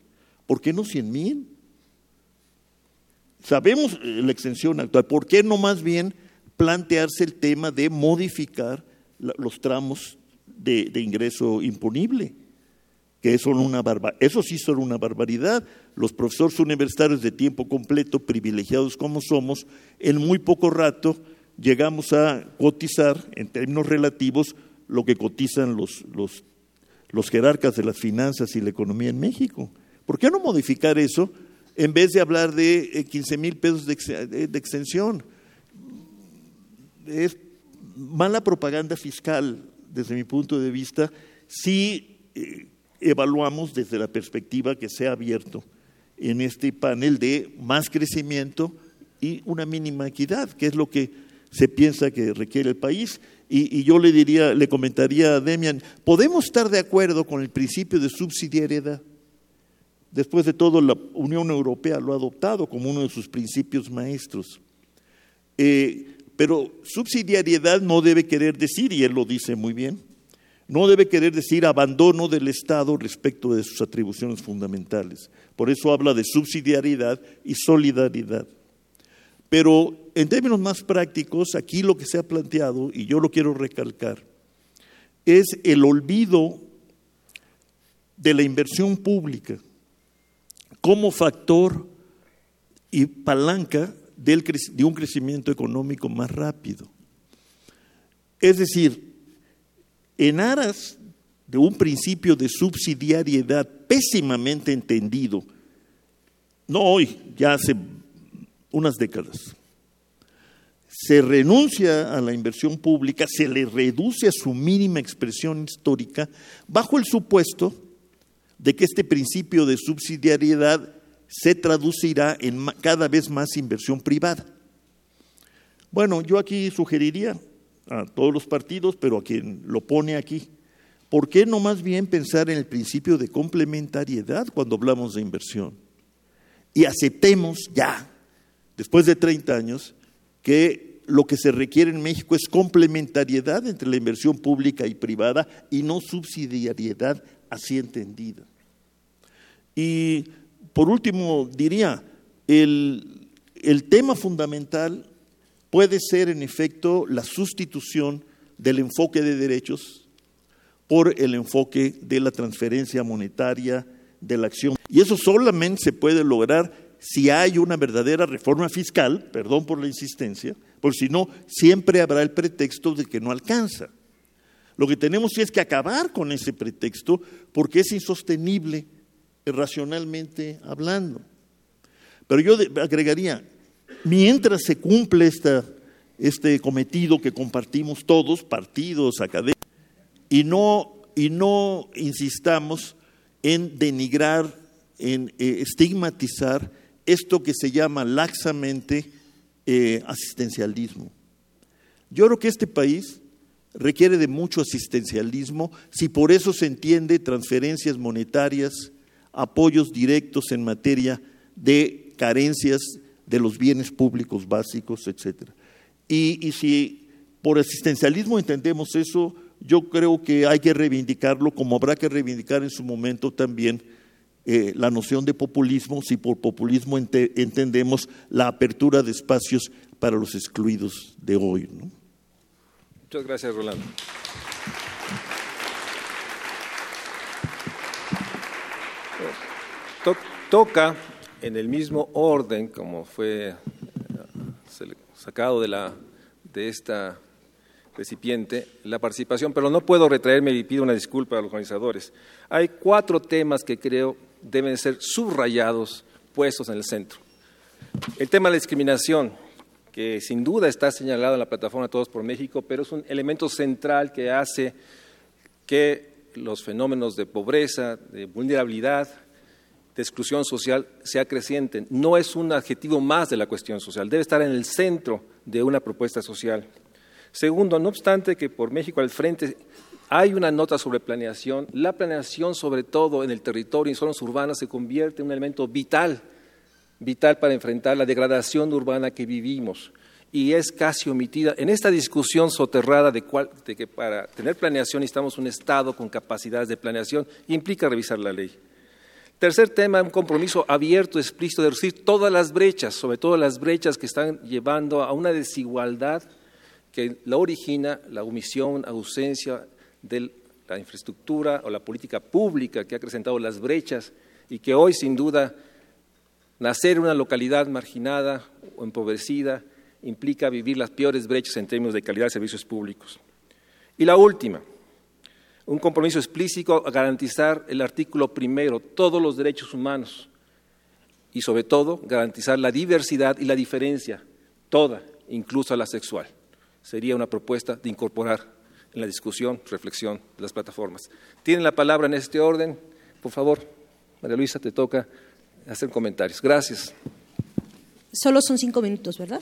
¿Por qué no 100 mil? Sabemos eh, la extensión actual. ¿Por qué no más bien plantearse el tema de modificar los tramos de, ingreso imponible? que son una eso sí son una barbaridad. Los profesores universitarios de tiempo completo, privilegiados como somos, en muy poco rato llegamos a cotizar, en términos relativos, lo que cotizan los, los, jerarcas de las finanzas y la economía en México. ¿Por qué no modificar eso en vez de hablar de 15 eh, mil pesos de extensión? Es mala propaganda fiscal, desde mi punto de vista, si eh, evaluamos desde la perspectiva que se ha abierto en este panel de más crecimiento y una mínima equidad, que es lo que se piensa que requiere el país. Y, yo le diría, le comentaría a Demian, podemos estar de acuerdo con el principio de subsidiariedad. Después de todo, la Unión Europea lo ha adoptado como uno de sus principios maestros. Eh, pero subsidiariedad no debe querer decir, y él lo dice muy bien, no debe querer decir abandono del Estado respecto de sus atribuciones fundamentales. Por eso habla de subsidiariedad y solidaridad. Pero en términos más prácticos, aquí lo que se ha planteado, y yo lo quiero recalcar, es el olvido de la inversión pública como factor y palanca de un crecimiento económico más rápido. Es decir, en aras de un principio de subsidiariedad pésimamente entendido, no hoy, ya hace unas décadas, se renuncia a la inversión pública, se le reduce a su mínima expresión histórica, bajo el supuesto de que este principio de subsidiariedad se traducirá en cada vez más inversión privada. Bueno, yo aquí sugeriría a todos los partidos, pero a quien lo pone aquí. ¿Por qué no más bien pensar en el principio de complementariedad cuando hablamos de inversión? Y aceptemos ya, después de 30 años, que lo que se requiere en México es complementariedad entre la inversión pública y privada y no subsidiariedad así entendida. Y por último, diría, el, el tema fundamental puede ser en efecto la sustitución del enfoque de derechos por el enfoque de la transferencia monetaria, de la acción. Y eso solamente se puede lograr si hay una verdadera reforma fiscal, perdón por la insistencia, porque si no, siempre habrá el pretexto de que no alcanza. Lo que tenemos es que acabar con ese pretexto porque es insostenible racionalmente hablando. Pero yo agregaría, mientras se cumple esta, este cometido que compartimos todos, partidos, académicos, y no, y no insistamos en denigrar, en eh, estigmatizar esto que se llama laxamente eh, asistencialismo. Yo creo que este país requiere de mucho asistencialismo si por eso se entiende transferencias monetarias, apoyos directos en materia de carencias de los bienes públicos básicos, etc. Y, y si por asistencialismo entendemos eso, yo creo que hay que reivindicarlo como habrá que reivindicar en su momento también eh, la noción de populismo, si por populismo entendemos la apertura de espacios para los excluidos de hoy. Muchas gracias, Rolando. Toca en el mismo orden como fue eh, sacado de, la, de esta recipiente la participación, pero no puedo retraerme y pido una disculpa a los organizadores. Hay cuatro temas que creo deben ser subrayados, puestos en el centro. El tema de la discriminación, que sin duda está señalado en la plataforma Todos por México, pero es un elemento central que hace que los fenómenos de pobreza, de vulnerabilidad, de exclusión social sea creciente. No es un adjetivo más de la cuestión social, debe estar en el centro de una propuesta social. Segundo, no obstante que por México al frente hay una nota sobre planeación, la planeación sobre todo en el territorio y en zonas urbanas se convierte en un elemento vital, vital para enfrentar la degradación urbana que vivimos y es casi omitida en esta discusión soterrada de, de que para tener planeación necesitamos un Estado con capacidades de planeación implica revisar la ley. Tercer tema, un compromiso abierto, explícito de reducir todas las brechas, sobre todo las brechas que están llevando a una desigualdad que la origina la omisión, ausencia de la infraestructura o la política pública que ha acrecentado las brechas y que hoy, sin duda, nacer en una localidad marginada o empobrecida implica vivir las peores brechas en términos de calidad de servicios públicos. Y la última, un compromiso explícito a garantizar el artículo primero, todos los derechos humanos y sobre todo garantizar la diversidad y la diferencia, toda, incluso la sexual sería una propuesta de incorporar en la discusión, reflexión de las plataformas. Tienen la palabra en este orden. Por favor, María Luisa, te toca hacer comentarios. Gracias. Solo son cinco minutos, ¿verdad?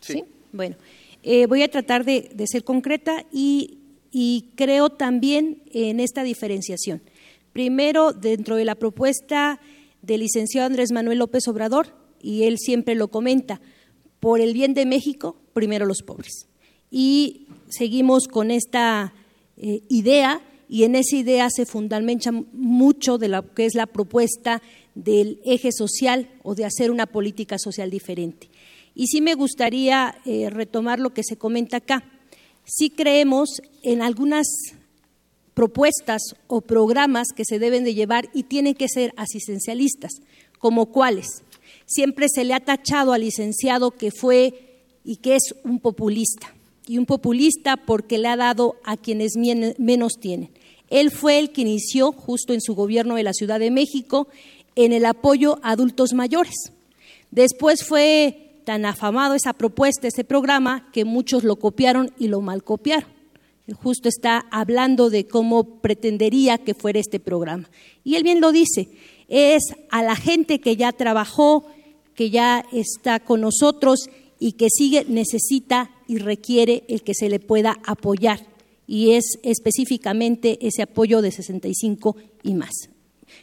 Sí. Bueno, eh, voy a tratar de, ser concreta y, y creo también en esta diferenciación. Primero, dentro de la propuesta del licenciado Andrés Manuel López Obrador, y él siempre lo comenta, por el bien de México, primero los pobres y seguimos con esta eh, idea y en esa idea se fundamenta mucho de lo que es la propuesta del eje social o de hacer una política social diferente. Y sí me gustaría eh, retomar lo que se comenta acá. Sí creemos en algunas propuestas o programas que se deben de llevar y tienen que ser asistencialistas, como cuáles. Siempre se le ha tachado al licenciado que fue y que es un populista y un populista porque le ha dado a quienes menos tienen. Él fue el que inició, justo en su gobierno de la Ciudad de México, en el apoyo a adultos mayores. Después fue tan afamado esa propuesta, ese programa, que muchos lo copiaron y lo mal copiaron. Él justo está hablando de cómo pretendería que fuera este programa. Y él bien lo dice, es a la gente que ya trabajó, que ya está con nosotros y que sigue necesita y requiere el que se le pueda apoyar y es específicamente ese apoyo de 65 y más.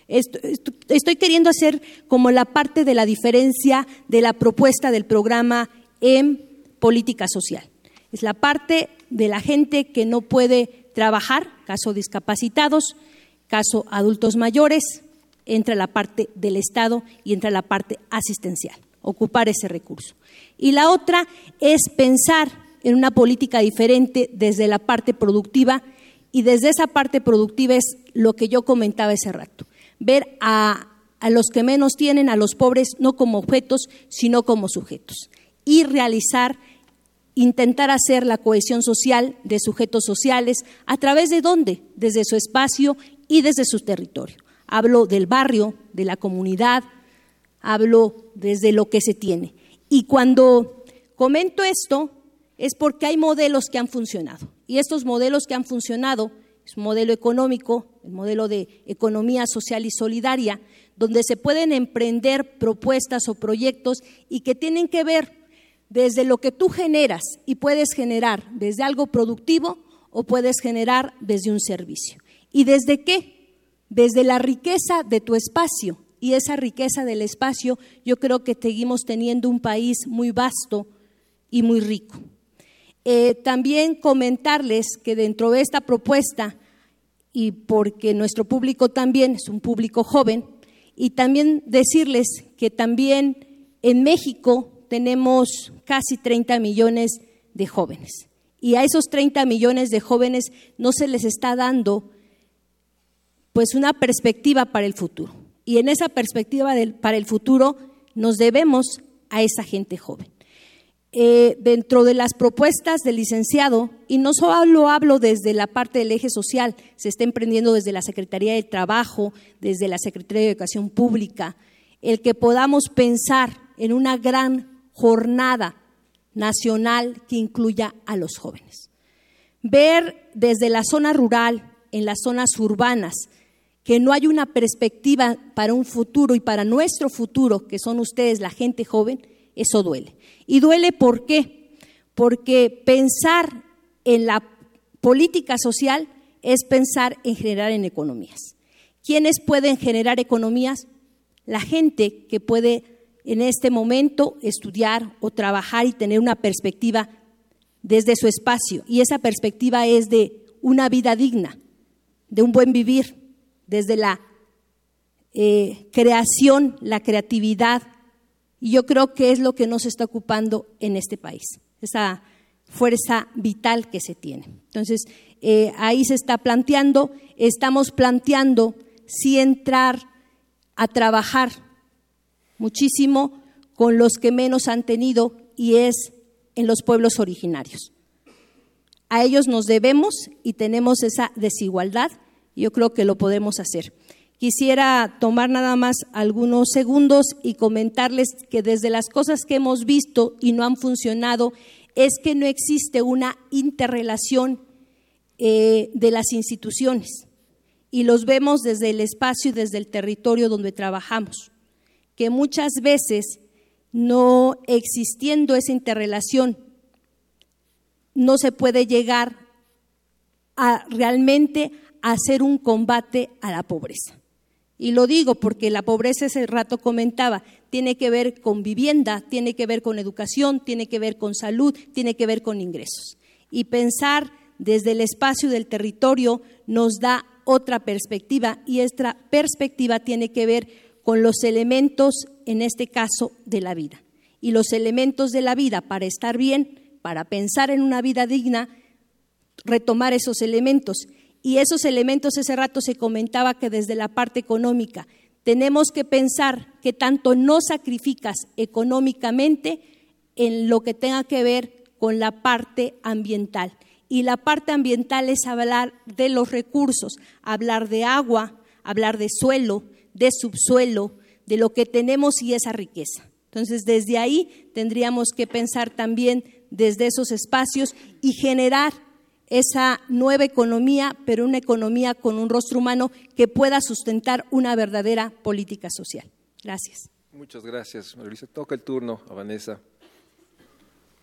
Estoy queriendo hacer como la parte de la diferencia de la propuesta del programa en política social. Es la parte de la gente que no puede trabajar, caso discapacitados, caso adultos mayores, entra la parte del Estado y entra la parte asistencial, ocupar ese recurso. Y la otra es pensar en una política diferente desde la parte productiva y desde esa parte productiva es lo que yo comentaba ese rato, ver a, los que menos tienen, a los pobres, no como objetos, sino como sujetos y realizar intentar hacer la cohesión social de sujetos sociales a través de dónde? Desde su espacio y desde su territorio. Hablo del barrio, de la comunidad, hablo desde lo que se tiene. Y cuando comento esto es porque hay modelos que han funcionado. Y estos modelos que han funcionado es un modelo económico, el modelo de economía social y solidaria, donde se pueden emprender propuestas o proyectos y que tienen que ver desde lo que tú generas y puedes generar desde algo productivo o puedes generar desde un servicio. ¿Y desde qué? Desde la riqueza de tu espacio. Y esa riqueza del espacio yo creo que seguimos teniendo un país muy vasto y muy rico. Eh, también comentarles que dentro de esta propuesta, y porque nuestro público también es un público joven, y también decirles que también en México tenemos casi 30 millones de jóvenes. Y a esos 30 millones de jóvenes no se les está dando pues una perspectiva para el futuro. Y en esa perspectiva para el futuro nos debemos a esa gente joven. Eh, dentro de las propuestas del licenciado, y no solo hablo desde la parte del eje social, se está emprendiendo desde la Secretaría de Trabajo, desde la Secretaría de Educación Pública, el que podamos pensar en una gran jornada nacional que incluya a los jóvenes. Ver desde la zona rural, en las zonas urbanas, que no hay una perspectiva para un futuro y para nuestro futuro, que son ustedes, la gente joven, eso duele. Y duele ¿por qué? Porque pensar en la política social es pensar en generar en economías. ¿Quiénes pueden generar economías? La gente que puede en este momento estudiar o trabajar y tener una perspectiva desde su espacio. Y esa perspectiva es de una vida digna, de un buen vivir, desde la eh, creación, la creatividad, y yo creo que es lo que nos está ocupando en este país, esa fuerza vital que se tiene. Entonces, eh, ahí se está planteando, estamos planteando si entrar a trabajar muchísimo con los que menos han tenido y es en los pueblos originarios. A ellos nos debemos y tenemos esa desigualdad. Yo creo que lo podemos hacer. Quisiera tomar nada más algunos segundos y comentarles que desde las cosas que hemos visto y no han funcionado es que no existe una interrelación eh, de las instituciones y los vemos desde el espacio y desde el territorio donde trabajamos, que muchas veces no existiendo esa interrelación no se puede llegar a realmente hacer un combate a la pobreza. Y lo digo porque la pobreza ese rato comentaba, tiene que ver con vivienda, tiene que ver con educación, tiene que ver con salud, tiene que ver con ingresos. Y pensar desde el espacio del territorio nos da otra perspectiva y esta perspectiva tiene que ver con los elementos, en este caso, de la vida. Y los elementos de la vida para estar bien, para pensar en una vida digna, retomar esos elementos y esos elementos ese rato se comentaba que desde la parte económica tenemos que pensar que tanto no sacrificas económicamente en lo que tenga que ver con la parte ambiental. Y la parte ambiental es hablar de los recursos, hablar de agua, hablar de suelo, de subsuelo, de lo que tenemos y esa riqueza. Entonces, desde ahí tendríamos que pensar también desde esos espacios y generar esa nueva economía, pero una economía con un rostro humano que pueda sustentar una verdadera política social. Gracias. Muchas gracias, María Toca el turno a Vanessa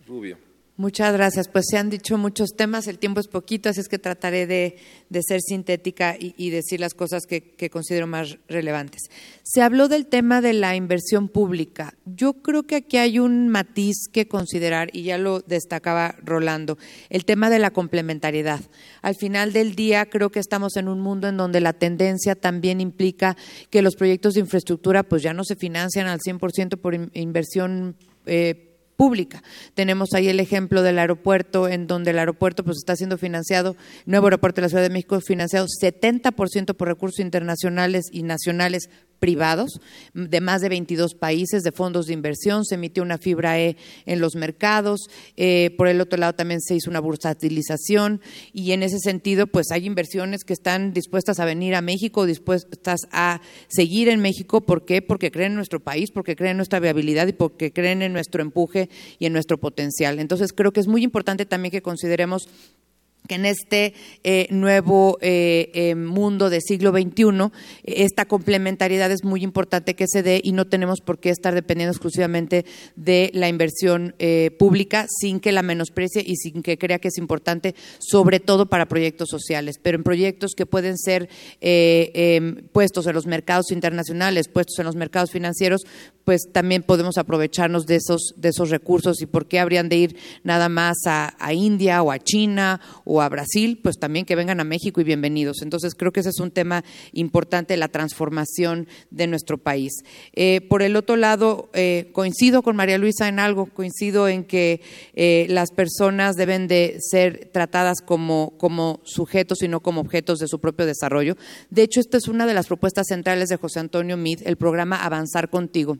Rubio. Muchas gracias. Pues se han dicho muchos temas, el tiempo es poquito, así es que trataré de, ser sintética y, decir las cosas que, considero más relevantes. Se habló del tema de la inversión pública. Yo creo que aquí hay un matiz que considerar, y ya lo destacaba Rolando, el tema de la complementariedad. Al final del día creo que estamos en un mundo en donde la tendencia también implica que los proyectos de infraestructura pues ya no se financian al 100% por inversión eh, pública. Tenemos ahí el ejemplo del aeropuerto, en donde el aeropuerto pues está siendo financiado, nuevo aeropuerto de la Ciudad de México financiado 70% por recursos internacionales y nacionales privados de más de 22 países, de fondos de inversión, se emitió una fibra E en los mercados, eh, por el otro lado también se hizo una bursatilización y en ese sentido pues hay inversiones que están dispuestas a venir a México, dispuestas a seguir en México, ¿por qué? Porque creen en nuestro país, porque creen en nuestra viabilidad y porque creen en nuestro empuje y en nuestro potencial. Entonces creo que es muy importante también que consideremos que en este eh, nuevo eh, eh, mundo del siglo XXI esta complementariedad es muy importante que se dé y no tenemos por qué estar dependiendo exclusivamente de la inversión pública sin que la menosprecie y sin que crea que es importante, sobre todo para proyectos sociales, pero en proyectos que pueden ser em, puestos en los mercados internacionales, puestos en los mercados financieros, pues también podemos aprovecharnos de esos, de esos recursos. Y por qué habrían de ir nada más a, a India o a China o a Brasil, pues también que vengan a México y bienvenidos. Entonces creo que ese es un tema importante, la transformación de nuestro país. Eh, por el otro lado, eh, coincido con María Luisa en algo, coincido en que eh, las personas deben de ser tratadas como, como sujetos y no como objetos de su propio desarrollo. De hecho, esta es una de las propuestas centrales de José Antonio Mid, el programa Avanzar Contigo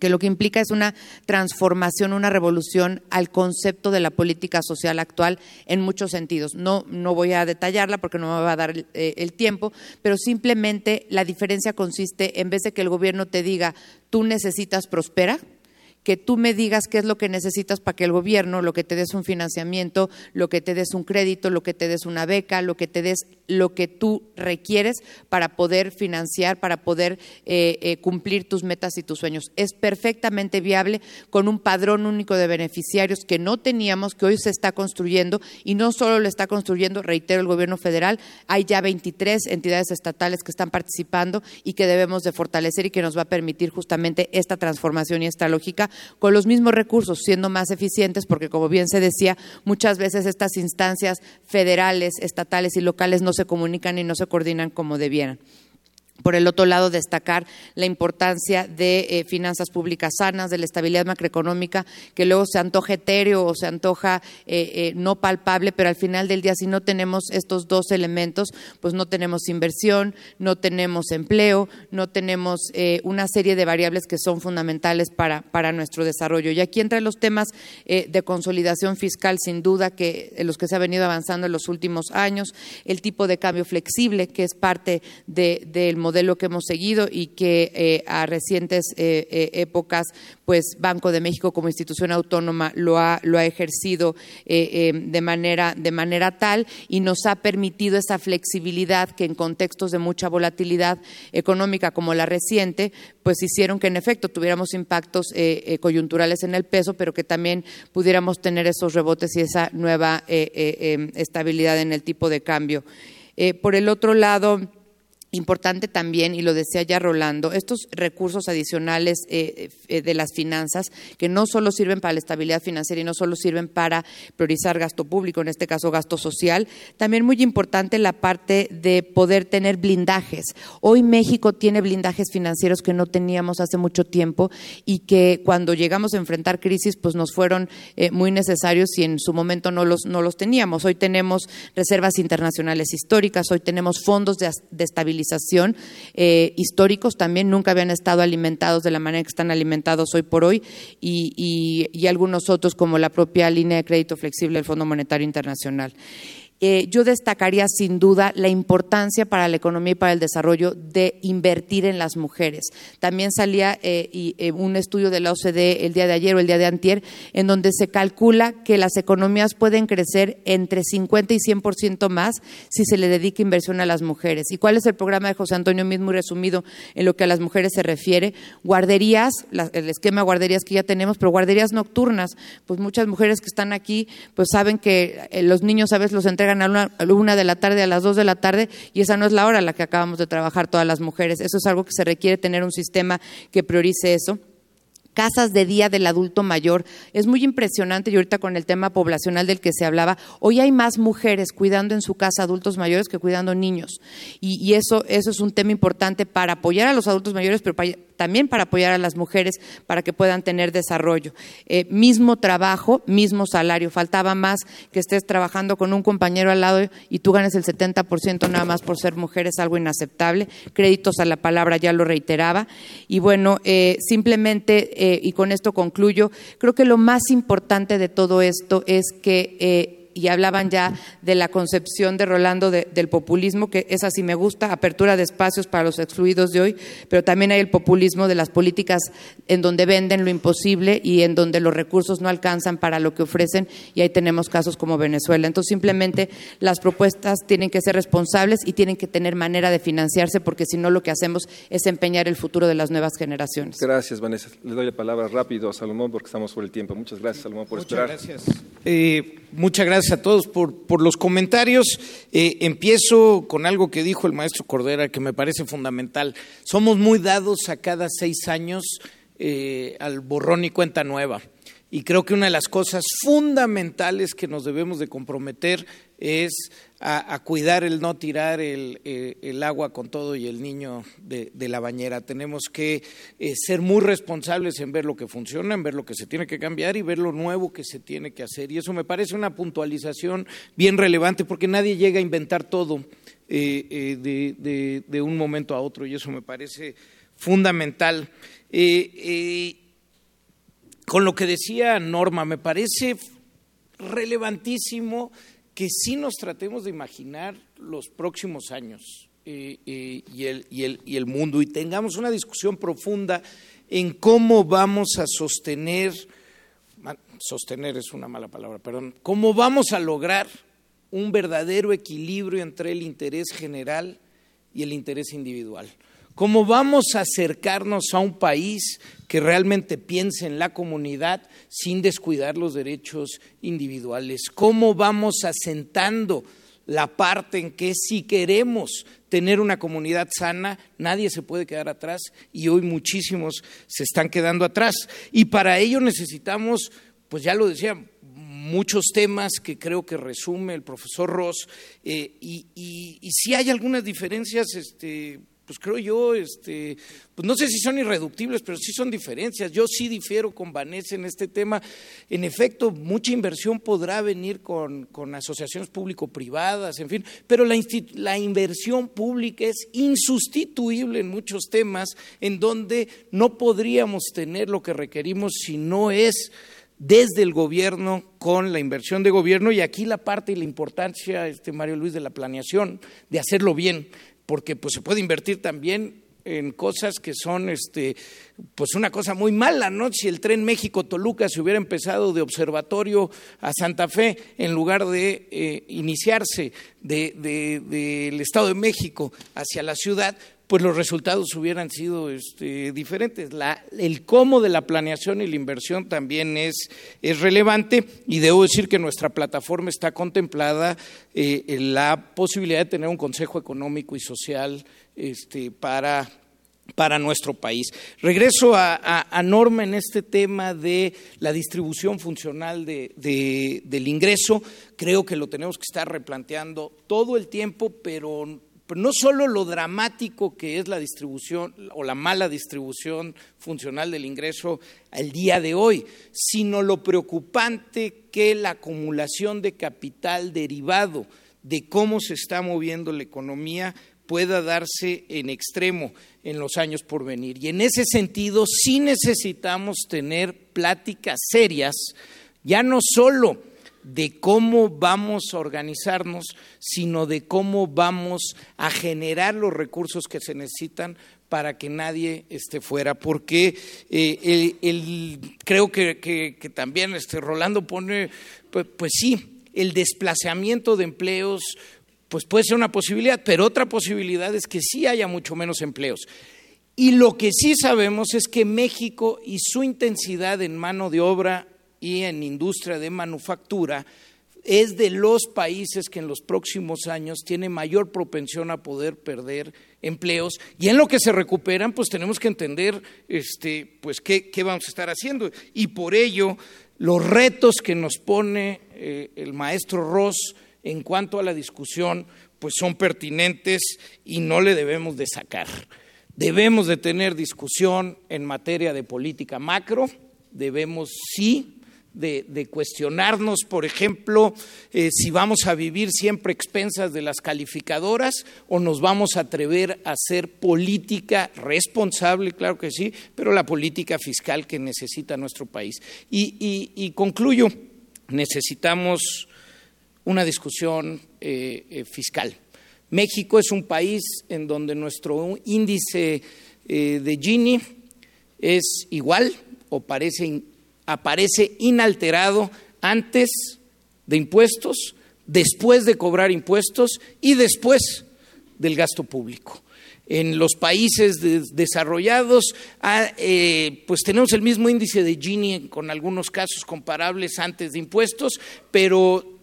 que lo que implica es una transformación, una revolución al concepto de la política social actual en muchos sentidos. No, no voy a detallarla porque no me va a dar el, eh, el tiempo, pero simplemente la diferencia consiste en vez de que el gobierno te diga tú necesitas prospera, que tú me digas qué es lo que necesitas para que el gobierno, lo que te des un financiamiento, lo que te des un crédito, lo que te des una beca, lo que te des lo que tú requieres para poder financiar, para poder eh, eh, cumplir tus metas y tus sueños. Es perfectamente viable con un padrón único de beneficiarios que no teníamos, que hoy se está construyendo y no solo lo está construyendo, reitero, el gobierno federal, hay ya 23 entidades estatales que están participando y que debemos de fortalecer y que nos va a permitir justamente esta transformación y esta lógica con los mismos recursos, siendo más eficientes, porque como bien se decía, muchas veces estas instancias federales, estatales y locales no se comunican y no se coordinan como debieran. Por el otro lado, destacar la importancia de eh, finanzas públicas sanas, de la estabilidad macroeconómica, que luego se antoja etéreo o se antoja eh, eh, no palpable, pero al final del día, si no tenemos estos dos elementos, pues no tenemos inversión, no tenemos empleo, no tenemos una serie de variables que son fundamentales para, para nuestro desarrollo. Y aquí entran los temas de consolidación fiscal, sin duda, que los que se ha venido avanzando en los últimos años, el tipo de cambio flexible, que es parte del modelo modelo que hemos seguido y que eh, a recientes eh, eh, épocas, pues Banco de México como institución autónoma lo ha, lo ha ejercido de, manera, de manera tal y nos ha permitido esa flexibilidad que en contextos de mucha volatilidad económica como la reciente, pues hicieron que en efecto tuviéramos impactos coyunturales en el peso, pero que también pudiéramos tener esos rebotes y esa nueva estabilidad en el tipo de cambio. por el otro lado, Importante también, y lo decía ya Rolando, estos recursos adicionales eh, eh, de las finanzas que no solo sirven para la estabilidad financiera y no solo sirven para priorizar gasto público, en este caso gasto social, también muy importante la parte de poder tener blindajes. Hoy México tiene blindajes financieros que no teníamos hace mucho tiempo y que cuando llegamos a enfrentar crisis pues nos fueron eh, muy necesarios y en su momento no los, no los teníamos. Hoy tenemos reservas internacionales históricas, hoy tenemos fondos de, de estabilidad eh, históricos también nunca habían estado alimentados de la manera que están alimentados hoy por hoy y, y algunos otros como la propia línea de crédito flexible del Fondo Monetario Internacional. Eh, yo destacaría sin duda la importancia para la economía y para el desarrollo de invertir en las mujeres. También salía eh, eh, un estudio de la OCDE el día de ayer o el día de antier, en donde se calcula que las economías pueden crecer entre 50 y 100% más si se le dedica inversión a las mujeres. ¿Y cuál es el programa de José Antonio mismo resumido en lo que a las mujeres se refiere? Guarderías, el esquema de guarderías que ya tenemos, pero guarderías nocturnas. Pues muchas mujeres que están aquí pues saben que los niños a veces los entregan a una de la tarde, a las dos de la tarde, y esa no es la hora a la que acabamos de trabajar todas las mujeres. Eso es algo que se requiere tener un sistema que priorice eso casas de día del adulto mayor. Es muy impresionante y ahorita con el tema poblacional del que se hablaba, hoy hay más mujeres cuidando en su casa adultos mayores que cuidando niños. Y, eso, eso es un tema importante para apoyar a los adultos mayores, pero también para apoyar a las mujeres para que puedan tener desarrollo. Eh, mismo trabajo, mismo salario. Faltaba más que estés trabajando con un compañero al lado y tú ganes el 70% nada más por ser mujer, es algo inaceptable. Créditos a la palabra, ya lo reiteraba. Y bueno, eh, simplemente, eh, y con esto concluyo, creo que lo más importante de todo esto es que y hablaban ya de la concepción de Rolando del populismo, que esa sí me gusta, apertura de espacios para los excluidos de hoy, pero también hay el populismo de las políticas en donde venden lo imposible y en donde los recursos no alcanzan para lo que ofrecen, y ahí tenemos casos como Venezuela. Entonces, simplemente las propuestas tienen que ser responsables y tienen que tener manera de financiarse, porque si no, lo que hacemos es empeñar el futuro de las nuevas generaciones. Gracias, Vanessa. Le doy la palabra rápido a Salomón porque estamos por el tiempo. Muchas gracias, Salomón, por Muchas Gracias. Eh, muchas gracias a todos por, los comentarios. Eh, empiezo con algo que dijo el maestro Cordera que me parece fundamental. Somos muy dados a cada seis años eh, al borrón y cuenta nueva. Y creo que una de las cosas fundamentales que nos debemos de comprometer es a, cuidar el no tirar el, eh, agua con todo y el niño de, la bañera. Tenemos que eh, ser muy responsables en ver lo que funciona, en ver lo que se tiene que cambiar y ver lo nuevo que se tiene que hacer. Y eso me parece una puntualización bien relevante porque nadie llega a inventar todo eh, de, de, un momento a otro y eso me parece fundamental con lo que decía Norma, me parece relevantísimo que sí nos tratemos de imaginar los próximos años eh, eh, y, el, y, el, y el mundo y tengamos una discusión profunda en cómo vamos a sostener, sostener es una mala palabra, perdón, cómo vamos a lograr un verdadero equilibrio entre el interés general y el interés individual. ¿Cómo vamos a acercarnos a un país que realmente piense en la comunidad sin descuidar los derechos individuales? ¿Cómo vamos asentando la parte en que si queremos tener una comunidad sana, nadie se puede quedar atrás y hoy muchísimos se están quedando atrás. Y para ello necesitamos, pues ya lo decía, muchos temas que creo que resume el profesor Ross, eh, y, y, si hay algunas diferencias, este, pues creo yo, este, pues no sé si son irreductibles, pero sí son diferencias. Yo sí difiero con Vanessa en este tema. En efecto, mucha inversión podrá venir con, asociaciones público-privadas, en fin, pero la, la inversión pública es insustituible en muchos temas en donde no podríamos tener lo que requerimos si no es desde el gobierno con la inversión de gobierno y aquí la parte y la importancia, este Mario Luis, de la planeación, de hacerlo bien, porque pues se puede invertir también en cosas que son este pues una cosa muy mala, ¿no? Si el tren México Toluca se hubiera empezado de observatorio a Santa Fe en lugar de eh, iniciarse del de, Estado de México hacia la ciudad, pues los resultados hubieran sido este, diferentes. el cómo de la planeación y la inversión también es, es relevante y debo decir que nuestra plataforma está contemplada eh, la posibilidad de tener un Consejo Económico y Social este, para para nuestro país. Regreso a, Norma en este tema de la distribución funcional del ingreso. Creo que lo tenemos que estar replanteando todo el tiempo, pero pero no solo lo dramático que es la distribución o la mala distribución funcional del ingreso al día de hoy, sino lo preocupante que la acumulación de capital derivado de cómo se está moviendo la economía pueda darse en extremo en los años por venir. Y en ese sentido sí necesitamos tener pláticas serias, ya no solo de cómo vamos a organizarnos, sino de cómo vamos a generar los recursos que se necesitan para que nadie esté fuera, porque eh, creo que, también este Rolando pone, pues, pues, sí, el desplazamiento de empleos, pues puede ser una posibilidad, pero otra posibilidad es que sí haya mucho menos empleos. Y lo que sí sabemos es que México y su intensidad en mano de obra y en industria de manufactura es de los países que en los próximos años tiene mayor propensión a poder perder empleos. Y en lo que se recuperan pues tenemos que entender este pues qué, vamos a estar haciendo. Y por ello los retos que nos pone eh, el maestro Ross en cuanto a la discusión pues son pertinentes y no le debemos de sacar. Debemos de tener discusión en materia de política macro, debemos sí de, cuestionarnos, por ejemplo, eh, si vamos a vivir siempre expensas de las calificadoras o nos vamos a atrever a hacer política responsable, claro que sí, pero la política fiscal que necesita nuestro país. Y, concluyo, necesitamos una discusión eh, eh, fiscal. México es un país en donde nuestro índice de Gini es igual o parece aparece inalterado antes de impuestos, después de cobrar impuestos y después del gasto público. En los países desarrollados, ah, eh, pues tenemos el mismo índice de Gini con algunos casos comparables antes de impuestos, pero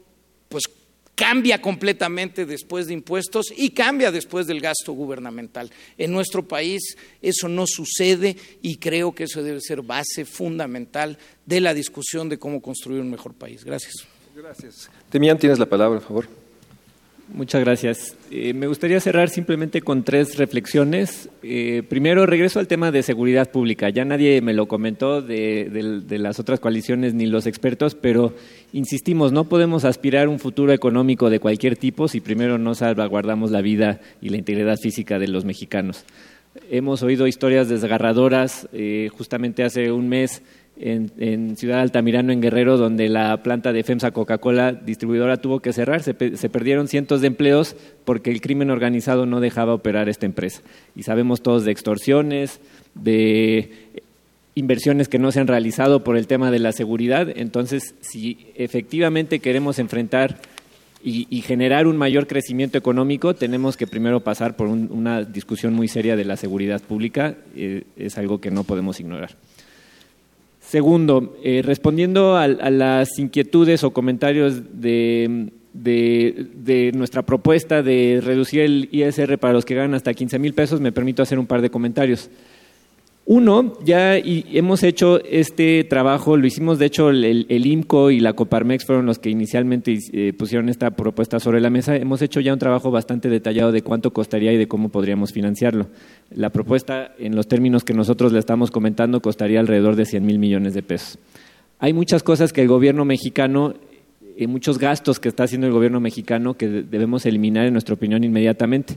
cambia completamente después de impuestos y cambia después del gasto gubernamental. En nuestro país eso no sucede y creo que eso debe ser base fundamental de la discusión de cómo construir un mejor país. Gracias. Gracias. Demián, tienes la palabra, por favor. Muchas gracias. Eh, me gustaría cerrar simplemente con tres reflexiones. Eh, primero, regreso al tema de seguridad pública. Ya nadie me lo comentó de, las otras coaliciones ni los expertos, pero insistimos, no podemos aspirar a un futuro económico de cualquier tipo si primero no salvaguardamos la vida y la integridad física de los mexicanos. Hemos oído historias desgarradoras. Eh, justamente hace un mes en, Ciudad Altamirano, en Guerrero, donde la planta de FEMSA Coca-Cola distribuidora tuvo que cerrar. Se, perdieron cientos de empleos porque el crimen organizado no dejaba operar esta empresa. Y sabemos todos de extorsiones, de inversiones que no se han realizado por el tema de la seguridad. Entonces, si efectivamente queremos enfrentar y, generar un mayor crecimiento económico, tenemos que primero pasar por una discusión muy seria de la seguridad pública. Eh, es algo que no podemos ignorar. Segundo, eh, respondiendo a, las inquietudes o comentarios de, nuestra propuesta de reducir el ISR para los que ganan hasta 15 mil pesos, me permito hacer un par de comentarios. Uno, ya hemos hecho este trabajo, lo hicimos de hecho el, IMCO y la Coparmex fueron los que inicialmente eh, pusieron esta propuesta sobre la mesa. Hemos hecho ya un trabajo bastante detallado de cuánto costaría y de cómo podríamos financiarlo. La propuesta, en los términos que nosotros le estamos comentando, costaría alrededor de 100 mil millones de pesos. Hay muchas cosas que el gobierno mexicano, y muchos gastos que está haciendo el gobierno mexicano que debemos eliminar, en nuestra opinión, inmediatamente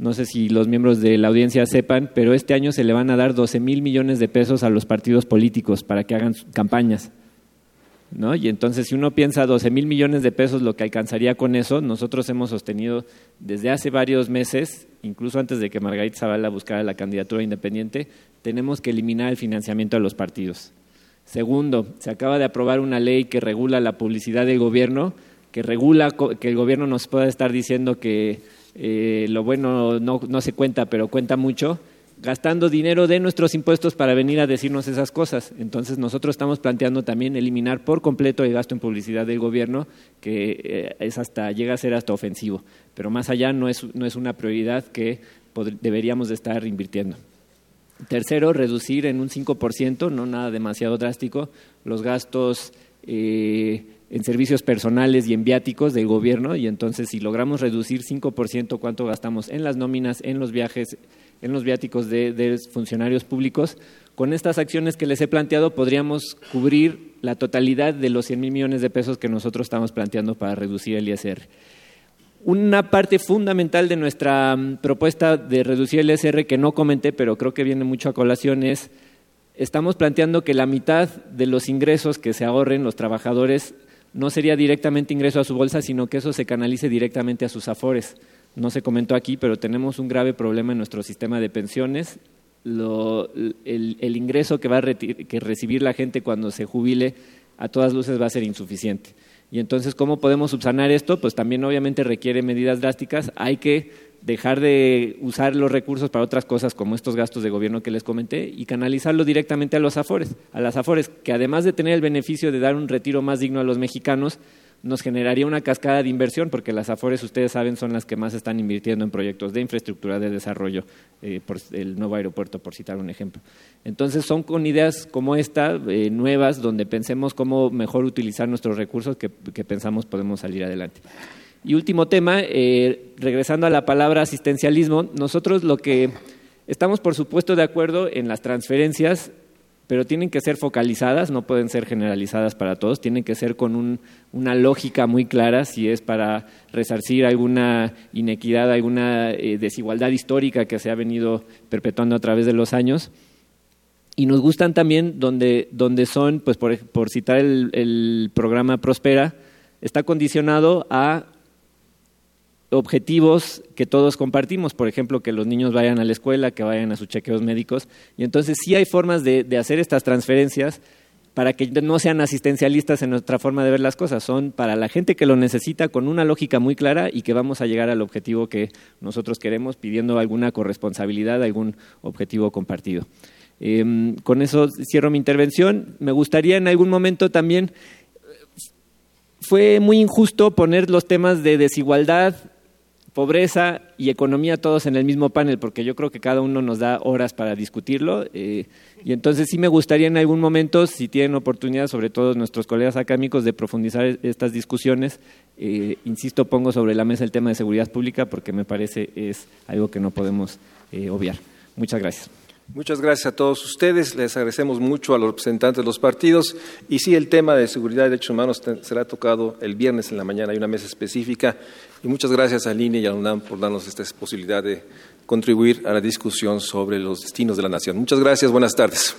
no sé si los miembros de la audiencia sepan, pero este año se le van a dar 12 mil millones de pesos a los partidos políticos para que hagan campañas. ¿no? Y entonces, si uno piensa 12 mil millones de pesos lo que alcanzaría con eso, nosotros hemos sostenido desde hace varios meses, incluso antes de que Margarita Zavala buscara la candidatura independiente, tenemos que eliminar el financiamiento de los partidos. Segundo, se acaba de aprobar una ley que regula la publicidad del gobierno, que regula que el gobierno nos pueda estar diciendo que eh, lo bueno no, no se cuenta, pero cuenta mucho, gastando dinero de nuestros impuestos para venir a decirnos esas cosas. Entonces nosotros estamos planteando también eliminar por completo el gasto en publicidad del gobierno, que eh, es hasta llega a ser hasta ofensivo. Pero más allá no es, no es una prioridad que deberíamos de estar invirtiendo. Tercero, reducir en un 5%, no nada demasiado drástico, los gastos eh, en servicios personales y en viáticos del gobierno y entonces si logramos reducir 5% cuánto gastamos en las nóminas, en los viajes, en los viáticos de, funcionarios públicos, con estas acciones que les he planteado podríamos cubrir la totalidad de los 100 mil millones de pesos que nosotros estamos planteando para reducir el ISR. Una parte fundamental de nuestra mm, propuesta de reducir el ISR que no comenté, pero creo que viene mucho a colación es estamos planteando que la mitad de los ingresos que se ahorren los trabajadores no sería directamente ingreso a su bolsa, sino que eso se canalice directamente a sus afores. No se comentó aquí, pero tenemos un grave problema en nuestro sistema de pensiones. el, ingreso que va a recibir la gente cuando se jubile a todas luces va a ser insuficiente. Y entonces, ¿cómo podemos subsanar esto? Pues también obviamente requiere medidas drásticas. Hay que dejar de usar los recursos para otras cosas como estos gastos de gobierno que les comenté y canalizarlo directamente a los afores, a las afores, que además de tener el beneficio de dar un retiro más digno a los mexicanos, nos generaría una cascada de inversión, porque las AFORES, ustedes saben, son las que más están invirtiendo en proyectos de infraestructura de desarrollo, eh, por el nuevo aeropuerto, por citar un ejemplo. Entonces, son con ideas como esta, eh, nuevas, donde pensemos cómo mejor utilizar nuestros recursos, que pensamos podemos salir adelante. Y último tema, eh, regresando a la palabra asistencialismo, nosotros lo que Estamos, por supuesto, de acuerdo en las transferencias, pero tienen que ser focalizadas, no pueden ser generalizadas para todos, tienen que ser con una lógica muy clara si es para resarcir alguna inequidad, alguna eh, desigualdad histórica que se ha venido perpetuando a través de los años. Y nos gustan también donde, donde son, pues por, citar el programa Prospera, está condicionado a objetivos que todos compartimos, por ejemplo, que los niños vayan a la escuela, que vayan a sus chequeos médicos. Y entonces sí hay formas de, hacer estas transferencias para que no sean asistencialistas en nuestra forma de ver las cosas, son para la gente que lo necesita con una lógica muy clara y que vamos a llegar al objetivo que nosotros queremos pidiendo alguna corresponsabilidad, algún objetivo compartido. Em, con eso cierro mi intervención. Me gustaría en algún momento también, fue muy injusto poner los temas de desigualdad, pobreza y economía todos en el mismo panel, porque yo creo que cada uno nos da horas para discutirlo. Eh, y entonces sí me gustaría en algún momento, si tienen oportunidad, sobre todo nuestros colegas académicos, de profundizar estas discusiones. Eh, insisto, pongo sobre la mesa el tema de seguridad pública porque me parece es algo que no podemos eh, obviar. Muchas gracias. Muchas gracias a todos ustedes. Les agradecemos mucho a los representantes de los partidos. Y sí, el tema de seguridad y derechos humanos será tocado el viernes en la mañana. Hay una mesa específica. Y muchas gracias a Línea y a UNAM por darnos esta posibilidad de contribuir a la discusión sobre los destinos de la nación. Muchas gracias. Buenas tardes.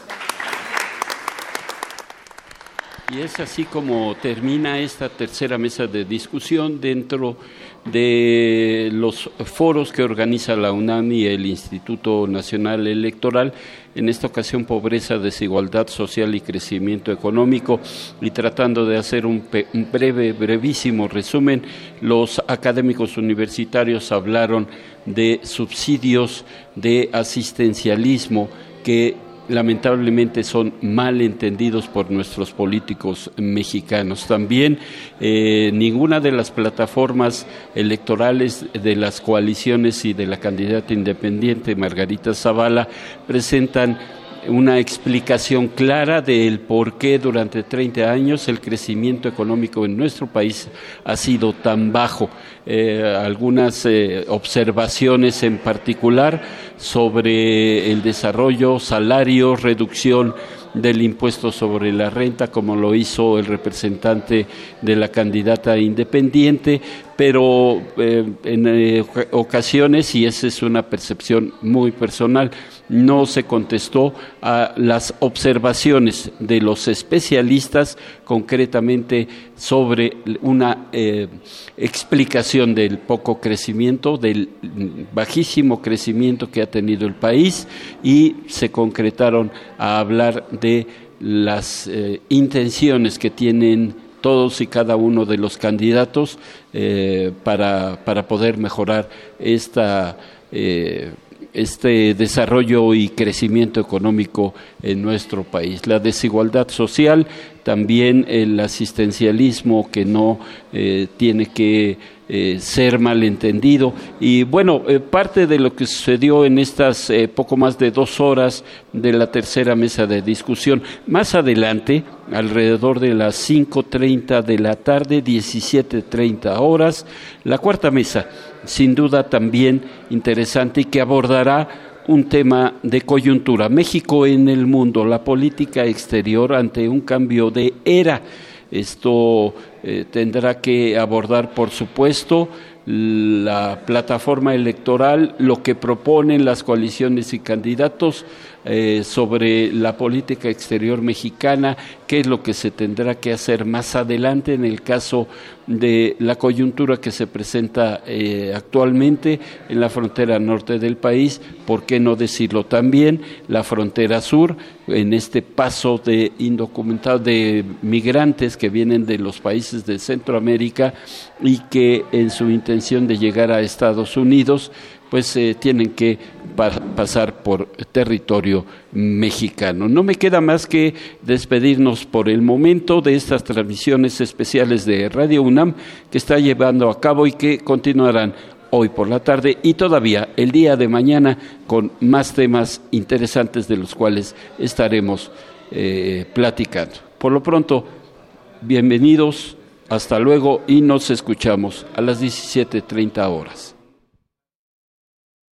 Y es así como termina esta tercera mesa de discusión dentro de los foros que organiza la UNAM y el Instituto Nacional Electoral, en esta ocasión pobreza, desigualdad social y crecimiento económico, y tratando de hacer un, breve, brevísimo resumen, los académicos universitarios hablaron de subsidios, de asistencialismo que lamentablemente son mal entendidos por nuestros políticos mexicanos. También eh, ninguna de las plataformas electorales de las coaliciones y de la candidata independiente Margarita Zavala presentan una explicación clara del por qué durante 30 años el crecimiento económico en nuestro país ha sido tan bajo. Eh, algunas eh, observaciones en particular sobre el desarrollo, salario, reducción del impuesto sobre la renta, como lo hizo el representante de la candidata independiente, pero eh, en ocasiones, y esa es una percepción muy personal, no se contestó a las observaciones de los especialistas concretamente sobre una eh, explicación del poco crecimiento, del bajísimo crecimiento que ha tenido el país y se concretaron a hablar de las eh, intenciones que tienen todos y cada uno de los candidatos eh, para, para, poder mejorar esta este desarrollo y crecimiento económico en nuestro país. La desigualdad social, también el asistencialismo que no eh, tiene que eh, ser malentendido. Y bueno, eh, parte de lo que sucedió en estas poco más de dos horas de la tercera mesa de discusión. Más adelante, alrededor de las 5.30 de la tarde, 17.30 horas, la cuarta mesa sin duda también interesante y que abordará un tema de coyuntura. México en el mundo, la política exterior ante un cambio de era. Esto eh, tendrá que abordar, por supuesto, la plataforma electoral, lo que proponen las coaliciones y candidatos, eh, sobre la política exterior mexicana, qué es lo que se tendrá que hacer más adelante en el caso de la coyuntura que se presenta eh, actualmente en la frontera norte del país, por qué no decirlo también, la frontera sur, en este paso de indocumentados, de migrantes que vienen de los países de Centroamérica y que en su intención de llegar a Estados Unidos pues eh, tienen que pasar por territorio mexicano. No me queda más que despedirnos por el momento de estas transmisiones especiales de Radio UNAM que está llevando a cabo y que continuarán hoy por la tarde y todavía el día de mañana con más temas interesantes de los cuales estaremos eh, platicando. Por lo pronto, bienvenidos, hasta luego y nos escuchamos a las 17.30 horas.